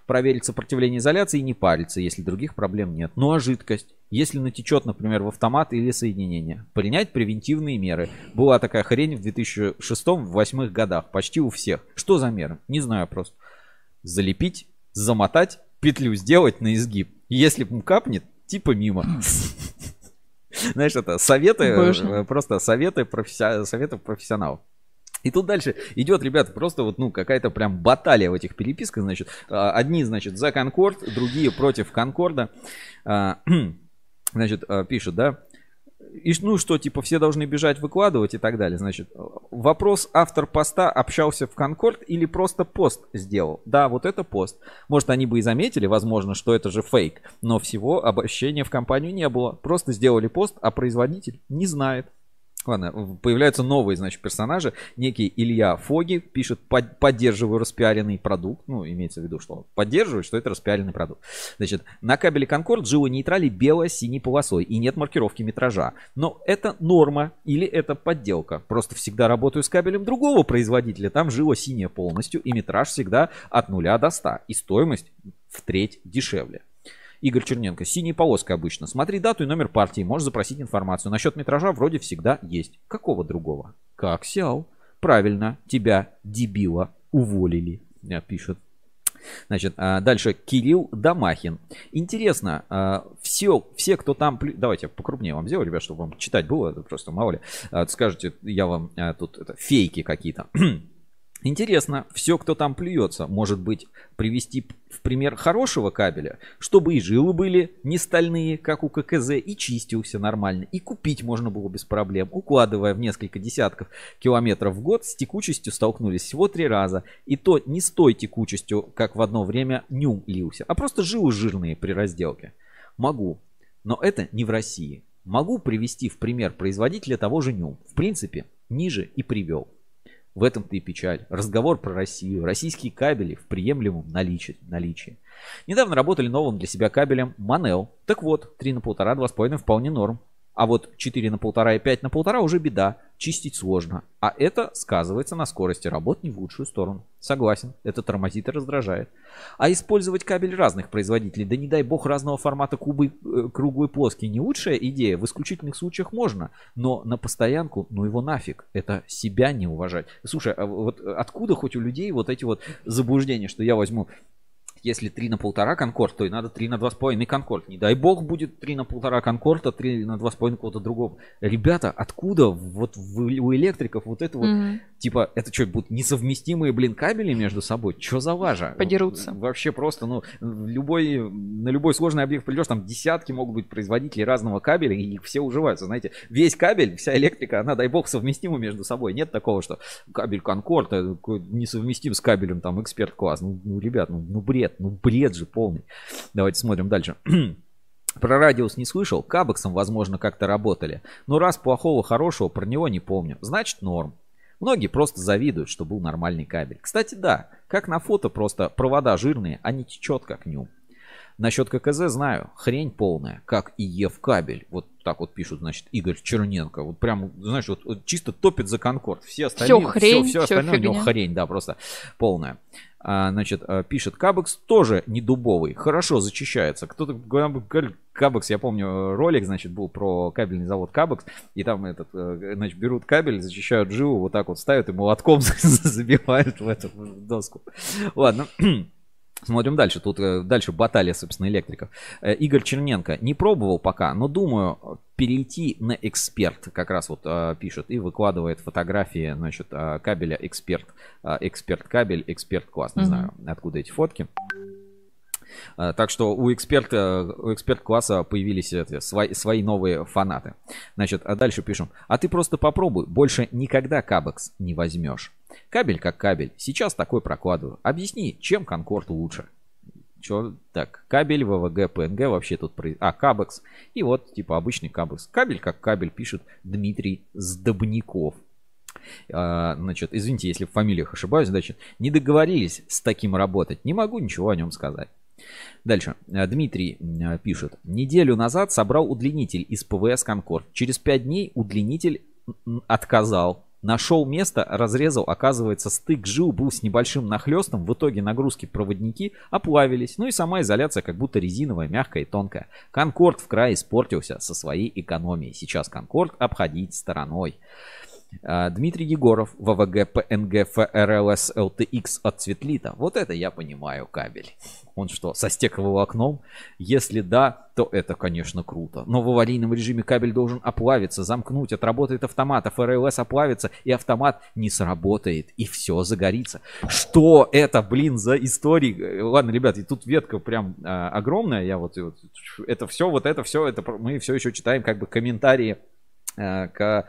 Проверить сопротивление изоляции и не париться, если других проблем нет. Ну а жидкость? Если натечет, например, в автомат или соединение. Принять превентивные меры. Была такая хрень в 2006-2008 годах. Почти у всех. Что за меры? Не знаю просто. Залепить, замотать, петлю сделать на изгиб. Если капнет, типа мимо. *laughs* Знаешь, это советы, э, просто советы, професси- советы профессионалов. И тут дальше идет, ребята, просто вот, ну, какая-то прям баталия в этих переписках, значит. А, Одни, значит, за Конкорд, другие против Конкорда. А, *clears throat* Значит, а, пишут, да, и ну что, типа, все должны бежать выкладывать и так далее. Значит, вопрос автор поста общался в Конкорд или просто пост сделал? Да, вот это пост. Может, они бы и заметили, возможно, что это же фейк, но всего обращения в компанию не было. Просто сделали пост, а производитель не знает. Ладно, в- появляются новые, значит, персонажи. Некий Илья Фоги пишет, «Под- поддерживаю распиаренный продукт. Ну, имеется в виду, что он поддерживает, что это распиаренный продукт. Значит, на кабеле Конкорд живо нейтрали бело-синей полосой и нет маркировки метража. Но это норма или это подделка. Просто всегда работаю с кабелем другого производителя. Там жило синяя полностью и метраж всегда от 0 до 100. И стоимость в треть дешевле. Игорь Черненко. Синяя полоска обычно. Смотри дату и номер партии. Можешь запросить информацию. Насчет метража вроде всегда есть. Какого другого? Как сял? Правильно. Тебя, дебила, уволили. э, Пишет. Значит, а, дальше Кирилл Домахин. Интересно, все, все, кто там... Давайте я покрупнее вам сделаю, ребят, чтобы вам читать было. Просто мало ли. А, Скажете, я вам а, тут это, фейки какие-то. *clears throat* Интересно, все, кто там плюется, может быть, привести в пример хорошего кабеля, чтобы и жилы были не стальные, как у ККЗ, и чистился нормально, и купить можно было без проблем, укладывая в несколько десятков километров в год, с текучестью столкнулись всего три раза, и то не с той текучестью, как в одно время нюм лился, а просто жилы жирные при разделке. Могу, но это не в России. Могу привести в пример производителя того же нюм. В принципе, ниже и привел. В этом-то и печаль. Разговор про Россию. Российские кабели в приемлемом наличии. наличии. Недавно работали новым для себя кабелем Манел. Так вот, 3 на 1,5, 2,5 вполне норм. А вот 4 на 1,5 и 5 на 1,5 уже беда. Чистить сложно. А это сказывается на скорости работ не в лучшую сторону. Согласен, это тормозит и раздражает. А использовать кабель разных производителей, да не дай бог разного формата кубы, э, круглый плоский, не лучшая идея. В исключительных случаях можно. Но на постоянку, ну его нафиг. Это себя не уважать. Слушай, а вот откуда хоть у людей вот эти вот заблуждения, что я возьму если 3 на полтора Конкорд, то и надо 3 на 2,5 Конкорд. Не дай бог будет 3 на полтора Конкорд, а 3 на 2,5 кого-то другого. Ребята, откуда вот у электриков вот это вот, Мгм. типа, это что, будут несовместимые, блин, кабели между собой? Что за лажа? Подерутся. Вообще просто, ну, любой, на любой сложный объект придешь, там десятки могут быть производителей разного кабеля, и их все уживаются. Знаете, весь кабель, вся электрика, она, дай бог, совместима между собой. Нет такого, что кабель Конкорд э, несовместим с кабелем там эксперт класс. Ну, ну, ребят, ну, ну бред, ну бред же полный. Давайте смотрим дальше. *clears throat* Про радиус не слышал, кабексом, возможно, как-то работали. Но раз плохого, хорошего, про него не помню. Значит, норм. Многие просто завидуют, что был нормальный кабель. Кстати, да, как на фото, просто провода жирные, а не течет как нюм. Насчет ККЗ знаю, хрень полная, как и ЕВ кабель. Вот так вот пишут, значит, Игорь Черненко. Вот прям, знаешь, вот, вот чисто топит за Конкорд. Все остальные, хрень, все, всё остальное у него фигня. хрень, да, просто полная. А, значит, а, пишет, Кабекс тоже не дубовый, хорошо зачищается. Кто-то говорил, Кабекс, я помню, э, ролик, значит, был про кабельный завод Кабекс, и там этот, э, значит, берут кабель, зачищают жилу, вот так вот ставят и молотком *laughs* забивают в эту доску. Ладно. Смотрим дальше. Тут э, дальше баталия, собственно, электриков. Э, Игорь Черненко. Не пробовал пока, но думаю перейти на эксперт. Как раз вот э, пишет и выкладывает фотографии, значит, кабеля эксперт. Эксперт кабель, эксперт класс. Не знаю, откуда эти фотки. Э, Так что у эксперта, у эксперт класса появились эти, свои, свои новые фанаты. Значит, а дальше пишем. А ты просто попробуй, больше никогда кабекс не возьмешь. Кабель как кабель. Сейчас такой прокладываю. Объясни, чем Конкорд лучше. Чё? Так, кабель, ВВГ, ПНГ вообще тут... про- А, кабекс. И вот, типа, обычный кабекс. Кабель как кабель, пишет Дмитрий Сдобников. А, значит, извините, если в фамилиях ошибаюсь, значит, не договорились с таким работать. Не могу ничего о нем сказать. Дальше. А, Дмитрий а, пишет. Неделю назад собрал удлинитель из ПВС Конкорд. Через пять дней удлинитель отказал. Нашел место, разрезал. Оказывается, стык жил был с небольшим нахлестом. В итоге нагрузки проводники оплавились. Ну и сама изоляция как будто резиновая, мягкая и тонкая. Конкорд в крае испортился со своей экономией. Сейчас Конкорд обходить стороной. А, Дмитрий Егоров, ВВГ, ПНГ, ФРЛС, ЛТХ от Цветлита. Вот это я понимаю кабель. Он что, со стекловолокном? Если да, то это, конечно, круто. Но в аварийном режиме кабель должен оплавиться, замкнуть, отработает автомат, а ФРЛС оплавится, и автомат не сработает, и все загорится. Что это, блин, за истории? Ладно, ребят, и тут ветка прям а, огромная. Я вот, вот это все, вот это все, это мы все еще читаем как бы комментарии к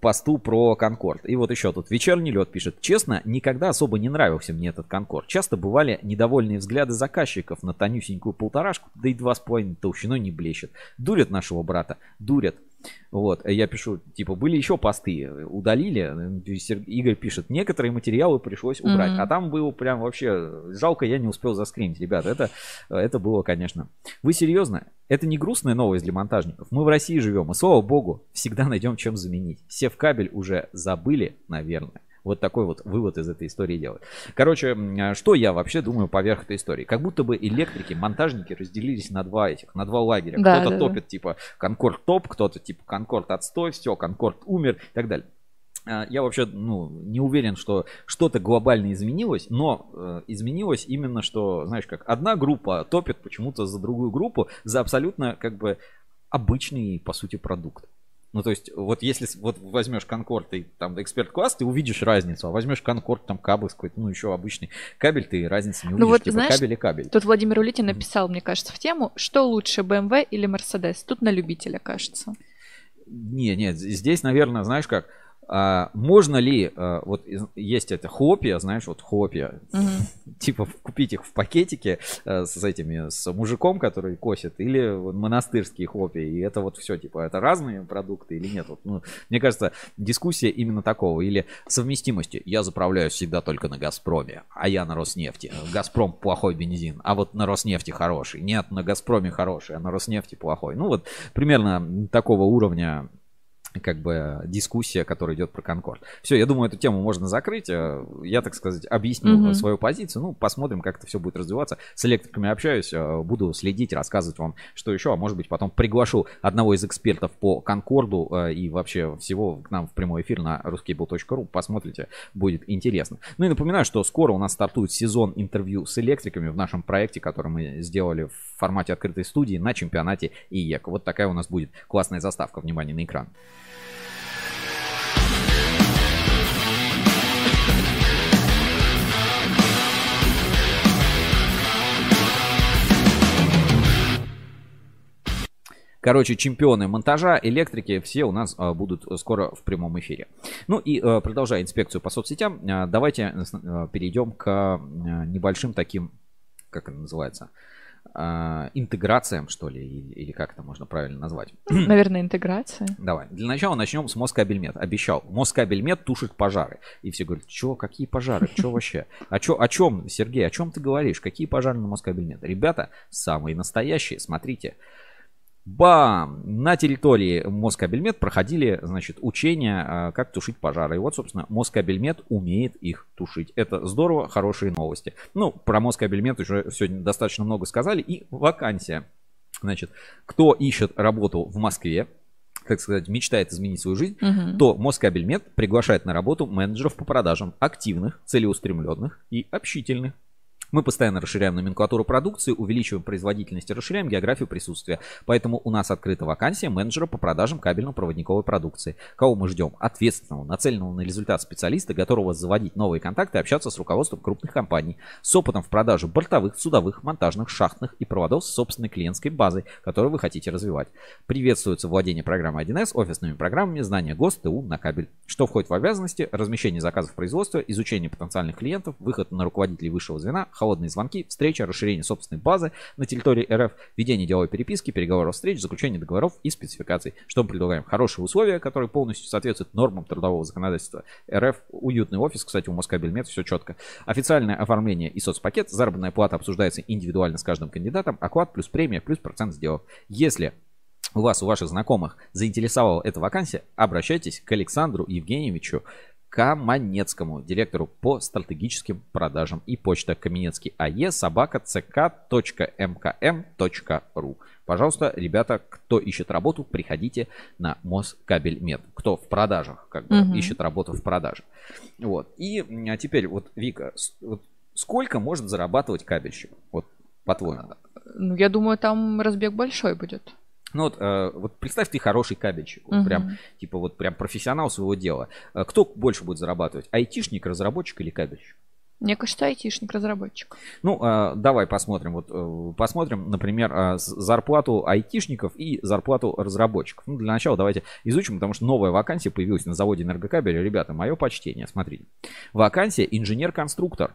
посту про Конкорд. И вот еще тут вечерний лед пишет. Честно, никогда особо не нравился мне этот Конкорд. Часто бывали недовольные взгляды заказчиков на тонюсенькую полторашку, да и два с половиной толщиной не блещет. Дурят нашего брата, дурят. Вот, я пишу, типа, были еще посты, удалили. Сер- Игорь пишет, некоторые материалы пришлось убрать. Мгм. А там было прям вообще, жалко, я не успел заскринить, ребята. Это, это было, конечно. Вы серьезно? Это не грустная новость для монтажников. Мы в России живем, и слава богу, всегда найдем чем заменить. Все в кабель уже забыли, наверное. Вот такой вот вывод из этой истории делают. Короче, м, что я вообще думаю поверх этой истории? Как будто бы электрики, монтажники разделились на два этих, на два лагеря. Да, Кто-то да, да. топит типа Конкорд топ, кто-то типа Конкорд отстой, все, Конкорд умер и так далее. А, Я вообще ну, не уверен, что что-то глобально изменилось, но э, изменилось именно, что, знаешь, как одна группа топит почему-то за другую группу, за абсолютно как бы обычный, по сути, продукт. Ну, то есть, вот если вот возьмешь Конкорд и там эксперт класс, ты увидишь разницу, а возьмешь Конкорд, там кабель какой-то, ну, еще обычный кабель, ты разницы не увидишь, Ну вот, типа знаешь, кабель и кабель. тут Владимир Улитин написал, мне кажется, в тему, что лучше, BMW или Mercedes? Тут на любителя, кажется. Не, нет, здесь, наверное, знаешь как, а, можно ли, а, вот есть это хлопья, знаешь, вот хлопья, *laughs* типа в- купить их в пакетике э, с этими, с мужиком, который косит, или монастырские хлопья, и это вот все, типа, это разные продукты или нет? Вот, ну, мне кажется, дискуссия именно такого, или совместимости. Я заправляюсь всегда только на Газпроме, а я на Роснефти. Газпром плохой бензин, а вот на Роснефти хороший. Нет, на Газпроме хороший, а на Роснефти плохой. Ну вот примерно такого уровня как бы дискуссия, которая идет про Конкорд. Все, я думаю, эту тему можно закрыть. Э, Я, так сказать, объяснил Мгм. э, свою позицию. Ну, посмотрим, как это все будет развиваться. С электриками общаюсь, э, буду следить, рассказывать вам, что еще. А может быть, потом приглашу одного из экспертов по Конкорду и вообще всего к нам в прямой эфир на ruskable.ru. Посмотрите, будет интересно. Ну и напоминаю, что скоро у нас стартует сезон интервью с электриками в нашем проекте, который мы сделали в формате открытой студии на чемпионате IEK. Вот такая у нас будет классная заставка. Внимание на экран. Короче, чемпионы монтажа, электрики, все у нас а, будут скоро в прямом эфире. Ну и а, продолжая инспекцию по соцсетям, а, давайте э, перейдем к небольшим таким, как это называется, интеграциям, что ли, или, или как это можно правильно назвать. *clears throat* Наверное, интеграция. Давай. Для начала начнем с Москабельмет. Обещал. Москабельмет тушит пожары. И все говорят, что, какие пожары? Что вообще? О, чё, о чем, Сергей, о чем ты говоришь? Какие пожары на Москабельмет? Ребята, самые настоящие. Смотрите. Бам! На территории Москабельмет проходили, значит, учения, а, как тушить пожары. И вот, собственно, Москабельмет умеет их тушить. Это здорово, хорошие новости. Ну, про Москабельмет уже сегодня достаточно много сказали. И вакансия. Значит, кто ищет работу в Москве, как сказать, мечтает изменить свою жизнь, Мгм. то Москабельмет приглашает на работу менеджеров по продажам активных, целеустремленных и общительных. Мы постоянно расширяем номенклатуру продукции, увеличиваем производительность и расширяем географию присутствия. Поэтому у нас открыта вакансия менеджера по продажам кабельно-проводниковой продукции. Кого мы ждем? Ответственного, нацеленного на результат специалиста, готового заводить новые контакты и общаться с руководством крупных компаний. С опытом в продаже бортовых, судовых, монтажных, шахтных и проводов с собственной клиентской базой, которую вы хотите развивать. Приветствуется владение программой 1С, офисными программами, знание ГОСТ, ТУ на кабель. Что входит в обязанности? Размещение заказов производства, изучение потенциальных клиентов, выход на руководителей высшего звена, холодные звонки, встреча, расширение собственной базы на территории РФ, ведение деловой переписки, переговоров встреч, заключение договоров и спецификаций. Что мы предлагаем? Хорошие условия, которые полностью соответствуют нормам трудового законодательства РФ. Уютный офис, кстати, у Москабельмет все четко. Официальное оформление и соцпакет. Заработная плата обсуждается индивидуально с каждым кандидатом. Оклад плюс премия плюс процент сделок. Если у вас, у ваших знакомых заинтересовала эта вакансия, обращайтесь к Александру Евгеньевичу Каманецкому, директору по стратегическим продажам и почта Каменецкий АЕ собака ck.мкм.ру. Пожалуйста, ребята, кто ищет работу, приходите на Москабельмет. Кто в продажах, как бы Мгм. ищет работу в продаже. Вот. И а теперь вот, Вика, вот сколько может зарабатывать кабельщик? Вот, по-твоему? Ну, я думаю, там разбег большой будет. Ну вот, э, вот представь, ты хороший кабельщик, вот Мгм. прям, типа вот прям профессионал своего дела. Э, Кто больше будет зарабатывать? Айтишник, разработчик или кабельщик? Мне кажется, айтишник-разработчик. Ну, э, давай посмотрим. Вот э, посмотрим, например, э, зарплату айтишников и зарплату разработчиков. Ну, для начала давайте изучим, потому что новая вакансия появилась на заводе энергокабеля. Ребята, мое почтение, смотрите. Вакансия инженер-конструктор.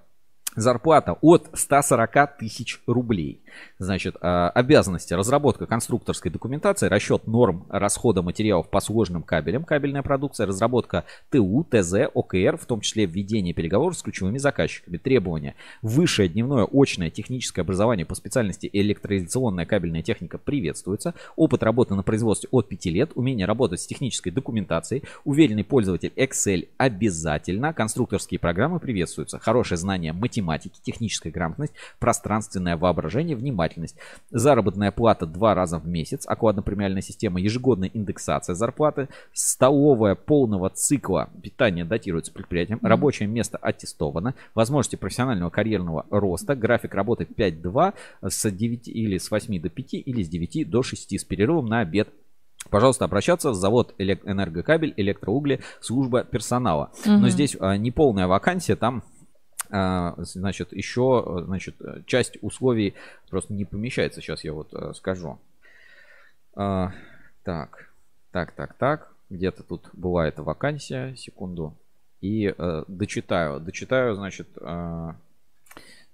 Зарплата от 140 тысяч рублей. Значит, э, обязанности разработка конструкторской документации, расчет норм расхода материалов по сложным кабелям, кабельная продукция, разработка ТУ, ТЗ, ОКР, в том числе введение переговоров с ключевыми заказчиками. Требования. Высшее дневное очное техническое образование по специальности электроизоляционная кабельная техника приветствуется. Опыт работы на производстве от 5 лет. Умение работать с технической документацией. Уверенный пользователь Excel обязательно. Конструкторские программы приветствуются. Хорошее знание математики, техническая грамотность, пространственное воображение, внимательность. Заработная плата два раза в месяц. Окладно-премиальная система, ежегодная индексация зарплаты. Столовая полного цикла питания датируется предприятием. Мгм. Рабочее место аттестовано. Возможности профессионального карьерного роста. График работы 5-2 с 9 или с 8 до 5 или с 9 до 6 с перерывом на обед. Пожалуйста, обращаться в завод элек- энергокабель, электроугли, служба персонала. Но Мгм. здесь а, не полная вакансия, там значит, еще а, значит, э, часть условий просто не помещается. Сейчас я вот а, скажу. А, так, так, так, так. Где-то тут была эта вакансия. Секунду. И э, дочитаю. Дочитаю, значит, а,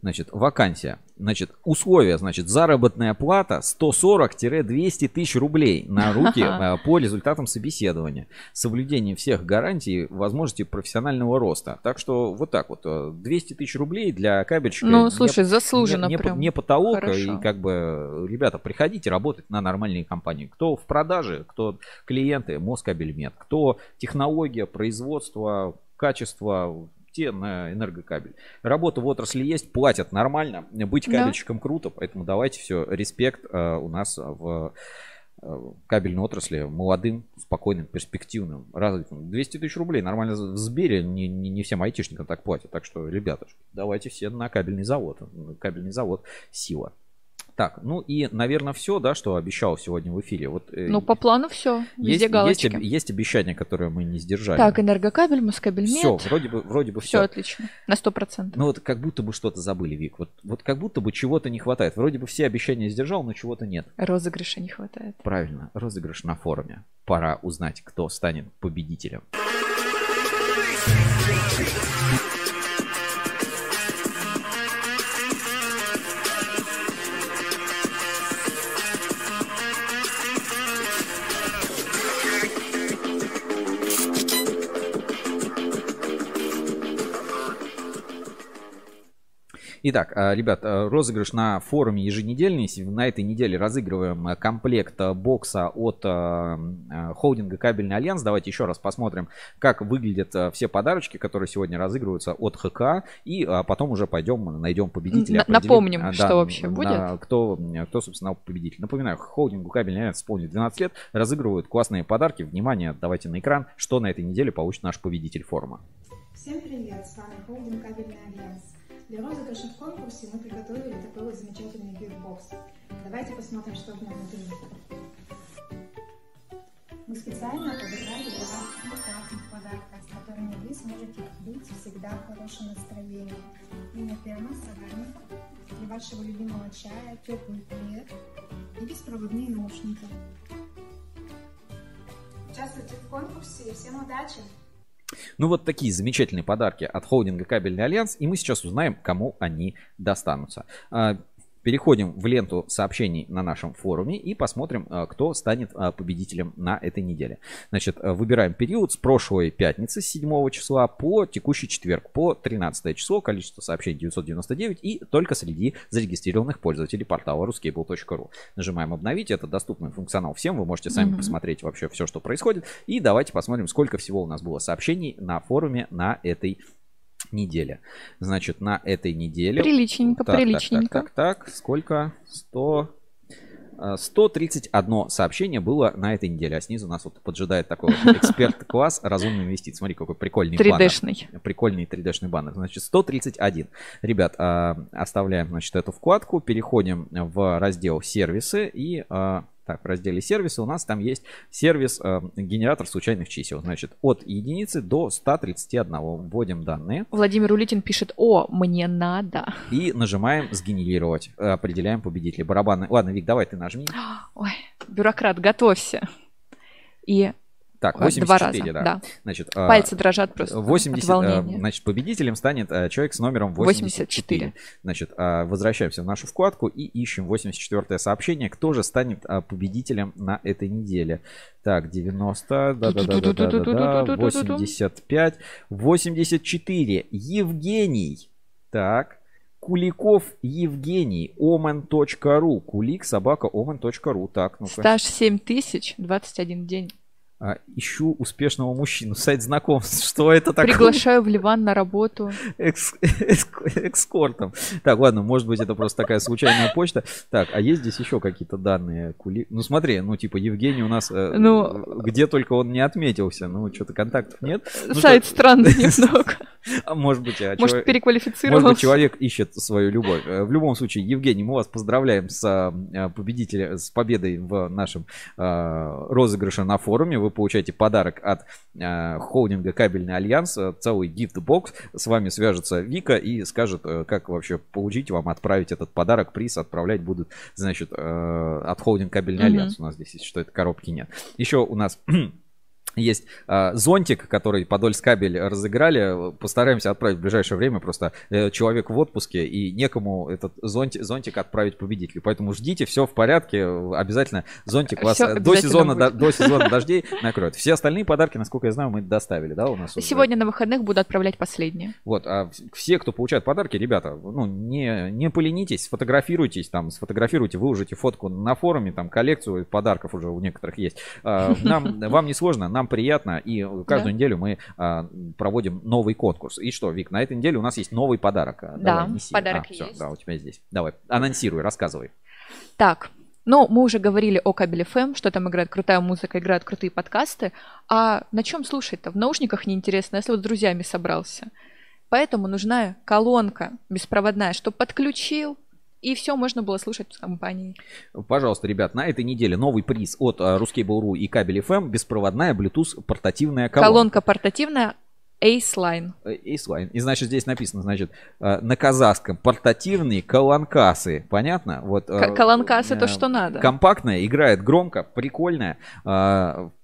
Значит, вакансия. Значит, условия, значит, заработная плата 140-200 тысяч рублей на руки *laughs* э, по результатам собеседования. Соблюдение всех гарантий, возможности профессионального роста. Так что вот так вот. э, 200 тысяч рублей для кабельщика. Ну, не- слушай, заслуженно не, не, прям. не потолок. Хорошо. И как бы, э, ребята, приходите работать на нормальные компании. Кто в продаже, кто клиенты, Москабельмет. Кто технология, производство, качество, те на энергокабель. Работа в отрасли есть, платят нормально. Быть Да. кабельщиком круто, поэтому давайте все, респект э, у нас в э, кабельной отрасли молодым, спокойным, перспективным, развитым. 200 тысяч рублей нормально в Сбере, не, не, не всем айтишникам так платят. Так что, ребята, давайте все на кабельный завод. Кабельный завод сила. Так, ну и, наверное, все, да, что обещал сегодня в эфире. Вот, э, Ну, по плану все. есть, Везде есть, галочки. об- есть обещания, которые мы не сдержали. Так, энергокабель, москабель все, вроде бы, вроде бы Все все. отлично. На сто процентов. Ну вот как будто бы что-то забыли, Вик. Вот, вот как будто бы чего-то не хватает. Вроде бы все обещания сдержал, но чего-то нет. Розыгрыша не хватает. Правильно, розыгрыш на форуме. Пора узнать, кто станет победителем. Итак, э, ребят, э, розыгрыш на форуме еженедельный. На этой неделе разыгрываем э, комплект бокса от холдинга Кабельный Альянс. Давайте еще раз посмотрим, как выглядят все подарочки, которые сегодня разыгрываются от ХК. И потом уже пойдем, найдем победителя. Напомним, э, что вообще будет. Кто, кто, собственно, победитель. Напоминаю, холдингу Кабельный Альянс исполнит 12 лет. Разыгрывают классные подарки. Внимание, давайте на экран, что на этой неделе получит наш победитель форума. Всем привет, с вами холдинг Кабельный Альянс. Для розыгрыша в конкурсе мы приготовили такой вот замечательный gift box. Давайте посмотрим, что в нем внутри. Мы специально подобрали для вас прекрасных подарков, с которыми вы сможете быть всегда в хорошем настроении. Имя термос, заварник, для вашего любимого чая, теплый плед и беспроводные наушники. Участвуйте в конкурсе и всем удачи! Ну вот такие замечательные подарки от холдинга Кабельный Альянс, и мы сейчас узнаем, кому они достанутся. Переходим в ленту сообщений на нашем форуме и посмотрим, а, кто станет а, победителем на этой неделе. Значит, а, выбираем период с прошлой пятницы, с 7 числа, по текущий четверг, по 13 число, количество сообщений 999 и только среди зарегистрированных пользователей портала ruscable.ru. Нажимаем обновить, это доступный функционал всем, вы можете сами mm-hmm. посмотреть вообще все, что происходит. И давайте посмотрим, сколько всего у нас было сообщений на форуме на этой неделя. Значит, на этой неделе... Приличненько, так, приличненько. Так, так, так, так. Сколько? 100... 131 сообщение было на этой неделе, а снизу нас вот поджидает такой вот *laughs* эксперт-класс разумный инвестиций. Смотри, какой прикольный 3D-шный. баннер. Прикольный 3D-шный баннер. Значит, 131. Ребят, а, оставляем, значит, эту вкладку, переходим в раздел сервисы и а, так, в разделе сервисы у нас там есть сервис э, генератор случайных чисел. Значит, от единицы до 131. Вводим данные. Владимир Улитин пишет, о, мне надо. И нажимаем сгенерировать. Определяем победителей. Барабаны. Ладно, Вик, давай ты нажми. *gasps* Ой, бюрократ, готовься. И так, 84, Два раза, да. да. Значит, Пальцы дрожат просто 80, от волнения. Значит, победителем станет э, человек с номером 84. 84. Значит, э, возвращаемся в нашу вкладку и ищем 84 сообщение. Кто же станет э, победителем на этой неделе? Так, 90, да-да-да-да-да-да, 85, 84. Евгений. Так. Куликов Евгений, omen.ru, кулик собака omen.ru. Так, ну-ка. Стаж 7 тысяч, 21 день. А, ищу успешного мужчину. Сайт знакомств. *laughs* Что это такое? Приглашаю в Ливан на работу. Экс, экс, экскортом. Так, ладно, может быть, это просто такая случайная почта. Так, а есть здесь еще какие-то данные? Кули... Ну, смотри, ну, типа, Евгений у нас... Э, ну, где только он не отметился. Ну, что-то контактов нет. Ну, Сайт *laughs* что... странный немного. А может быть, а может, человек... переквалифицировался. Может быть, человек ищет свою любовь. В любом случае, Евгений, мы вас поздравляем с победителем, с победой в нашем розыгрыше на форуме. Вы получаете подарок от холдинга Кабельный Альянс, целый gift box. С вами свяжется Вика и скажет, как вообще получить вам, отправить этот подарок, приз отправлять будут, значит, от холдинга Кабельный mm-hmm. Альянс. У нас здесь, что это коробки нет. Еще у нас *clears throat* есть э, зонтик, который Подольск кабель разыграли. Постараемся отправить в ближайшее время. Просто э, человек в отпуске и некому этот зонтик, зонтик отправить победителю. Поэтому ждите, все в порядке. Обязательно зонтик вас до сезона, до, до сезона дождей накроет. Все остальные подарки, насколько я знаю, мы доставили, да, у нас. Сегодня уже. на выходных буду отправлять последние. Вот, а все, кто получает подарки, ребята, ну не, не поленитесь, сфотографируйтесь, там, сфотографируйте, выложите фотку на форуме, там коллекцию подарков уже у некоторых есть. А, нам, *laughs* вам не сложно, нам приятно, и каждую да. неделю мы а, проводим новый конкурс. И что, Вик, на этой неделе у нас есть новый подарок. Да, Давай, неси. подарок а, все, есть. Да, у тебя здесь. Давай, анонсируй, рассказывай. Так, ну, мы уже говорили о кабеле FM, что там играет крутая музыка, играют крутые подкасты. А на чем слушать-то? В наушниках неинтересно, если вот с друзьями собрался. Поэтому нужна колонка беспроводная, чтобы подключил, и все можно было слушать в компании. Пожалуйста, ребят, на этой неделе новый приз от Ruskable.ru и Кабель FM беспроводная Bluetooth портативная колонка. Колонка портативная Ace-Line. Ace-Line. И значит, здесь написано, значит, э, на казахском портативные колонкасы. Понятно? Вот, К- колонкасы то, что надо. Компактная, играет громко, прикольная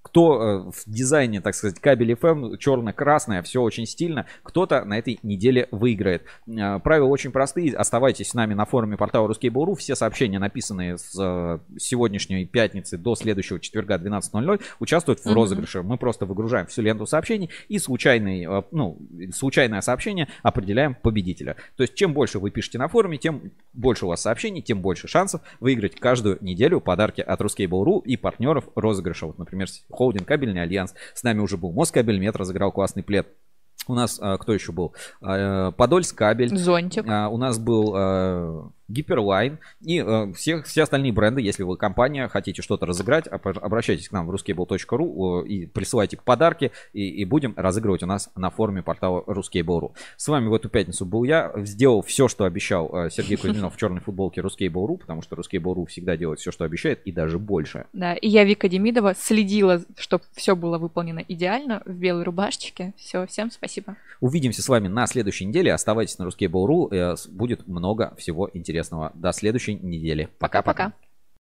кто э, в дизайне, так сказать, кабель FM черно-красное, все очень стильно, кто-то на этой неделе выиграет. Э, правила очень простые. Оставайтесь с нами на форуме портала Ruskable.ru. Все сообщения, написанные с э, сегодняшней пятницы до следующего четверга 12.00, участвуют в mm-hmm. розыгрыше. Мы просто выгружаем всю ленту сообщений и случайный, ну, случайное сообщение определяем победителя. То есть, чем больше вы пишете на форуме, тем больше у вас сообщений, тем больше шансов выиграть каждую неделю подарки от Ruskable.ru и партнеров розыгрыша. Вот, например, холдинг Кабельный Альянс. С нами уже был Москабельмет, разыграл классный плед. У нас а, кто еще был? А, Подольск кабель. Зонтик. А, у нас был Hyperline и э, все, все остальные бренды, если вы компания, хотите что-то разыграть, об- обращайтесь к нам в ruscable.ru э, и присылайте подарки, и, и будем разыгрывать у нас на форуме портала ruscable.ru. С вами в эту пятницу был я, сделал все, что обещал э, Сергей Кузьминов в черной футболке ruscable.ru, потому что ruscable.ru всегда делает все, что обещает, и даже больше. Да, и я, Вика Демидова, следила, чтобы все было выполнено идеально в белой рубашечке. Все, всем спасибо. Увидимся с вами на следующей неделе. Оставайтесь на ruscable.ru, э, будет много всего интересного. До следующей недели. Пока-пока. Пока.